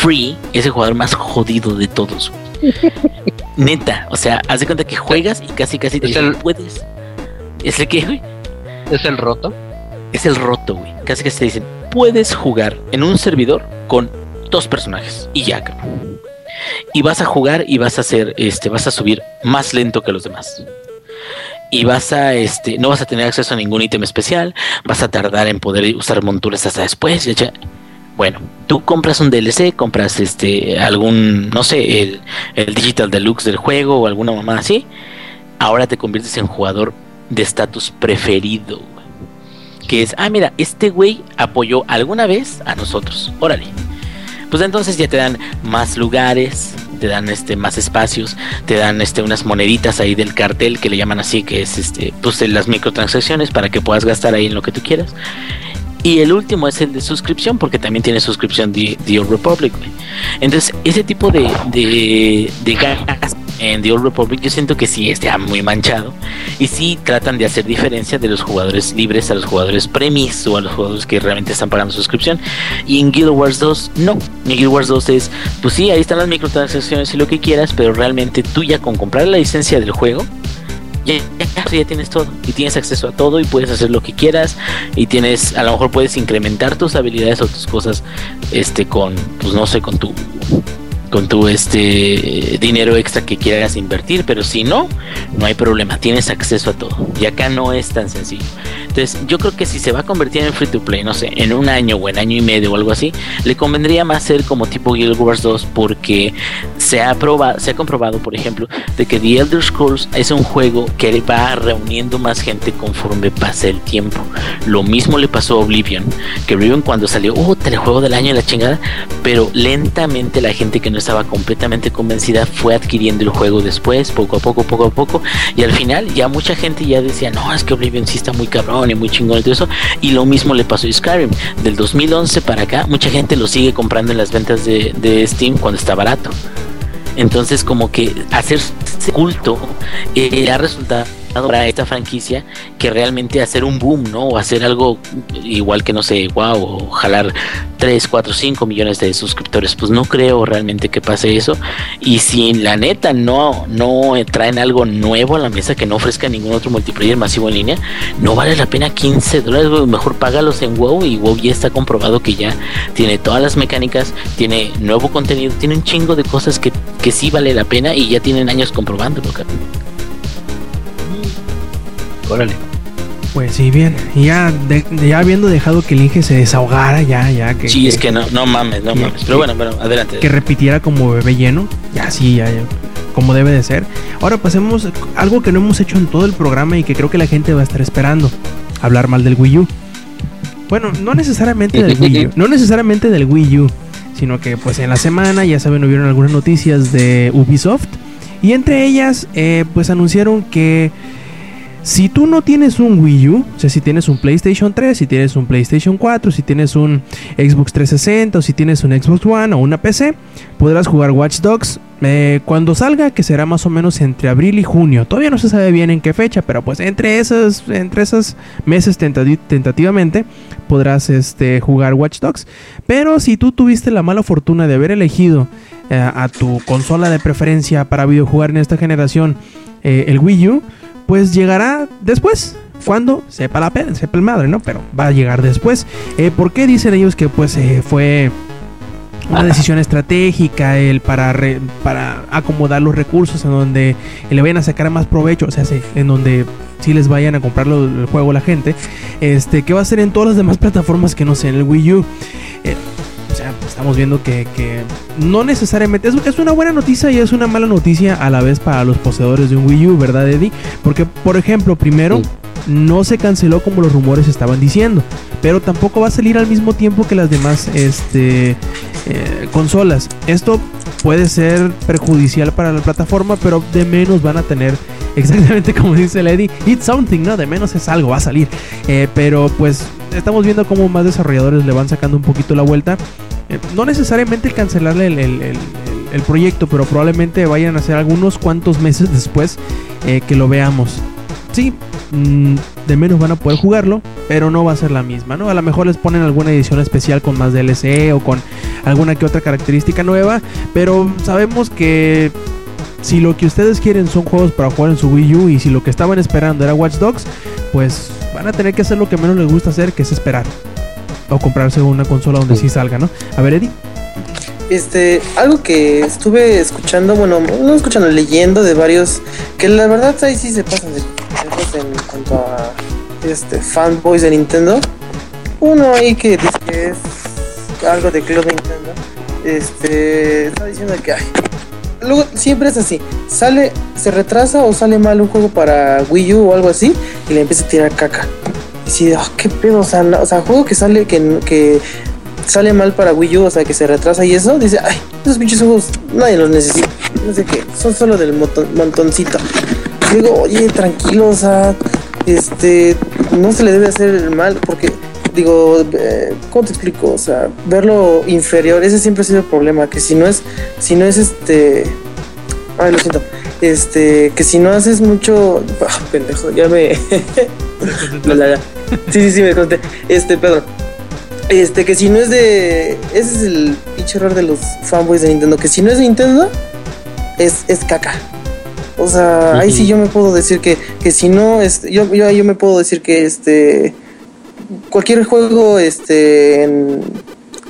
free es el jugador más jodido de todos. Neta, o sea, haz de cuenta que juegas y casi casi te el, puedes. ¿Es el que, güey? ¿Es el roto? Es el roto, güey. Casi que se dicen, puedes jugar en un servidor con dos personajes y ya, Y vas a jugar y vas a hacer, este, vas a subir más lento que los demás. Y vas a, este, no vas a tener acceso a ningún ítem especial, vas a tardar en poder usar monturas hasta después. Ya, Bueno, tú compras un DLC, compras este, algún, no sé, el, el Digital Deluxe del juego o alguna mamá así. Ahora te conviertes en jugador de estatus preferido que es, ah, mira, este güey apoyó alguna vez a nosotros, órale. Pues entonces ya te dan más lugares, te dan este más espacios, te dan este unas moneditas ahí del cartel que le llaman así, que es este, pues las microtransacciones para que puedas gastar ahí en lo que tú quieras. Y el último es el de suscripción, porque también tiene suscripción de The Old Republic. Entonces, ese tipo de, de, de en The Old Republic yo siento que sí está muy manchado. Y sí tratan de hacer diferencia de los jugadores libres a los jugadores premis o a los jugadores que realmente están pagando suscripción. Y en Guild Wars 2 no, en Guild Wars 2 es pues sí, ahí están las microtransacciones y lo que quieras, pero realmente tú ya con comprar la licencia del juego ya, ya, tienes todo. Y tienes acceso a todo y puedes hacer lo que quieras. Y tienes a lo mejor puedes incrementar tus habilidades o tus cosas este con pues no sé con tu con tu este dinero extra que quieras invertir, pero si no, no hay problema, tienes acceso a todo. Y acá no es tan sencillo. Entonces, yo creo que si se va a convertir en free to play, no sé, en un año o en año y medio o algo así, le convendría más ser como tipo Guild Wars 2 porque se ha probado, se ha comprobado, por ejemplo, de que The Elder Scrolls es un juego que va reuniendo más gente conforme pasa el tiempo. Lo mismo le pasó a Oblivion, que Oblivion cuando salió, oh, telejuego del año y la chingada, pero lentamente la gente que no estaba completamente convencida fue adquiriendo el juego después, poco a poco, poco a poco, y al final ya mucha gente ya decía, no, es que Oblivion sí está muy cabrón y muy chingón y todo eso, y lo mismo le pasó a Skyrim, del 2011 para acá, mucha gente lo sigue comprando en las ventas de, Steam cuando está barato. Entonces como que hacerse culto eh, ha resultado para esta franquicia que realmente hacer un boom, ¿no? O hacer algo igual que, no sé, wow, o jalar 3, 4, 5 millones de suscriptores. Pues no creo realmente que pase eso. Y si la neta no, no traen algo nuevo a la mesa que no ofrezca ningún otro multiplayer masivo en línea, no vale la pena 15 dólares, Mejor págalos en WoW y WoW ya está comprobado que ya tiene todas las mecánicas, tiene nuevo contenido, tiene un chingo de cosas que, que sí vale la pena y ya tienen años comprobándolo, Órale. Pues sí, bien. Y ya, ya habiendo dejado que el Inge se desahogara, ya, ya. Que, sí, es que no, no mames, no mames. Pero bueno, bueno, adelante. Que repitiera como bebé lleno. Ya, sí, ya, ya, Como debe de ser. Ahora pasemos algo que no hemos hecho en todo el programa y que creo que la gente va a estar esperando. Hablar mal del Wii U. Bueno, no necesariamente del Wii U. No necesariamente del Wii U. Sino que pues en la semana, ya saben, hubieron algunas noticias de Ubisoft. Y entre ellas, eh, pues anunciaron que si tú no tienes un Wii U, o sea, si tienes un PlayStation 3, si tienes un PlayStation 4, si tienes un Xbox 360 o si tienes un Xbox One o una PC, podrás jugar Watch Dogs eh, cuando salga, que será más o menos entre abril y junio. Todavía no se sabe bien en qué fecha, pero pues entre esos, entre esos meses tentativamente podrás este, jugar Watch Dogs. Pero si tú tuviste la mala fortuna de haber elegido eh, a tu consola de preferencia para videojugar en esta generación eh, el Wii U, pues llegará después. Cuando sepa la sepa el madre, ¿no? Pero va a llegar después. Eh, ¿Por qué dicen ellos que pues eh, fue una decisión estratégica el para para acomodar los recursos en donde le vayan a sacar más provecho, o sea, en donde si les vayan a comprar el juego la gente, este, que va a ser en todas las demás plataformas que no sean el Wii U. Eh, o sea, estamos viendo que, no necesariamente es, es, una buena noticia y es una mala noticia a la vez para los poseedores de un Wii U, ¿verdad, Eddie? Porque, por ejemplo, primero, no se canceló como los rumores estaban diciendo, pero tampoco va a salir al mismo tiempo que las demás este, eh, consolas. Esto puede ser perjudicial para la plataforma, pero de menos van a tener exactamente como dice Lady, it's something, ¿no? De menos es algo, va a salir. Eh, pero pues estamos viendo cómo más desarrolladores le van sacando un poquito la vuelta. Eh, no necesariamente cancelarle el, proyecto, pero probablemente vayan a ser algunos cuantos meses después eh, que lo veamos. Sí, mm, de menos van a poder jugarlo, pero no va a ser la misma, ¿no? A lo mejor les ponen alguna edición especial con más DLC o con alguna que otra característica nueva, pero sabemos que si lo que ustedes quieren son juegos para jugar en su Wii U y si lo que estaban esperando era Watch Dogs, pues van a tener que hacer lo que menos les gusta hacer, que es esperar. O comprarse una consola donde sí salga, ¿no? A ver, Eddie. Este, algo que estuve escuchando, bueno, no escuchando, leyendo de varios, que la verdad ahí sí se pasan de en cuanto a este fanboys de Nintendo. Uno ahí que dice que es algo de Club Nintendo. Este, está diciendo que ay, luego siempre es así. Sale, se retrasa o sale mal un juego para Wii U o algo así y le empieza a tirar caca. Y si, oh, qué pedo, o sea, o sea, juego que sale que, que sale mal para Wii U, o sea, que se retrasa y eso, dice, ay, esos pinches juegos nadie los necesita. No sé qué, son solo del montoncito. Y digo, oye, tranquilo, o sea, este, no se le debe hacer mal porque digo, eh, ¿cómo te explico? O sea, verlo inferior, ese siempre ha sido el problema, que si no es, si no es este, ay, lo siento, este, que si no haces mucho, ah, pendejo, ya me, sí, sí, sí, me conté, este, Pedro, este, que si no es de, ese es el pinche error de los fanboys de Nintendo, que si no es de Nintendo, es, es caca. O sea, ahí sí yo me puedo decir que, que si no, este, yo, yo, yo me puedo decir que este cualquier juego este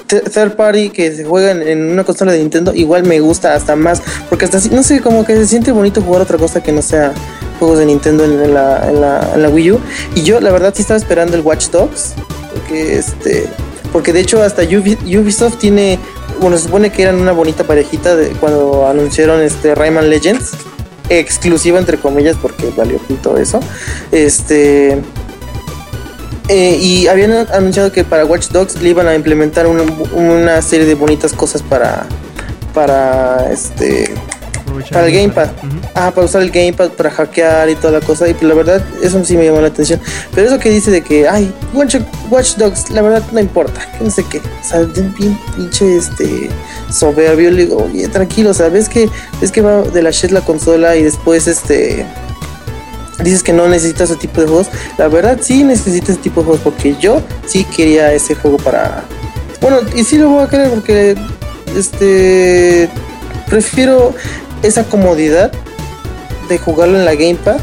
third party que se juega en, una consola de Nintendo igual me gusta hasta más porque hasta no sé como que se siente bonito jugar otra cosa que no sea juegos de Nintendo en, la, Wii U. Y yo la verdad sí estaba esperando el Watch Dogs porque este porque de hecho hasta Ubisoft tiene bueno se supone que eran una bonita parejita de cuando anunciaron este Rayman Legends exclusiva entre comillas porque valió todo eso. Este eh, y habían anunciado que para Watch Dogs le iban a implementar una, serie de bonitas cosas para para este para el gamepad. Ah para usar el gamepad para hackear y toda la cosa. Y la verdad eso sí me llamó la atención. Pero eso que dice de que ay Watch, Watch Dogs la verdad no importa que no sé qué o sea bien pinche este soberbio. Le digo oye tranquilo o sea ves que ves que va de la shit la consola y después este dices que no necesitas ese tipo de juegos. La verdad sí necesitas ese tipo de juegos porque yo sí quería ese juego para... Bueno, y sí lo voy a querer porque este prefiero esa comodidad de jugarlo en la Gamepad,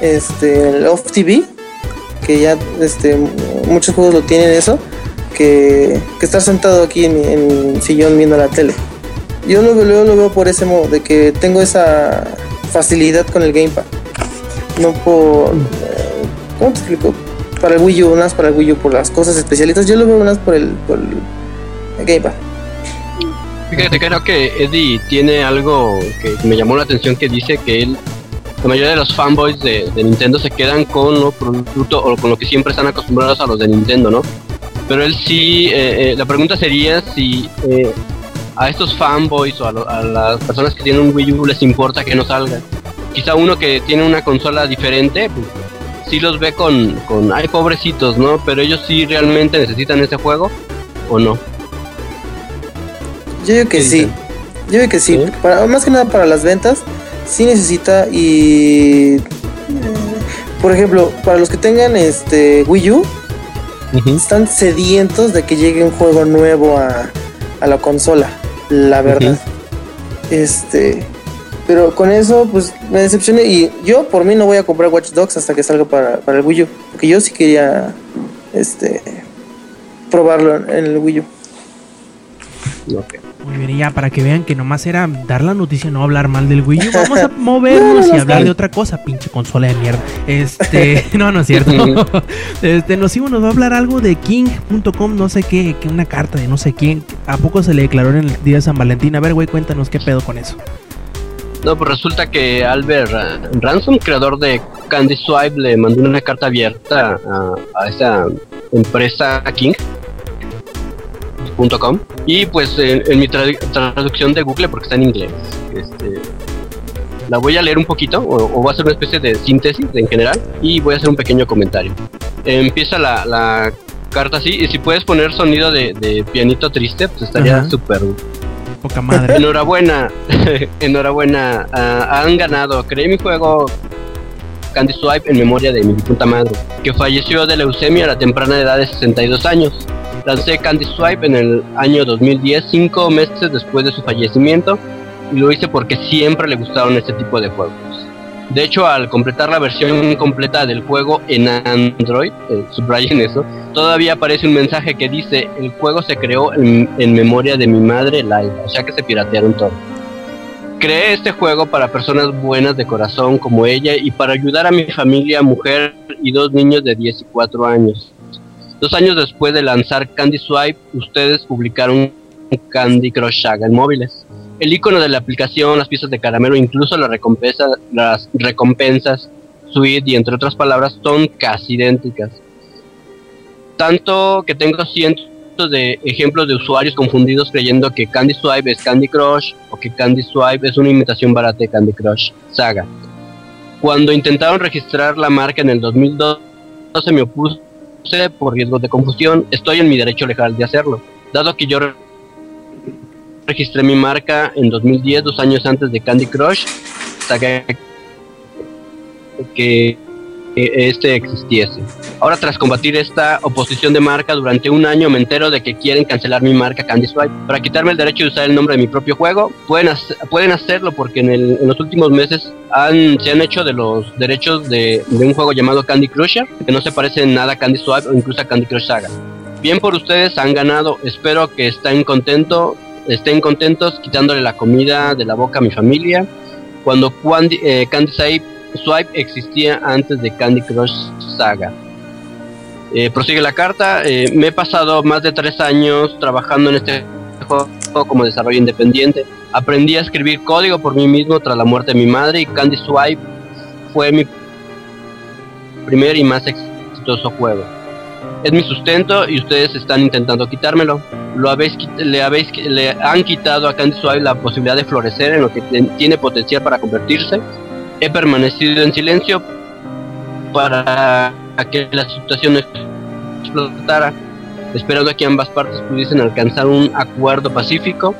este, el Off TV, que ya este, muchos juegos lo tienen eso, que, que estar sentado aquí en, en mi sillón viendo la tele. Yo lo, veo- lo veo por ese modo, de que tengo esa facilidad con el Gamepad. No por... ¿Cómo te explico? Para el Wii U, unas para el Wii U por las cosas especialitas. Yo lo veo unas por el, por el Gamepad. Fíjate, creo que Eddie tiene algo que me llamó la atención que dice que él, la mayoría de los fanboys de, Nintendo se quedan con los productos o con lo que siempre están acostumbrados a los de Nintendo, ¿no? Pero él sí, eh, eh, la pregunta sería si eh, a estos fanboys o a, lo- a las personas que tienen un Wii U les importa que no salga. Quizá uno que tiene una consola diferente, pues, sí los ve con, con, ay, pobrecitos, ¿no? Pero ellos sí realmente necesitan ese juego o no. Yo digo que ¿Qué sí. dicen? Yo digo que sí. Para, más que nada para las ventas, sí necesita y... eh, Por ejemplo, para los que tengan este Wii U, están sedientos de que llegue un juego nuevo a, a la consola, la verdad. Este... Pero con eso, pues me decepcioné y yo por mí no voy a comprar Watch Dogs hasta que salga para, para el Wii U. Porque yo sí quería este probarlo en el Wii U. Ok. Muy bien, y ya para que vean que nomás era dar la noticia, no hablar mal del Wii U. Vamos a movernos No, no, y hablar de otra cosa, pinche consola de mierda. Este, no, no es cierto. Este, nos íbamos, nos va a hablar algo de King.com, no sé qué, que una carta de no sé quién. ¿A poco se le declaró en el día de San Valentín? A ver, güey, cuéntanos qué pedo con eso. No, pues resulta que Albert Ra- Ransom, creador de Candy Swipe, le mandó una carta abierta a, a esa empresa King.com y pues en, en mi tradu- traducción de Google, porque está en inglés, este, la voy a leer un poquito o, o voy a hacer una especie de síntesis en general y voy a hacer un pequeño comentario. Empieza la, la carta así y si puedes poner sonido de, de pianito triste, pues estaría súper Poca madre. Enhorabuena, enhorabuena. ah, han ganado. Creé mi juego Candy Swipe en memoria de mi difunta madre, que falleció de leucemia a la temprana edad de 62 años. Lancé Candy Swipe en el año 2010, cinco meses después de su fallecimiento, y lo hice porque siempre le gustaron este tipo de juegos. De hecho, al completar la versión completa del juego en Android, eh, subrayen eso, todavía aparece un mensaje que dice, el juego se creó en, memoria de mi madre Laila, o sea que se piratearon todo. Creé este juego para personas buenas de corazón como ella y para ayudar a mi familia, mujer y dos niños de 10 y 4 años. Dos años después de lanzar Candy Swipe, ustedes publicaron Candy Crush Saga en móviles. El icono de la aplicación, las piezas de caramelo, incluso las recompensas, las recompensas, suite y entre otras palabras, son casi idénticas. Tanto que tengo cientos de ejemplos de usuarios confundidos creyendo que Candy Swipe es Candy Crush o que Candy Swipe es una imitación barata de Candy Crush Saga. Cuando intentaron registrar la marca en el 2012 me opuse por riesgos de confusión. Estoy en mi derecho legal de hacerlo, dado que yo registré mi marca en 2010, dos años antes de Candy Crush Saga que este existiese. Ahora tras combatir esta oposición de marca durante un año me entero de que quieren cancelar mi marca Candy Swipe para quitarme el derecho de usar el nombre de mi propio juego. Pueden, pueden hacerlo porque en, el- en los últimos meses han, se han hecho de los derechos de, de un juego llamado Candy Crusher que no se parece en nada a Candy Swipe o incluso a Candy Crush Saga. Bien por ustedes, han ganado. Espero que estén contento, estén contentos quitándole la comida de la boca a mi familia. Cuando Candy, eh, Candy Swipe Swipe existía antes de Candy Crush Saga. Eh, prosigue la carta. eh, me he pasado más de tres años trabajando en este juego como desarrollo independiente. Aprendí a escribir código por mí mismo tras la muerte de mi madre y Candy Swipe fue mi primer y más exitoso juego. Es mi sustento y ustedes están intentando quitármelo. Lo habéis, le, habéis, le han quitado a Candy Swipe la posibilidad de florecer en lo que tiene potencial para convertirse he permanecido en silencio para que la situación explotara, esperando a que ambas partes pudiesen alcanzar un acuerdo pacífico.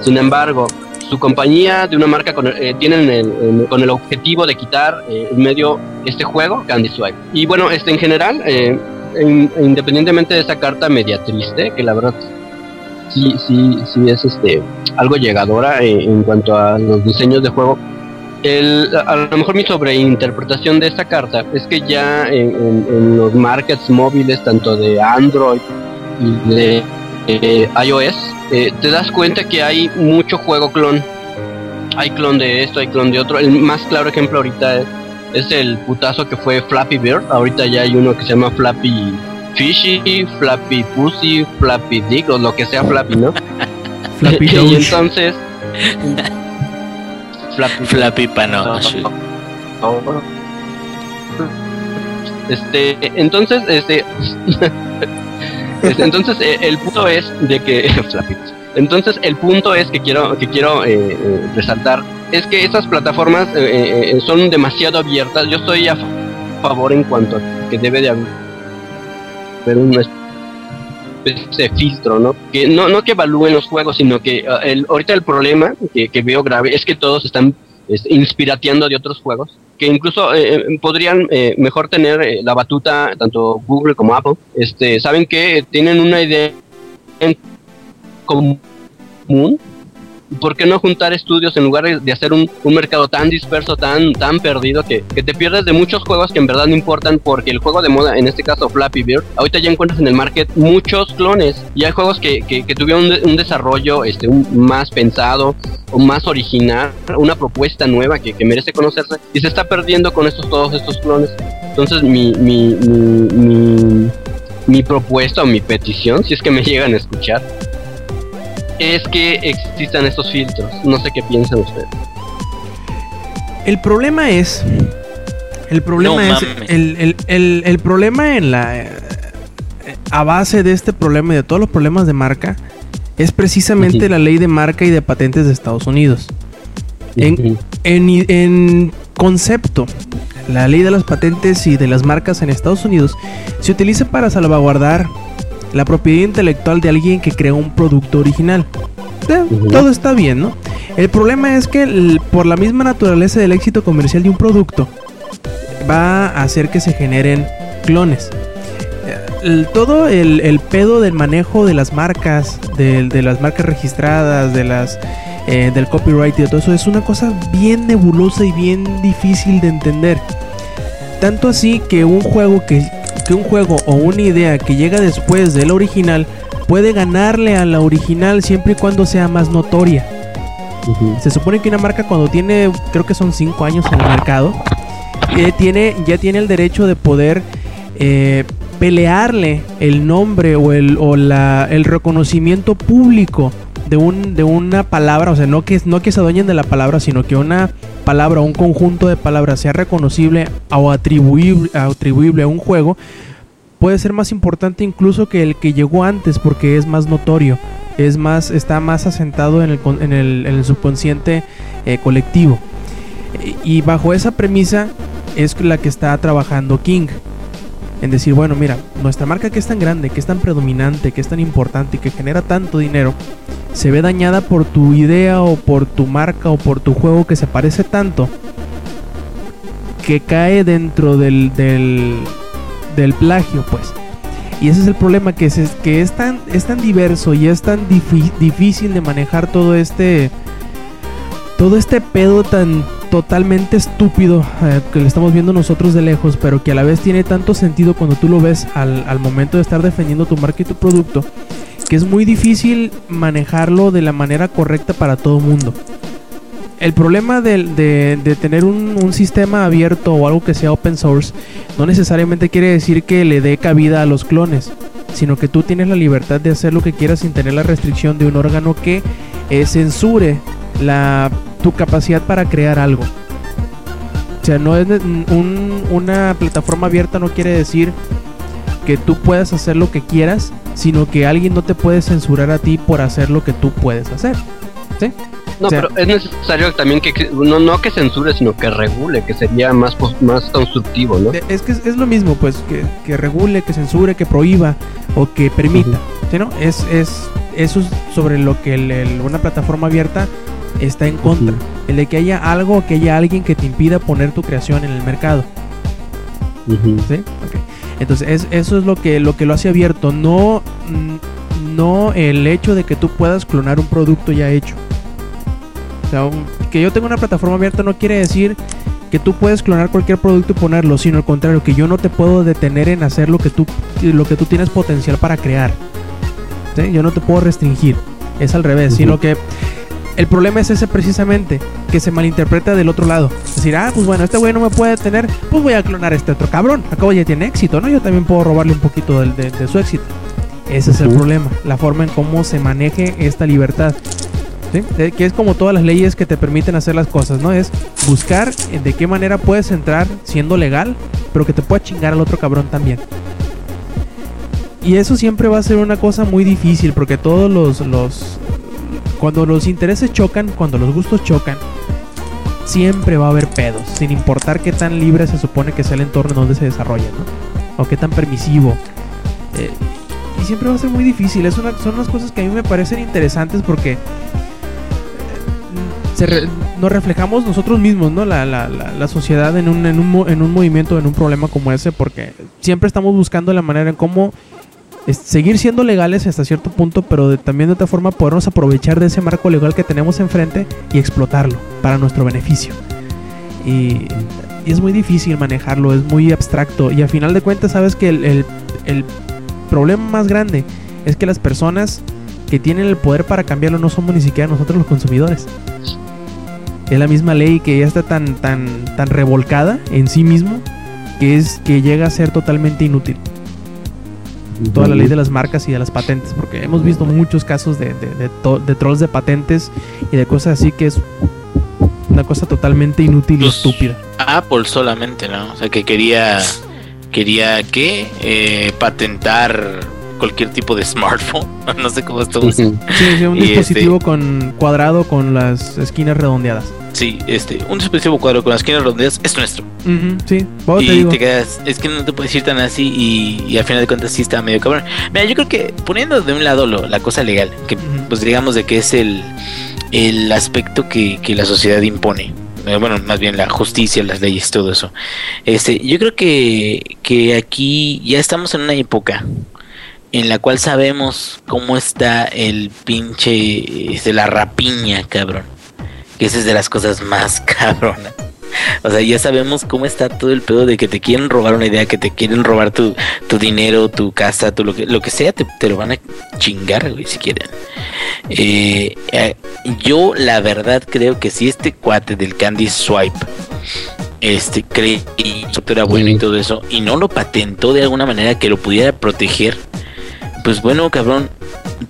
Sin embargo, su compañía de una marca con, eh, tienen el, con el objetivo de quitar eh, en medio este juego, Candy Swipe. Y bueno, este en general, eh, independientemente de esa carta media triste, que la verdad sí, sí, sí es este algo llegadora en cuanto a los diseños de juego. El, a lo mejor mi sobreinterpretación de esta carta es que ya en, los markets móviles, tanto de Android y de iOS, eh, te das cuenta que hay mucho juego clon. Hay clon de esto, hay clon de otro. El más claro ejemplo ahorita es, el putazo que fue Flappy Bird. Ahorita ya hay uno que se llama Flappy Fishy, Flappy Pussy, Flappy Dick o lo que sea Flappy, ¿no? Flappy y entonces Flappy Flappy Panoche. Este, entonces, este Entonces, eh, el punto es de que. Entonces, el punto es que quiero, que quiero eh, eh, resaltar es que esas plataformas son demasiado abiertas. Yo estoy a favor en cuanto a que debe de haber un de filtro, ¿no? Que no, no que evalúen los juegos, sino que el, ahorita el problema que, veo grave es que todos están inspirateando de otros juegos que incluso eh, eh, podrían eh, mejor tener la batuta tanto Google como Apple este saben que tienen una idea común ¿por qué no juntar estudios en lugar de hacer un, mercado tan disperso, tan, tan perdido, que, te pierdes de muchos juegos que en verdad no importan porque el juego de moda, en este caso Flappy Bird, ahorita ya encuentras en el market muchos clones y hay juegos que, tuvieron un, desarrollo este, más pensado o más original, una propuesta nueva que, merece conocerse y se está perdiendo con estos, todos estos clones. Entonces mi, mi, mi, mi propuesta o mi petición, si es que me llegan a escuchar, es que existan estos filtros. No sé qué piensan ustedes. El problema es. El problema es. El, problema en la. Eh, a base de este problema y de todos los problemas de marca. Es precisamente la ley de marca y de patentes de Estados Unidos. En, en concepto, la ley de las patentes y de las marcas en Estados Unidos se utiliza para salvaguardar la propiedad intelectual de alguien que creó un producto original. Eh, todo está bien, ¿no? El problema es que por la misma naturaleza del éxito comercial de un producto, va a hacer que se generen clones. Eh, todo el, pedo del manejo de las marcas, de, las marcas registradas, de las eh, del copyright y de todo eso es una cosa bien nebulosa y bien difícil de entender. Tanto así que un juego que que un juego o una idea que llega después del original puede ganarle a la original siempre y cuando sea más notoria. Se supone que una marca cuando tiene, creo que son 5 años en el mercado, eh, tiene, ya tiene el derecho de poder eh, pelearle el nombre o, el, o la, el reconocimiento público de, un, de una palabra, o sea, no que, no que se adueñen de la palabra, sino que una palabra o un conjunto de palabras sea reconocible o atribuible, atribuible a un juego, puede ser más importante incluso que el que llegó antes porque es más notorio, es más, está más asentado en el, en el, en el subconsciente eh, colectivo. Y bajo esa premisa es la que está trabajando King. En decir, bueno, mira, nuestra marca que es tan grande, que es tan predominante, que es tan importante y que genera tanto dinero, se ve dañada por tu idea o por tu marca o por tu juego que se parece tanto que cae dentro del, del, plagio, pues. Y ese es el problema, que es, que es, tan, es tan diverso y es tan difícil de manejar todo este... Todo este pedo tan totalmente estúpido eh, que lo estamos viendo nosotros de lejos, pero que a la vez tiene tanto sentido cuando tú lo ves al, momento de estar defendiendo tu marca y tu producto, que es muy difícil manejarlo de la manera correcta para todo mundo. El problema de, tener un, sistema abierto o algo que sea open source no necesariamente quiere decir que le dé cabida a los clones, sino que tú tienes la libertad de hacer lo que quieras sin tener la restricción de un órgano que eh, censure la, tu capacidad para crear algo. O sea, no es una plataforma abierta no quiere decir que tú puedas hacer lo que quieras, sino que alguien no te puede censurar a ti por hacer lo que tú puedes hacer. ¿Sí? No, pero es necesario también que, no, no que censure, sino que regule, que sería más, más constructivo, ¿no? Es que es, lo mismo, pues, que, regule, que censure, que prohíba o que permita, ¿sí, no? Es, es eso sobre lo que una plataforma abierta está en contra. El de que haya algo o que haya alguien que te impida poner tu creación en el mercado. ¿Sí? Entonces es- eso es lo que, lo que lo hace abierto, no, mm, no el hecho de que tú puedas clonar un producto ya hecho. O sea, un- que yo tenga una plataforma abierta no quiere decir que tú puedes clonar cualquier producto y ponerlo, sino al contrario, que yo no te puedo detener en hacer lo que tú, lo que tú tienes potencial para crear. ¿Sí? Yo no te puedo restringir. Es al revés, sino que el problema es ese precisamente, que se malinterpreta del otro lado. Decir, ah, pues bueno, este güey no me puede detener, pues voy a clonar a este otro cabrón. Acabo ya tiene éxito, ¿no? Yo también puedo robarle un poquito de, de su éxito. Ese es el problema, la forma en cómo se maneje esta libertad. que es como todas las leyes que te permiten hacer las cosas, ¿no? Es buscar de qué manera puedes entrar siendo legal, pero que te pueda chingar al otro cabrón también. Y eso siempre va a ser una cosa muy difícil, porque todos los, los cuando los intereses chocan, cuando los gustos chocan, siempre va a haber pedos, sin importar qué tan libre se supone que sea el entorno en donde se desarrolla, ¿no? O qué tan permisivo. Eh, y siempre va a ser muy difícil. Es una, son unas cosas que a mí me parecen interesantes porque eh, nos reflejamos nosotros mismos, ¿no? La, la- la- la sociedad en un, en, un, en un movimiento, en un problema como ese, porque siempre estamos buscando la manera en cómo seguir siendo legales hasta cierto punto, pero también de otra forma podernos aprovechar de ese marco legal que tenemos enfrente y explotarlo para nuestro beneficio. Y, es muy difícil manejarlo, es muy abstracto. Y a final de cuentas, sabes que el, problema más grande es que las personas que tienen el poder para cambiarlo no somos ni siquiera nosotros los consumidores. Es la misma ley que ya está tan, tan, tan revolcada en sí mismo que es que llega a ser totalmente inútil toda la ley de las marcas y de las patentes, porque hemos visto muchos casos de, de, de to- de trolls de patentes y de cosas así que es una cosa totalmente inútil y estúpida. Apple solamente, ¿no? O sea, que quería, quería que eh, patentar cualquier tipo de smartphone. no sé cómo estamos. Sí, sí, un Y dispositivo con cuadrado con las esquinas redondeadas. Sí, este, un dispositivo cuadro con las esquinas redondeadas es nuestro. Ujú, sí, vos y te digo. te quedas, es que no te puedes ir tan así y, y al final de cuentas sí está medio cabrón. Mira, yo creo que poniendo de un lado lo- la cosa legal, que pues digamos de que es el, el aspecto que, que la sociedad impone. eh, Bueno, más bien la justicia, las leyes, todo eso. Este, yo creo que, que aquí ya estamos en una época en la cual sabemos cómo está el pinche este, la rapiña, cabrón. Que esa es de las cosas más cabronas. O sea, ya sabemos cómo está todo el pedo de que te quieren robar una idea, que te quieren robar tu, tu dinero, tu casa, tu lo que, lo que sea, te, te lo van a chingar, güey, si quieren. Eh, eh, yo, la verdad, creo que si este cuate del Candy Swipe este cree que era bueno y todo eso, y no lo patentó de alguna manera que lo pudiera proteger, pues bueno, cabrón,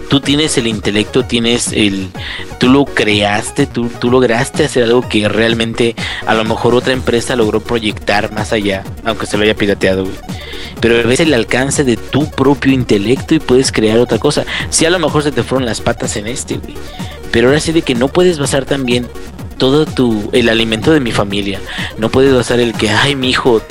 tú tienes el intelecto, tienes el, tú lo creaste, tú, tú lograste hacer algo que realmente a lo mejor otra empresa logró proyectar más allá, aunque se lo haya pirateado, güey. Pero ves el alcance de tu propio intelecto y puedes crear otra cosa. Sí, a lo mejor se te fueron las patas en este, güey. Pero ahora sí de que no puedes basar también todo tu el alimento de mi familia. No puedes basar el que, ay, mi hijo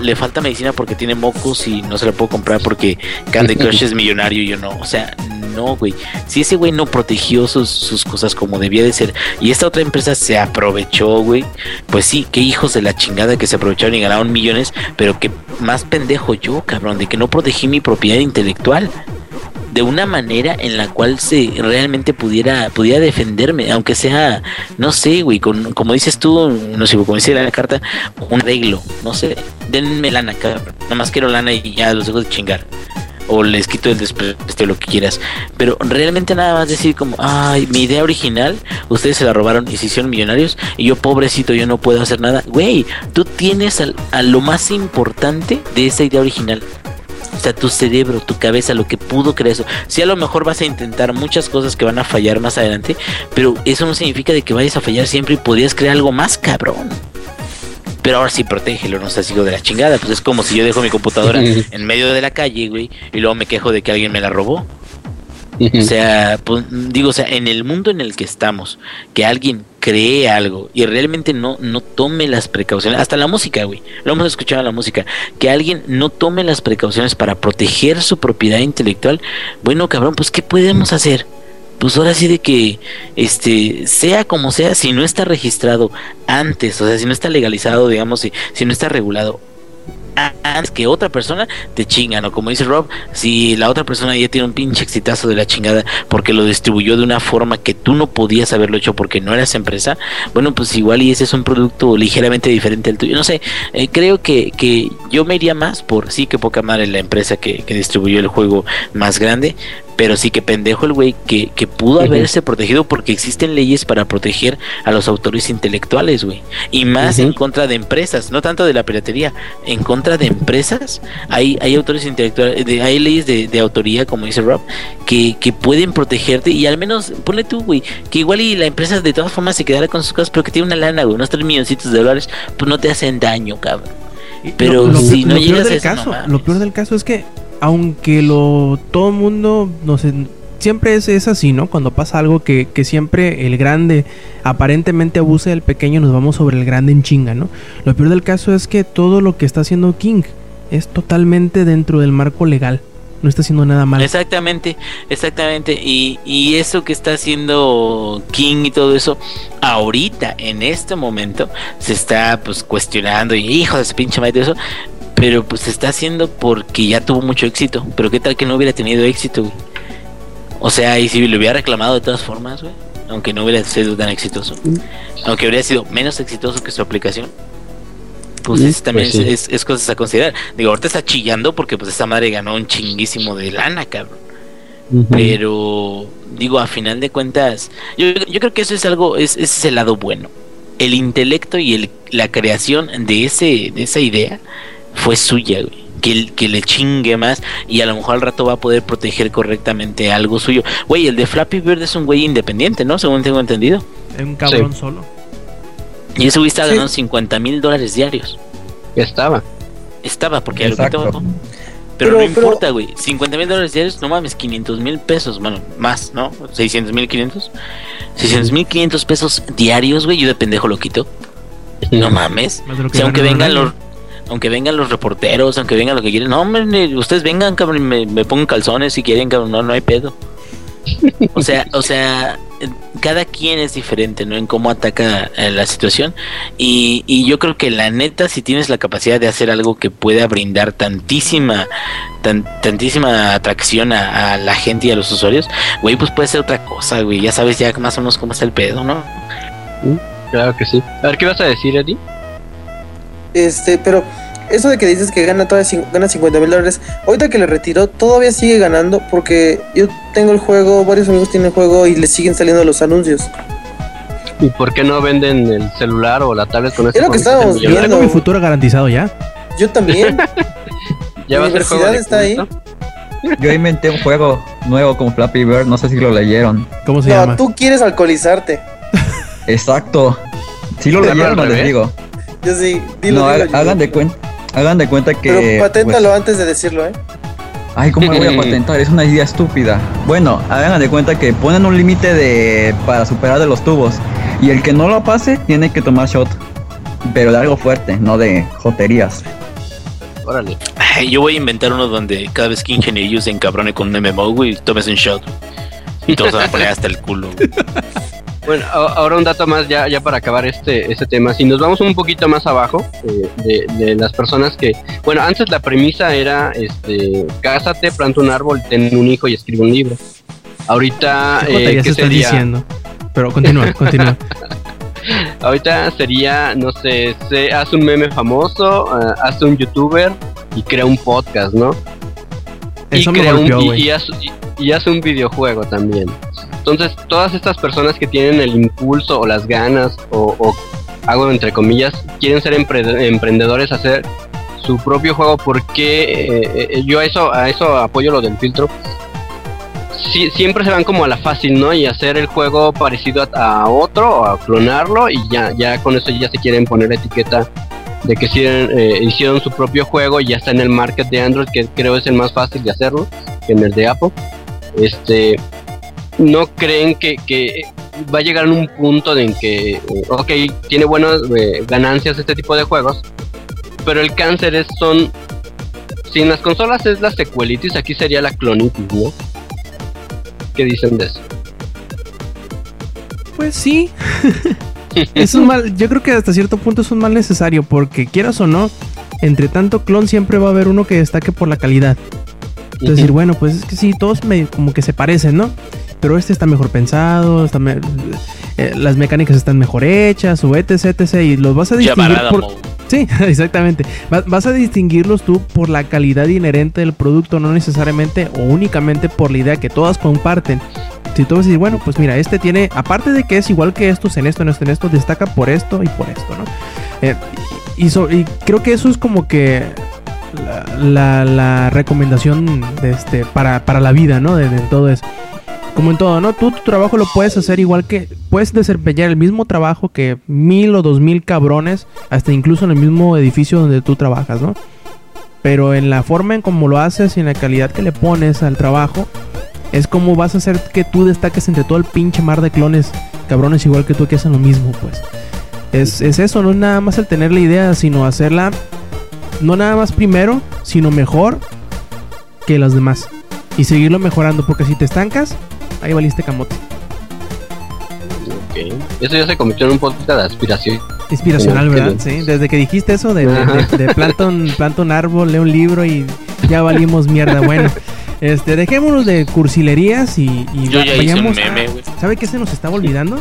le falta medicina porque tiene mocos y no se la puedo comprar porque Candy Crush es millonario y yo no. O sea, no, güey. Si ese güey no protegió sus, sus cosas como debía de ser y esta otra empresa se aprovechó, güey, pues sí, qué hijos de la chingada que se aprovecharon y ganaron millones, pero que más pendejo yo, cabrón, de que no protegí mi propiedad intelectual de una manera en la cual se realmente pudiera pudiera defenderme, aunque sea, no sé, güey, con, como dices tú, no sé, como dice la carta, un arreglo, no sé, denme lana, cabrón, nada más quiero lana y ya los dejo de chingar. O les quito el desprecio, lo que quieras. Pero realmente nada más decir como, ay, mi idea original, ustedes se la robaron y se hicieron millonarios, y yo pobrecito, yo no puedo hacer nada. Güey, tú tienes al- a lo más importante de esa idea original. O sea, tu cerebro, tu cabeza, lo que pudo crear eso. Sí, a lo mejor vas a intentar muchas cosas que van a fallar más adelante, pero eso no significa de que vayas a fallar siempre y podías crear algo más cabrón. Pero ahora sí, protégelo, no seas hijo de la chingada. Pues es como si yo dejo mi computadora en medio de la calle, güey, y luego me quejo de que alguien me la robó. O sea, pues, digo, o sea, en el mundo en el que estamos, que alguien cree algo y realmente no, no tome las precauciones, hasta la música, güey, lo hemos escuchado en la música, que alguien no tome las precauciones para proteger su propiedad intelectual, bueno, cabrón, pues ¿qué podemos hacer? pues ahora sí de que, este, sea como sea, si no está registrado antes, o sea, si no está legalizado, digamos, si, si no está regulado antes que otra persona te chingan o como dice Rob si la otra persona ya tiene un pinche exitazo de la chingada porque lo distribuyó de una forma que tú no podías haberlo hecho porque no eras empresa bueno pues igual y ese es un producto ligeramente diferente al tuyo. No sé eh, creo que, que yo me iría más por sí que poca madre la empresa que, que distribuyó el juego más grande pero sí que pendejo el güey que, que pudo haberse protegido porque existen leyes para proteger a los autores intelectuales, güey. Y más en contra de empresas, no tanto de la piratería, en contra de empresas. Hay, hay autores intelectuales, de, hay leyes de, de, autoría, como dice Rob, que, que pueden protegerte y al menos, ponle tú, güey, que igual y la empresa de todas formas se quedará con sus cosas, pero que tiene una lana, güey, unos 3 milloncitos de dólares, pues no te hacen daño, cabrón. Pero lo, lo, si no lo llegas peor del a eso, caso, no lo peor del caso es que aunque lo todo mundo no sé siempre es, es, así, ¿no? Cuando pasa algo que, que, siempre el grande aparentemente abusa del pequeño, nos vamos sobre el grande en chinga, ¿no? Lo peor del caso es que todo lo que está haciendo King es totalmente dentro del marco legal. No está haciendo nada mal. Exactamente, exactamente. Y, y eso que está haciendo King y todo eso, ahorita, en este momento, se está pues cuestionando y hijo de ese pinche madre eso. Pero pues se está haciendo porque ya tuvo mucho éxito. Pero qué tal que no hubiera tenido éxito, güey. O sea, y si lo hubiera reclamado de todas formas, güey. Aunque no hubiera sido tan exitoso. Aunque hubiera sido menos exitoso que su aplicación. Pues es, también pues sí. es, es, cosas a considerar. Digo, ahorita está chillando porque pues esta madre ganó un chinguísimo de lana, cabrón. Uh -huh. Pero, digo, a final de cuentas, yo, yo creo que eso es algo, es, ese es el lado bueno. El intelecto y el, la creación de, ese, de esa idea fue suya, güey que, que, le chingue más y a lo mejor al rato va a poder proteger correctamente algo suyo. Güey, el de Flappy Bird es un güey independiente, ¿no? Según tengo entendido. Es un cabrón sí. solo. Y ese güey está sí. ganando 50 mil dólares diarios. Estaba. Estaba, porque ya lo quitó. Pero, pero, no importa, güey. 50 mil dólares diarios, no mames, 500 mil pesos, bueno, más, ¿no? 600 mil 500. 600 mil 500 pesos diarios, güey. Yo de pendejo lo quito. No mames. O sea, aunque vengan los aunque vengan los reporteros, aunque vengan lo que quieren, no, hombre, ustedes vengan, cabrón, me, me pongan calzones si quieren, cabrón, no, no hay pedo. O sea, o sea, cada quien es diferente, ¿no? En cómo ataca eh, la situación. Y, y, yo creo que la neta, si tienes la capacidad de hacer algo que pueda brindar tantísima, tan, tantísima atracción a, a, la gente y a los usuarios, güey, pues puede ser otra cosa, güey. Ya sabes ya más o menos cómo está el pedo, ¿no? Claro que sí. A ver, ¿qué vas a decir, Eddie? Este, pero eso de que dices que gana todavía gana 50 mil dólares, ahorita que le retiró, todavía sigue ganando porque yo tengo el juego, varios amigos tienen el juego y le siguen saliendo los anuncios. ¿Y por qué no venden el celular o la tablet con eso? Es lo que estábamos viendo. Yo tengo mi futuro garantizado ya. Yo también. ¿Ya la universidad está ahí. Yo inventé un juego nuevo con Flappy Bird, no sé si lo leyeron. ¿Cómo se no, llama? tú quieres alcoholizarte. Exacto. Si lo leyeron, no les digo. Yo sí, dilo, no, dilo, yo hagan de cuenta. Hagan de cuenta que. Pero paténtalo pues, antes de decirlo, ¿eh? Ay, ¿cómo lo voy a patentar? Es una idea estúpida. Bueno, hagan de cuenta que ponen un límite de para superar de los tubos. Y el que no lo pase tiene que tomar shot. Pero de algo fuerte, no de joterías. Órale. Ay, yo voy a inventar uno donde cada vez que ingenierillo se encabrone con un MMO, güey, tomes un shot. Y todos van a poner hasta el culo. Bueno, ahora un dato más ya, ya para acabar este, este tema. Si nos vamos un poquito más abajo eh, de, de, las personas que... Bueno, antes la premisa era, este, cásate, planta un árbol, ten un hijo y escribe un libro. Ahorita... Eh, ¿Qué, ¿qué sería? diciendo? Pero continúa, continúa. Ahorita sería, no sé, se, haz un meme famoso, uh, haz un youtuber y crea un podcast, ¿no? Eso y, me crea golpeó, un, y, y, haz, y, y haz un videojuego también. Entonces, todas estas personas que tienen el impulso o las ganas, o, o hago entre comillas, quieren ser empre emprendedores, hacer su propio juego, porque eh, yo a eso, a eso apoyo lo del filtro. Si, siempre se van como a la fácil, ¿no? Y hacer el juego parecido a, a, otro, o a clonarlo, y ya, ya con eso ya se quieren poner la etiqueta de que hicieron, eh, hicieron su propio juego y ya está en el market de Android, que creo es el más fácil de hacerlo, que en el de Apple. Este, no creen que, que, va a llegar a un punto en que, ok, tiene buenas eh, ganancias este tipo de juegos, pero el cáncer es, son, si en las consolas es la secuelitis, aquí sería la clonitis, ¿no? ¿Qué dicen de eso? Pues sí. es un mal, yo creo que hasta cierto punto es un mal necesario, porque quieras o no, entre tanto clon siempre va a haber uno que destaque por la calidad. Es decir, bueno, pues es que sí, todos me, como que se parecen, ¿no? Pero este está mejor pensado, está me- eh, las mecánicas están mejor hechas, o etc, etc, y los vas a distinguir por... Sí, exactamente. Va- Vas a distinguirlos tú por la calidad inherente del producto, no necesariamente o únicamente por la idea que todas comparten. Si tú vas a decir, bueno, pues mira, este tiene, aparte de que es igual que estos en esto, en esto, en esto, destaca por esto y por esto, ¿no? Eh, y, so- y creo que eso es como que la, la- la recomendación de este, para, para la vida, ¿no? De, de todo eso. Como en todo, ¿no? Tú tu trabajo lo puedes hacer igual que... Puedes desempeñar el mismo trabajo que mil o dos mil cabrones, hasta incluso en el mismo edificio donde tú trabajas, ¿no? Pero en la forma en cómo lo haces y en la calidad que le pones al trabajo, es como vas a hacer que tú destaques entre todo el pinche mar de clones, cabrones igual que tú que hacen lo mismo, pues. Es, es eso, no es nada más el tener la idea, sino hacerla, no nada más primero, sino mejor que las demás. Y seguirlo mejorando, porque si te estancas, ahí valiste camote. Ok. Eso ya se convirtió en un podcast de aspiración. Inspiracional, ¿verdad? Sí, desde que dijiste eso de, de, de, de planta, un, planta un árbol, lee un libro y ya valimos mierda. Bueno, este, dejémonos de cursilerías y, y Yo ya hice un vayamos meme, a- güey. ¿Sabe qué se nos estaba olvidando?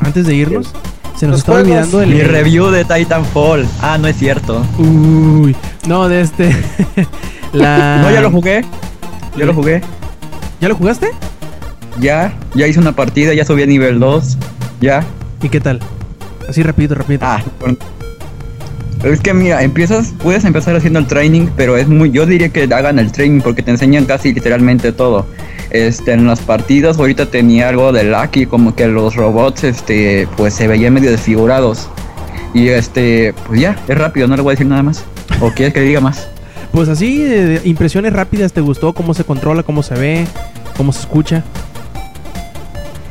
Antes de irnos, se nos juegos. olvidando el Mi review de Titanfall. Ah, no es cierto. Uy, no, de este. la... No, ya lo jugué. Ya lo jugué. ¿Ya lo jugaste? Ya, ya hice una partida, ya subí a nivel 2. Ya. ¿Y qué tal? Así rapidito, rapidito. Ah, bueno. Es que mira, empiezas, puedes empezar haciendo el training, pero es muy, yo diría que hagan el training porque te enseñan casi literalmente todo. Este, en las partidas ahorita tenía algo de Lucky, como que los robots, este, pues se veían medio desfigurados. Y este, pues ya, es rápido, no le voy a decir nada más. ¿O quieres que le diga más? Pues así, eh, impresiones rápidas, ¿te gustó? ¿Cómo se controla? ¿Cómo se ve? ¿Cómo se escucha?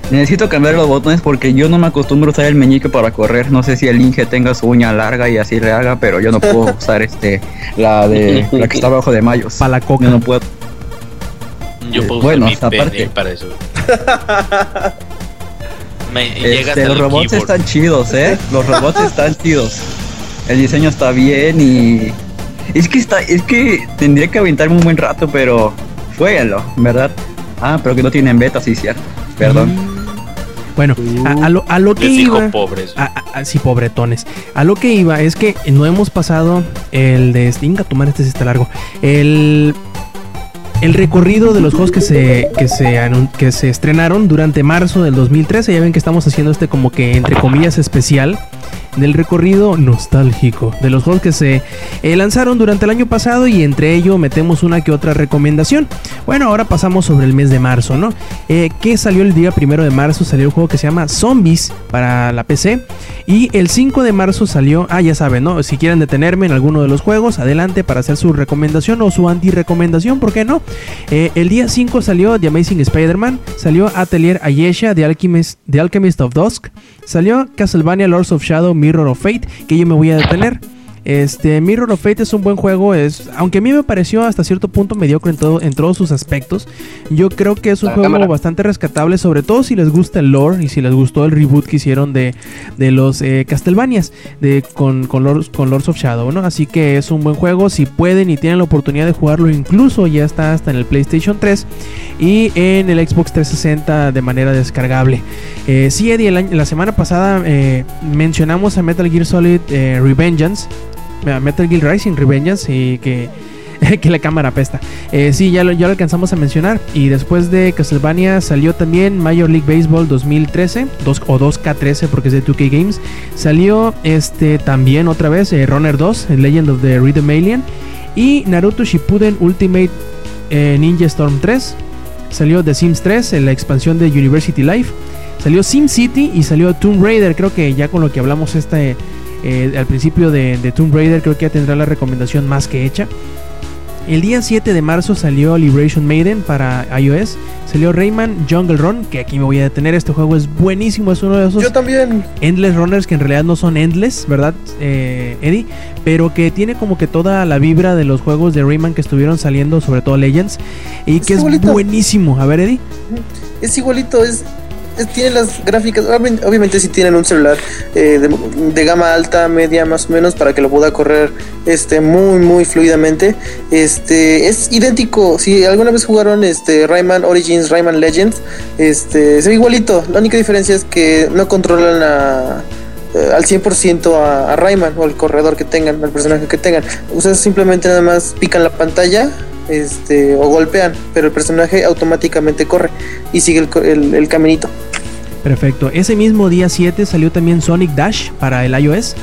Necesito cambiar los botones porque yo no me acostumbro a usar el meñique para correr. No sé si el Inge tenga su uña larga y así le haga, pero yo no puedo usar este la de la que está abajo de Mayos. Pa' la coca. Yo no puedo. Yo puedo bueno, usar mi aparte. pene para eso. Me Este, los robots están chidos, ¿eh? Los robots están chidos. El diseño está bien y es que está, es que tendría que aventarme un buen rato, pero jueguenlo, ¿verdad? Ah, pero que no tienen beta, sí, cierto. Perdón. Bueno, a, a lo, a lo que Les dijo iba... pobres. Ah, sí, pobretones. A lo que iba es que no hemos pasado el de... Inga, tu madre, este sí está largo. El... El recorrido de los juegos que se, que, se que se estrenaron durante marzo del 2013. Ya ven que estamos haciendo este como que entre comillas especial del recorrido nostálgico de los juegos que se eh, lanzaron durante el año pasado y entre ello metemos una que otra recomendación. Bueno, ahora pasamos sobre el mes de marzo, ¿no? Eh, ¿Qué salió el día primero de marzo? Salió el juego que se llama Zombies para la PC. Y el 5 de marzo salió, ah, ya saben, ¿no? Si quieren detenerme en alguno de los juegos, adelante para hacer su recomendación o su anti-recomendación, ¿por qué no? Eh, el día 5 salió The Amazing Spider-Man, salió Atelier Ayesha, The Alchemist, The Alchemist of Dusk, salió Castlevania Lords of Shadow, Mirror of Fate, que yo me voy a detener. Este Mirror of Fate es un buen juego, es aunque a mí me pareció hasta cierto punto mediocre en todo en todos sus aspectos. Yo creo que es un La juego cámara. bastante rescatable, sobre todo si les gusta el lore y si les gustó el reboot que hicieron de, de los eh, Castlevanias de con con Lords, con Lords of Shadow, ¿no? Así que es un buen juego, si pueden y tienen la oportunidad de jugarlo, incluso ya está hasta en el PlayStation 3 y en el Xbox 360 de manera descargable. Eh, sí, Eddie, el año- la semana pasada eh, mencionamos a Metal Gear Solid eh, Revengeance, Metal Gear Rising Revengeance, y que, que la cámara apesta. Eh, sí, ya lo, ya lo alcanzamos a mencionar. Y después de Castlevania salió también Major League Baseball 2013, 2, o 2K13 porque es de 2K Games. Salió este también otra vez eh, Runner 2, Legend of the Rhythm Alien. Y Naruto Shippuden Ultimate eh, Ninja Storm 3. Salió The Sims 3, en la expansión de University Life. Salió Sim City y salió Tomb Raider. Creo que ya con lo que hablamos este, eh, al principio de, de Tomb Raider, creo que ya tendrá la recomendación más que hecha. El día 7 de marzo salió Liberation Maiden para iOS. Salió Rayman Jungle Run, que aquí me voy a detener. Este juego es buenísimo, es uno de esos Yo también. endless runners que en realidad no son endless, ¿verdad, eh, Eddie? Pero que tiene como que toda la vibra de los juegos de Rayman que estuvieron saliendo, sobre todo Legends, y Es que es buenísimo. A ver, Eddie. Es igualito, es. Tiene las gráficas, obvi- obviamente si tienen un celular eh, de, gama alta, media más o menos, para que lo pueda correr este muy muy fluidamente. Este es idéntico. Si alguna vez jugaron este Rayman Origins, Rayman Legends, este es igualito. La única diferencia es que no controlan a eh, al 100% a, a Rayman o al corredor que tengan, al personaje que tengan. Ustedes simplemente nada más pican la pantalla este, o golpean, pero el personaje automáticamente corre y sigue el- el caminito. Perfecto. Ese mismo día 7 salió también Sonic Dash para el iOS.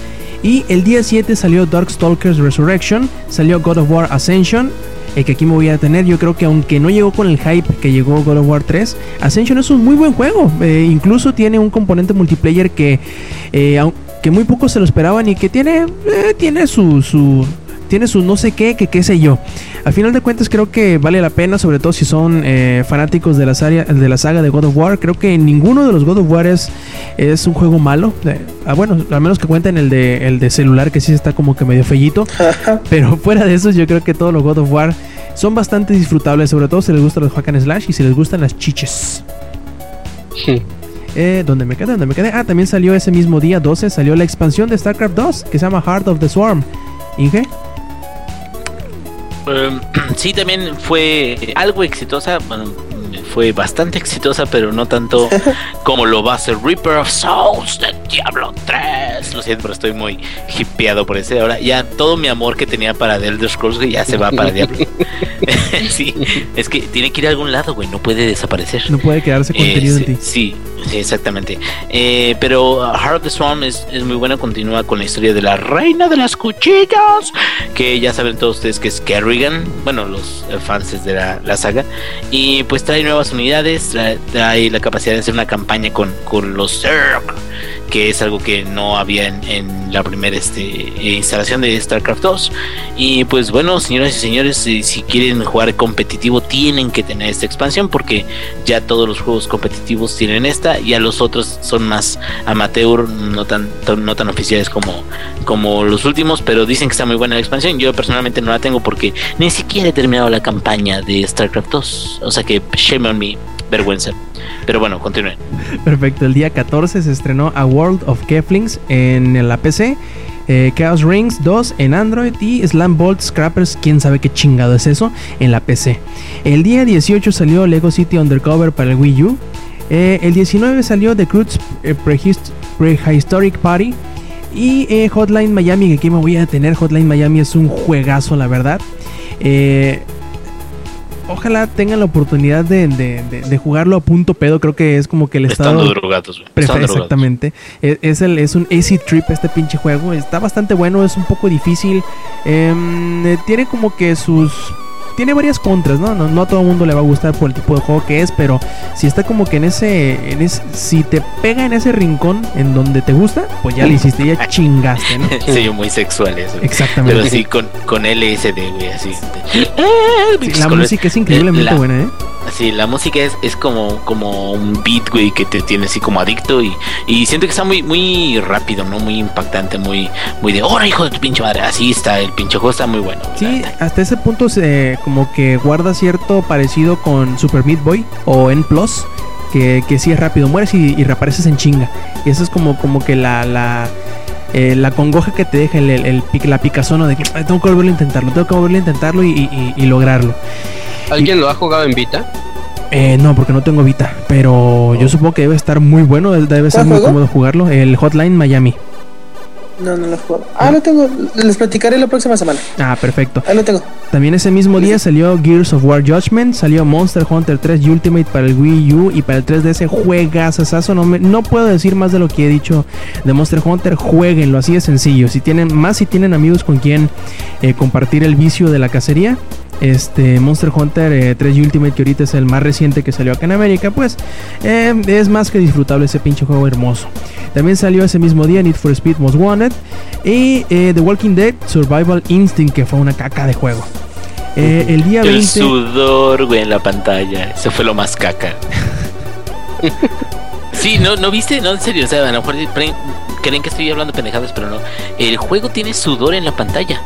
Y el día 7 salió Darkstalkers Resurrection, salió God of War Ascension, eh, que aquí me voy a tener. Yo creo que aunque no llegó con el hype que llegó God of War 3, Ascension es un muy buen juego. Eh, incluso tiene un componente multiplayer que, eh, que muy pocos se lo esperaban y que tiene, eh, tiene su, su, tiene su no sé qué, que qué sé yo. Al final de cuentas creo que vale la pena, sobre todo si son eh, fanáticos de la, saga, de la saga de God of War. Creo que ninguno de los God of War es, es un juego malo. Eh, ah, bueno, al menos que cuenten el de, el de celular, que sí está como que medio fellito. Pero fuera de eso, yo creo que todos los God of War son bastante disfrutables, sobre todo si les gustan los hack and slash y si les gustan las chiches. Eh, ¿Dónde me quedé? ¿Dónde me quedé? Ah, también salió ese mismo día 12, salió la expansión de StarCraft 2, que se llama Heart of the Swarm. Inge, Um, sí, también fue algo exitosa. Fue bastante exitosa, pero no tanto como lo va a ser Reaper of Souls de Diablo 3. Lo siento, pero estoy muy hipeado por ese. Ahora ya todo mi amor que tenía para The Elder Scrolls güey, ya se va para Diablo. sí, es que tiene que ir a algún lado, güey. No puede desaparecer. no puede quedarse contenido Eh, en ti. sí, sí, exactamente. Eh, pero uh, Heart of the Swarm es, es muy buena, continúa con la historia de la reina de las cuchillas, que ya saben todos ustedes que es Kerrigan, bueno, los eh, fans de la, la saga, y pues trae nuevas unidades, trae, la capacidad de hacer una campaña con, con los Zerg, que es algo que no había en, la primera este, eh, instalación de StarCraft 2. Y pues bueno, señoras y señores, si, si quieren jugar competitivo, tienen que tener esta expansión porque ya todos los juegos competitivos tienen esta, y a los otros son más amateur, no tan- no tan oficiales como, como los últimos, pero dicen que está muy buena la expansión. Yo personalmente no la tengo porque ni siquiera he terminado la campaña de StarCraft 2, o sea que shame on me, vergüenza. Pero bueno, continúen. Perfecto, el día 14 se estrenó A World of Keflings en la PC. eh, Chaos Rings 2 en Android y Slam Bolt Scrappers, quién sabe qué chingado es eso, en la PC. El día 18 salió Lego City Undercover para el Wii U. Eh, el 19 salió The Cruz eh, Prehist- Prehistoric Party. Y Hotline Miami, que aquí me voy a detener. Hotline Miami es un juegazo, la verdad. Eh, ojalá tengan la oportunidad de, de- de- de jugarlo a punto pedo. Creo que es como que el estado. Estando drogados, Estando exactamente. Es, es el, es un easy trip este pinche juego. Está bastante bueno, es un poco difícil. Em, eh, tiene como que sus... Tiene varias contras, ¿no? ¿no? No a todo el mundo le va a gustar por el tipo de juego que es, pero si está como que en ese, en ese... Si te pega en ese rincón en donde te gusta, pues ya le hiciste, ya chingaste, ¿no? Sí, muy sexual eso. Exactamente. Pero sí, con, con LSD, güey, así. Sí, la música es increíblemente la- buena, ¿eh? Sí, la música es, es como, como un beat, güey, que te tiene así como adicto y, y siento que está muy, muy rápido, ¿no? Muy impactante, muy, muy de, ¡Hora, hijo de tu pinche madre! Así está, el pinche juego está muy bueno. Sí, hasta ese punto se como que guarda cierto parecido con Super Meat Boy o N Plus, que, que sí es rápido, mueres y, y reapareces en chinga. Y eso es como, como que la, la, eh, la congoja que te deja el, el- el la picazón de que "Ay, tengo que volverlo a intentarlo, tengo que volverlo a intentarlo y, y- y- y lograrlo. ¿Alguien lo ha jugado en Vita? Eh, no, porque no tengo Vita, pero yo supongo que debe estar muy bueno, debe ser ¿Cuál muy juego? cómodo jugarlo. El Hotline Miami. No, no lo juego. Ah, lo tengo. Les platicaré la próxima semana. Ah, perfecto. Ahí lo tengo. También ese mismo día salió Gears of War Judgment, salió Monster Hunter 3 Ultimate para el Wii U y para el 3DS juegazazazo. No, me- no puedo decir más de lo que he dicho de Monster Hunter, jueguenlo, así de sencillo. Si tienen, más si tienen amigos con quien eh, compartir el vicio de la cacería. Este Monster Hunter eh, 3 Ultimate, que ahorita es el más reciente que salió acá en América, pues eh, es más que disfrutable ese pinche juego hermoso. También salió ese mismo día Need for Speed Most Wanted y eh, The Walking Dead Survival Instinct, que fue una caca de juego. Eh, el día El 20. sudor, güey, en la pantalla. Eso fue lo más caca. sí, ¿no, ¿no viste? No, en serio. O sea, a lo mejor creen que estoy hablando pendejadas, pero no. El juego tiene sudor en la pantalla.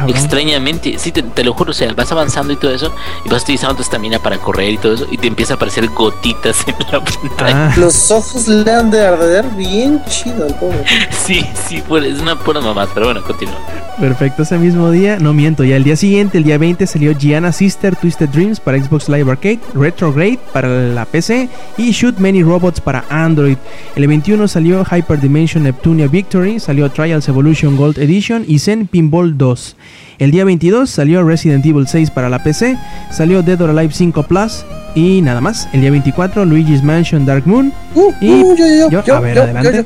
Cabrón. Extrañamente, sí, te, te lo juro, o sea, vas avanzando y todo eso, y vas utilizando tu estamina para correr y todo eso, y te empieza a aparecer gotitas en la pantalla. Ah, Los ojos le han de arder bien chido al pobre. Sí, sí, pues, es una pura mamá, pero bueno, continúa. perfecto, ese mismo día, no miento, ya el día siguiente, el día 20, salió Gianna Sister Twisted Dreams para Xbox Live Arcade, Retrograde para la PC y Shoot Many Robots para Android. El 21 salió Hyper Dimension Neptunia Victory, salió Trials Evolution Gold Edition y Zen Pinball 2. El día 22 salió Resident Evil 6 para la PC, salió Dead or Alive 5 Plus y nada más. El día 24 Luigi's Mansion Dark Moon. Uh, Y uh, yo, yo, yo, a ver, adelante.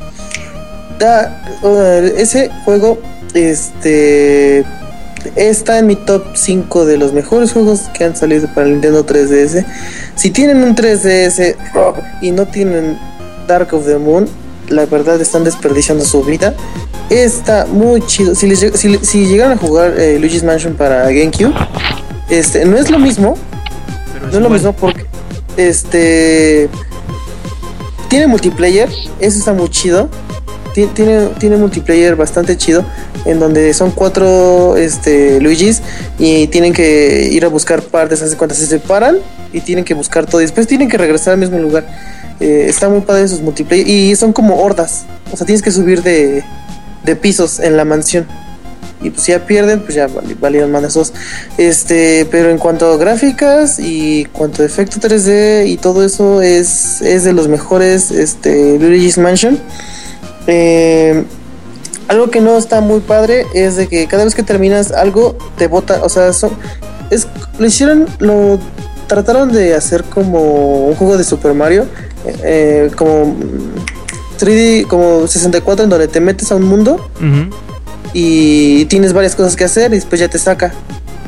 Da, uh, ese juego, este, está en mi top 5 de los mejores juegos que han salido para el Nintendo 3DS. Si tienen un 3DS Rob, y no tienen Dark of the Moon, la verdad están desperdiciando su vida. Está muy chido. Si, les si, si a jugar eh, Luigi's Mansion para GameCube, este, no es lo mismo, Pero no es lo mismo porque este tiene multiplayer, eso está muy chido. Ti- Tiene, tiene multiplayer bastante chido en donde son cuatro este, Luigis y tienen que ir a buscar partes, hace cuentas se separan y tienen que buscar todo y después tienen que regresar al mismo lugar. Eh, está muy padre esos multiplayer y son como hordas, o sea, tienes que subir de, de pisos en la mansión. Y pues si ya pierden, pues ya vali- valieron más esos. Este, pero en cuanto a gráficas y cuanto a efecto 3D y todo eso es, es de los mejores este Luigi's Mansion. Eh, algo que no está muy padre es de que cada vez que terminas algo te bota, o sea, son, lo hicieron, lo trataron de hacer como un juego de Super Mario, eh, como mm, 3D, como 64 en donde te metes a un mundo y tienes varias cosas que hacer y después ya te saca.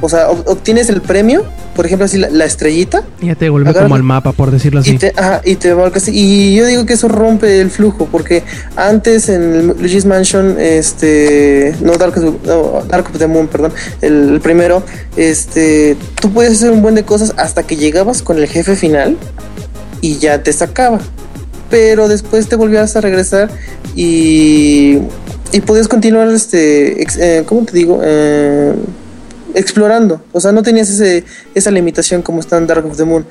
O sea, ob- obtienes el premio, por ejemplo, así la, la estrellita, Y Ya te vuelve Agarra- como al mapa, por decirlo así. y te, ajá, y te. Y yo digo que eso rompe el flujo, porque antes en el Luigi's Mansion, este, no Dark, of- no, Dark of the Moon, perdón, el, el primero, este, tú podías hacer un buen de cosas hasta que llegabas con el jefe final y ya te sacaba. Pero después te volvías a regresar y, y podías continuar, este, eh, ¿cómo te digo? Eh, explorando. O sea, no tenías ese, esa limitación como está en Dark of the Moon.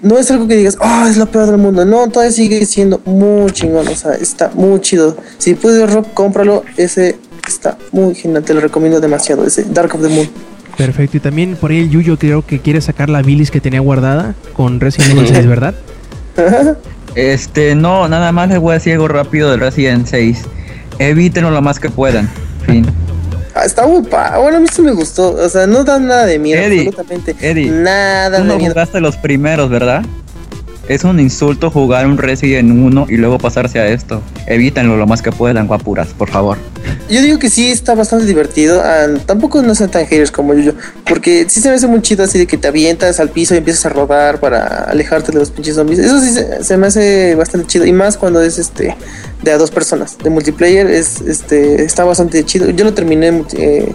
No es algo que digas, oh, es lo peor del mundo. No, todavía sigue siendo muy chingón. O sea, está muy chido. Si puedes, Rob, cómpralo. Ese está muy genial. Te lo recomiendo demasiado. Ese Dark of the Moon. Perfecto. Y también por ahí el Yuyo creo que quiere sacar la bilis que tenía guardada con Resident Evil 6, ¿verdad? Este, no, nada más les voy a decir algo rápido del Resident 6. Evítenlo lo más que puedan. Fin. Ah, está muy pa. Bueno, a mí sí me gustó. O sea, no da nada de miedo. Eddie, absolutamente. Eddie, nada Tú de no miedo. jugaste los primeros, ¿verdad? Es un insulto jugar un Resident 1 y luego pasarse a esto. Evítenlo lo más que puedan, guapuras, por favor. Yo digo que sí está bastante divertido. tampoco no sean tan haters como yo, yo. Porque sí se me hace muy chido así de que te avientas al piso y empiezas a rodar para alejarte de los pinches zombies. Eso sí se, se me hace bastante chido. Y más cuando es este de a dos personas. De multiplayer es este está bastante chido. Yo lo terminé eh,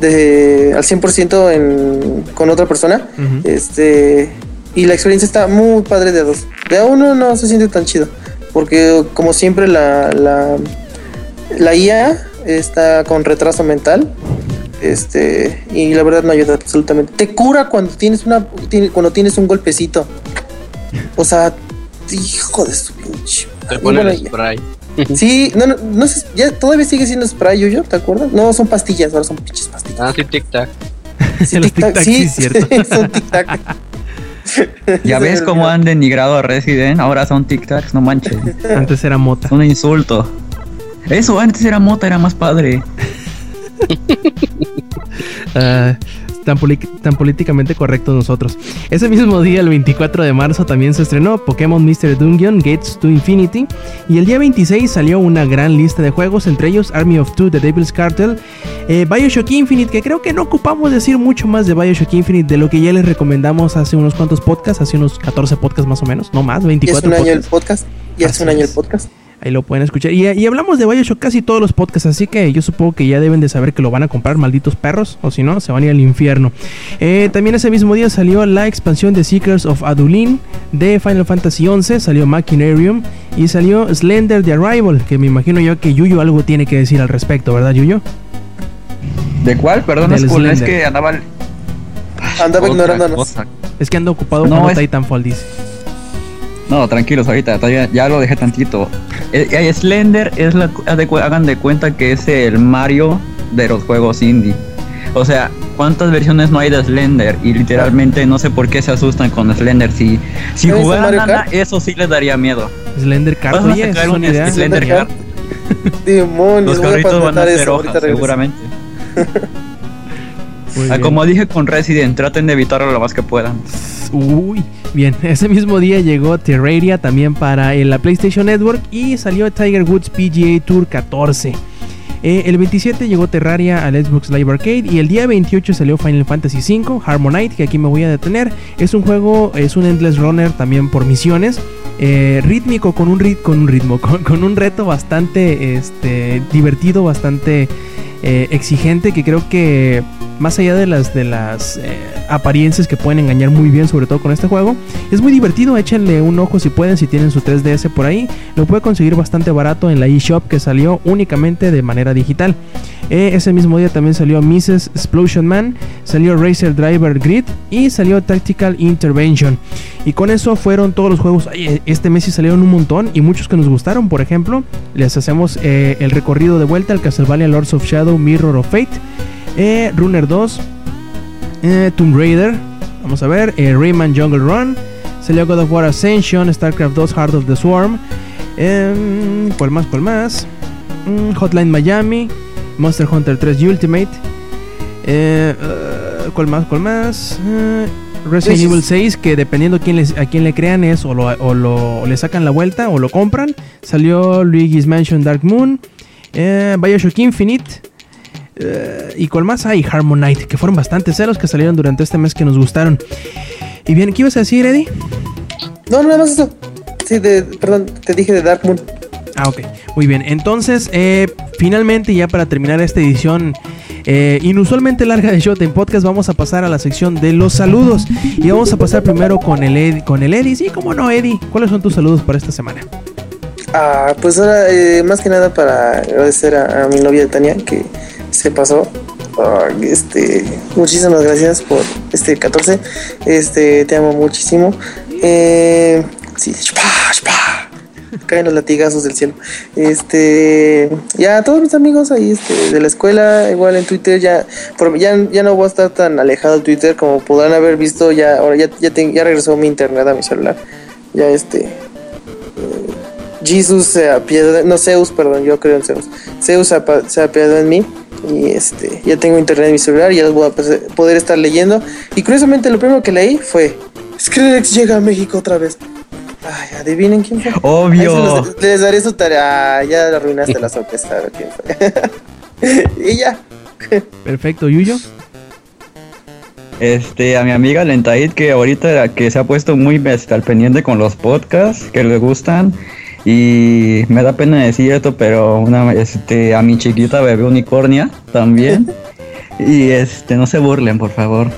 de, al 100% en, con otra persona. Este y la experiencia está muy padre de a dos. De a uno no se siente tan chido. Porque como siempre la, la, la IA está con retraso mental. Este, y la verdad no ayuda absolutamente. Te cura cuando tienes una cuando tienes un golpecito. O sea, hijo de su pinche. Te Y pone bueno, spray. Sí, no, no, no sé, ya todavía sigue siendo spray yo, ¿te acuerdas? No, son pastillas, ahora son pinches pastillas. Ah, sí, tic tac. Sí, tic-tac, tic-tac, sí, es cierto. son tic-tac. Ya ves cómo han denigrado a Resident, ahora son tic-tacs, no manches. Antes era mota. Un insulto. Eso, antes era mota, era más padre. Ah, tan, tan políticamente correctos nosotros. Ese mismo día, el 24 de marzo, también se estrenó Pokémon Mr. Dungeon Gates to Infinity. Y el día 26 salió una gran lista de juegos, entre ellos Army of Two, The Devil's Cartel, eh, Bioshock Infinite, que creo que no ocupamos decir mucho más de Bioshock Infinite de lo que ya les recomendamos hace unos cuantos podcasts, hace unos 14 podcasts más o menos, no más, Ya es 24 un año el podcasts. podcast. Es Así un año el podcast. Ahí lo pueden escuchar. Y, y hablamos de Bioshock casi todos los podcasts, así que yo supongo que ya deben de saber que lo van a comprar, malditos perros, o si no, se van a ir al infierno. Eh, también ese mismo día salió la expansión de Seekers of Adulin de Final Fantasy XI, salió Machinarium y salió Slender The Arrival, que me imagino yo que Yuyo algo tiene que decir al respecto, ¿verdad Yuyo? ¿De cuál? Perdón, Del es, cool, es Slender. que andaba. Andaba ignorándonos. Es que ando ocupado No, con es- Titanfall, dice. No, tranquilos, ahorita todavía ya lo dejé tantito. Eh, eh, Slender es la, hagan de cuenta que es el Mario de los juegos indie. O sea, ¿cuántas versiones no hay de Slender? Y literalmente no sé por qué se asustan con Slender. Si, si ¿No viste jugaran Kart? eso sí les daría miedo. Slender Card, Vamos a sacar un idea. Slender Kart. Demonios, Los carritos van a ser hojas, seguramente. Ah, como dije con Resident, traten de evitarlo lo más que puedan. Uy, bien, ese mismo día llegó Terraria también para eh, la PlayStation Network y salió Tiger Woods PGA Tour 14. Eh, el 27 llegó Terraria al Xbox Live Arcade y el día 28 salió Final Fantasy V Harmonite, que aquí me voy a detener. Es un juego, es un Endless Runner también por misiones. eh, rítmico con un, rit- con un ritmo, con, con un reto bastante este, divertido, bastante eh, exigente, que creo que más allá de las, de las eh, apariencias que pueden engañar muy bien, sobre todo con este juego, es muy divertido. Échenle un ojo si pueden, si tienen su 3DS por ahí. Lo puede conseguir bastante barato en la eShop que salió únicamente de manera digital. Eh, ese mismo día también salió Mrs. Explosion Man, salió Racer Driver Grid y salió Tactical Intervention. Y con eso fueron todos los juegos. Este mes sí salieron un montón y muchos que nos gustaron. Por ejemplo, les hacemos el recorrido de vuelta al Castlevania Lords of Shadow Mirror of Fate, eh, Runner 2, eh, Tomb Raider. Vamos a ver, eh, Rayman Jungle Run. Salió God of War Ascension, StarCraft 2 Heart of the Swarm. em, ¿Cuál más? ¿Cuál más? Mm, Hotline Miami. Monster Hunter 3 Ultimate. Eh, ¿Cuál más? ¿Cuál más? Resident Evil 6, que dependiendo quién les, a quién le crean es o, lo, o lo- o le sacan la vuelta o lo compran. Salió Luigi's Mansion Dark Moon. Eh, Bioshock Infinite. Eh, y cuál más hay Harmonite, que fueron bastantes celos que salieron durante este mes que nos gustaron. Y bien, ¿qué ibas a decir, Eddie? No, no, nada más eso. Sí, de, perdón, te dije de Dark Moon. Ah, ok. Muy bien. Entonces, eh, finalmente, ya para terminar esta edición eh, inusualmente larga de Showtime Podcast, vamos a pasar a la sección de los saludos. Y vamos a pasar primero con el, Ed- con el Eddie. Sí, cómo no, Eddie. ¿Cuáles son tus saludos para esta semana? Ah, pues ahora, eh, más que nada para agradecer a, a mi novia Tania que se pasó. Ah, este, muchísimas gracias por este 14. Este, te amo muchísimo. Eh, sí, shpa, shpa. caen los latigazos del cielo. Este, ya a todos mis amigos ahí este, de la escuela, igual en Twitter, ya, ya, ya no voy a estar tan alejado de Twitter como podrán haber visto. Ya, ahora ya, ya, regresó mi internet a mi celular. Ya este, Jesus se apiadó, no Zeus, perdón, yo creo en Zeus. Zeus se apiadó en mí y este, ya tengo internet en mi celular y ya voy a poder estar leyendo. Y curiosamente lo primero que leí fue Skrillex llega a México otra vez. Ay, adivinen quién fue. Obvio. los- les daré su tarea. Ah, ya arruinaste la sorpresa, a ver quién fue. y ya. Perfecto, Yuyo. Este, a mi amiga Lentaid, que ahorita que se ha puesto muy este, al pendiente con los podcasts, que le gustan. Y me da pena decir esto, pero una, este, a mi chiquita bebé unicornia también. y este, no se burlen, por favor.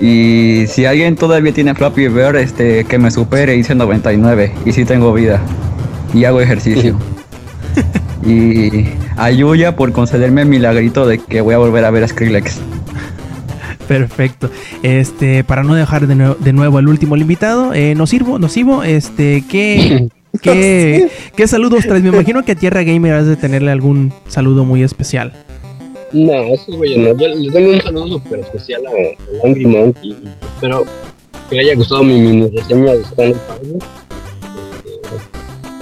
Y si alguien todavía tiene Flappy Bird, este, que me supere, hice 99. Y sí tengo vida. Y hago ejercicio. y a Yuya por concederme el milagrito de que voy a volver a ver a Skrillex. Perfecto. Este, para no dejar de, nue- de nuevo al último invitado, eh, Nocivo, Nocivo, este, ¿qué, qué, qué saludos traes? Me imagino que a Tierra Gamer has de tenerle algún saludo muy especial. No, eso güey, no. Yo le tengo un saludo súper especial a, Angry Monkey. Espero que le haya gustado mi mini reseña de Stanley Parable.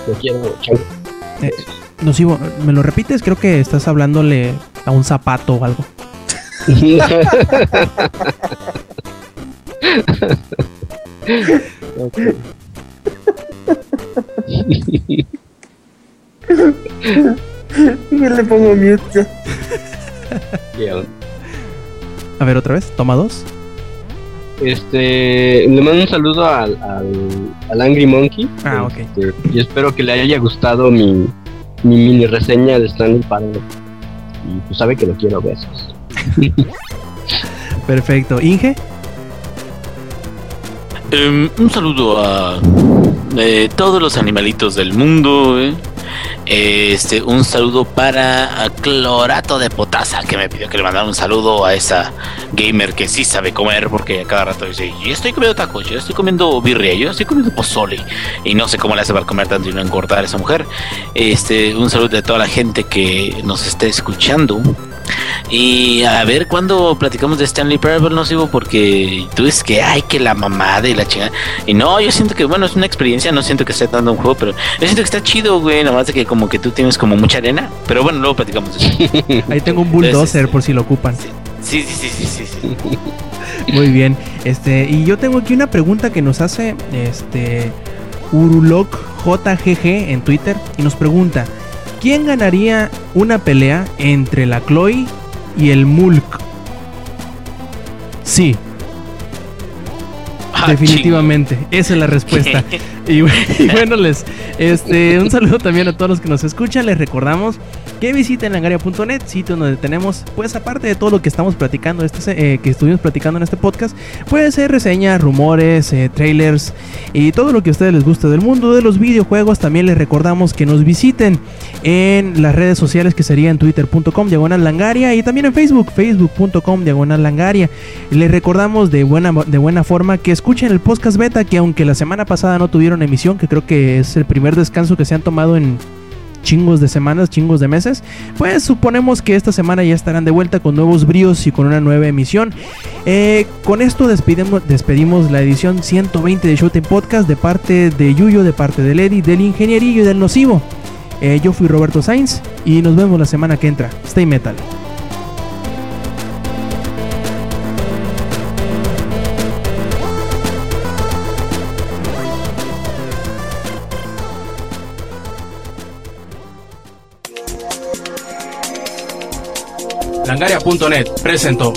Lo quiero, chao. Nocivo, ¿me lo repites? Creo que estás hablándole a un zapato o algo. Ok. Yo le pongo mute. A ver, otra vez, toma dos. Este, le mando un saludo al, al, al Angry Monkey. Ah, ok. Este, y espero que le haya gustado mi, mi mini reseña de Stanley Parable. Y pues sabe que lo quiero, besos. Perfecto. Inge, Em, un saludo a eh, todos los animalitos del mundo. eh. Este, un saludo para Clorato de Potasa, que me pidió que le mandara un saludo a esa gamer que sí sabe comer, porque cada rato dice, yo estoy comiendo tacos, yo estoy comiendo birria, yo estoy comiendo pozole, y no sé cómo le hace para comer tanto y no engordar a esa mujer. Este, un saludo de toda la gente que nos esté escuchando. Y a ver cuándo platicamos de Stanley Parable, no sigo porque tú dices que hay que la mamada y la chingada. Y no, yo siento que, bueno, es una experiencia, no siento que esté dando un juego, pero yo siento que está chido, güey, nomás de que como que tú tienes como mucha arena. Pero bueno, luego platicamos. Ahí tengo un bulldozer por si lo ocupan. Sí, sí, sí, sí, sí. sí. Muy bien. Este, y yo tengo aquí una pregunta que nos hace este Urulok JGG en Twitter y nos pregunta: ¿Quién ganaría una pelea entre la Chloe y el Mulk? Sí. Ah, Definitivamente, esa es la respuesta. y, y bueno, les este un saludo también a todos los que nos escuchan. Les recordamos que visiten langaria.net, sitio donde tenemos, pues aparte de todo lo que estamos platicando, este, eh, que estuvimos platicando en este podcast, puede ser reseñas, rumores, eh, trailers y todo lo que a ustedes les guste del mundo de los videojuegos. También les recordamos que nos visiten en las redes sociales que sería en twitter.com diagonal langaria y también en Facebook, facebook.com diagonal langaria. Les recordamos de buena, de buena forma que escuchen el podcast beta que aunque la semana pasada no tuvieron emisión, que creo que es el primer descanso que se han tomado en chingos de semanas, chingos de meses, pues suponemos que esta semana ya estarán de vuelta con nuevos bríos y con una nueva emisión. Eh, con esto despedimos, despedimos la edición 120 de Showtime Podcast de parte de Yuyo, de parte de Lady, del Ingenierillo y del Nocivo. Eh, yo fui Roberto Sainz y nos vemos la semana que entra. Stay metal. Langaria.net presentó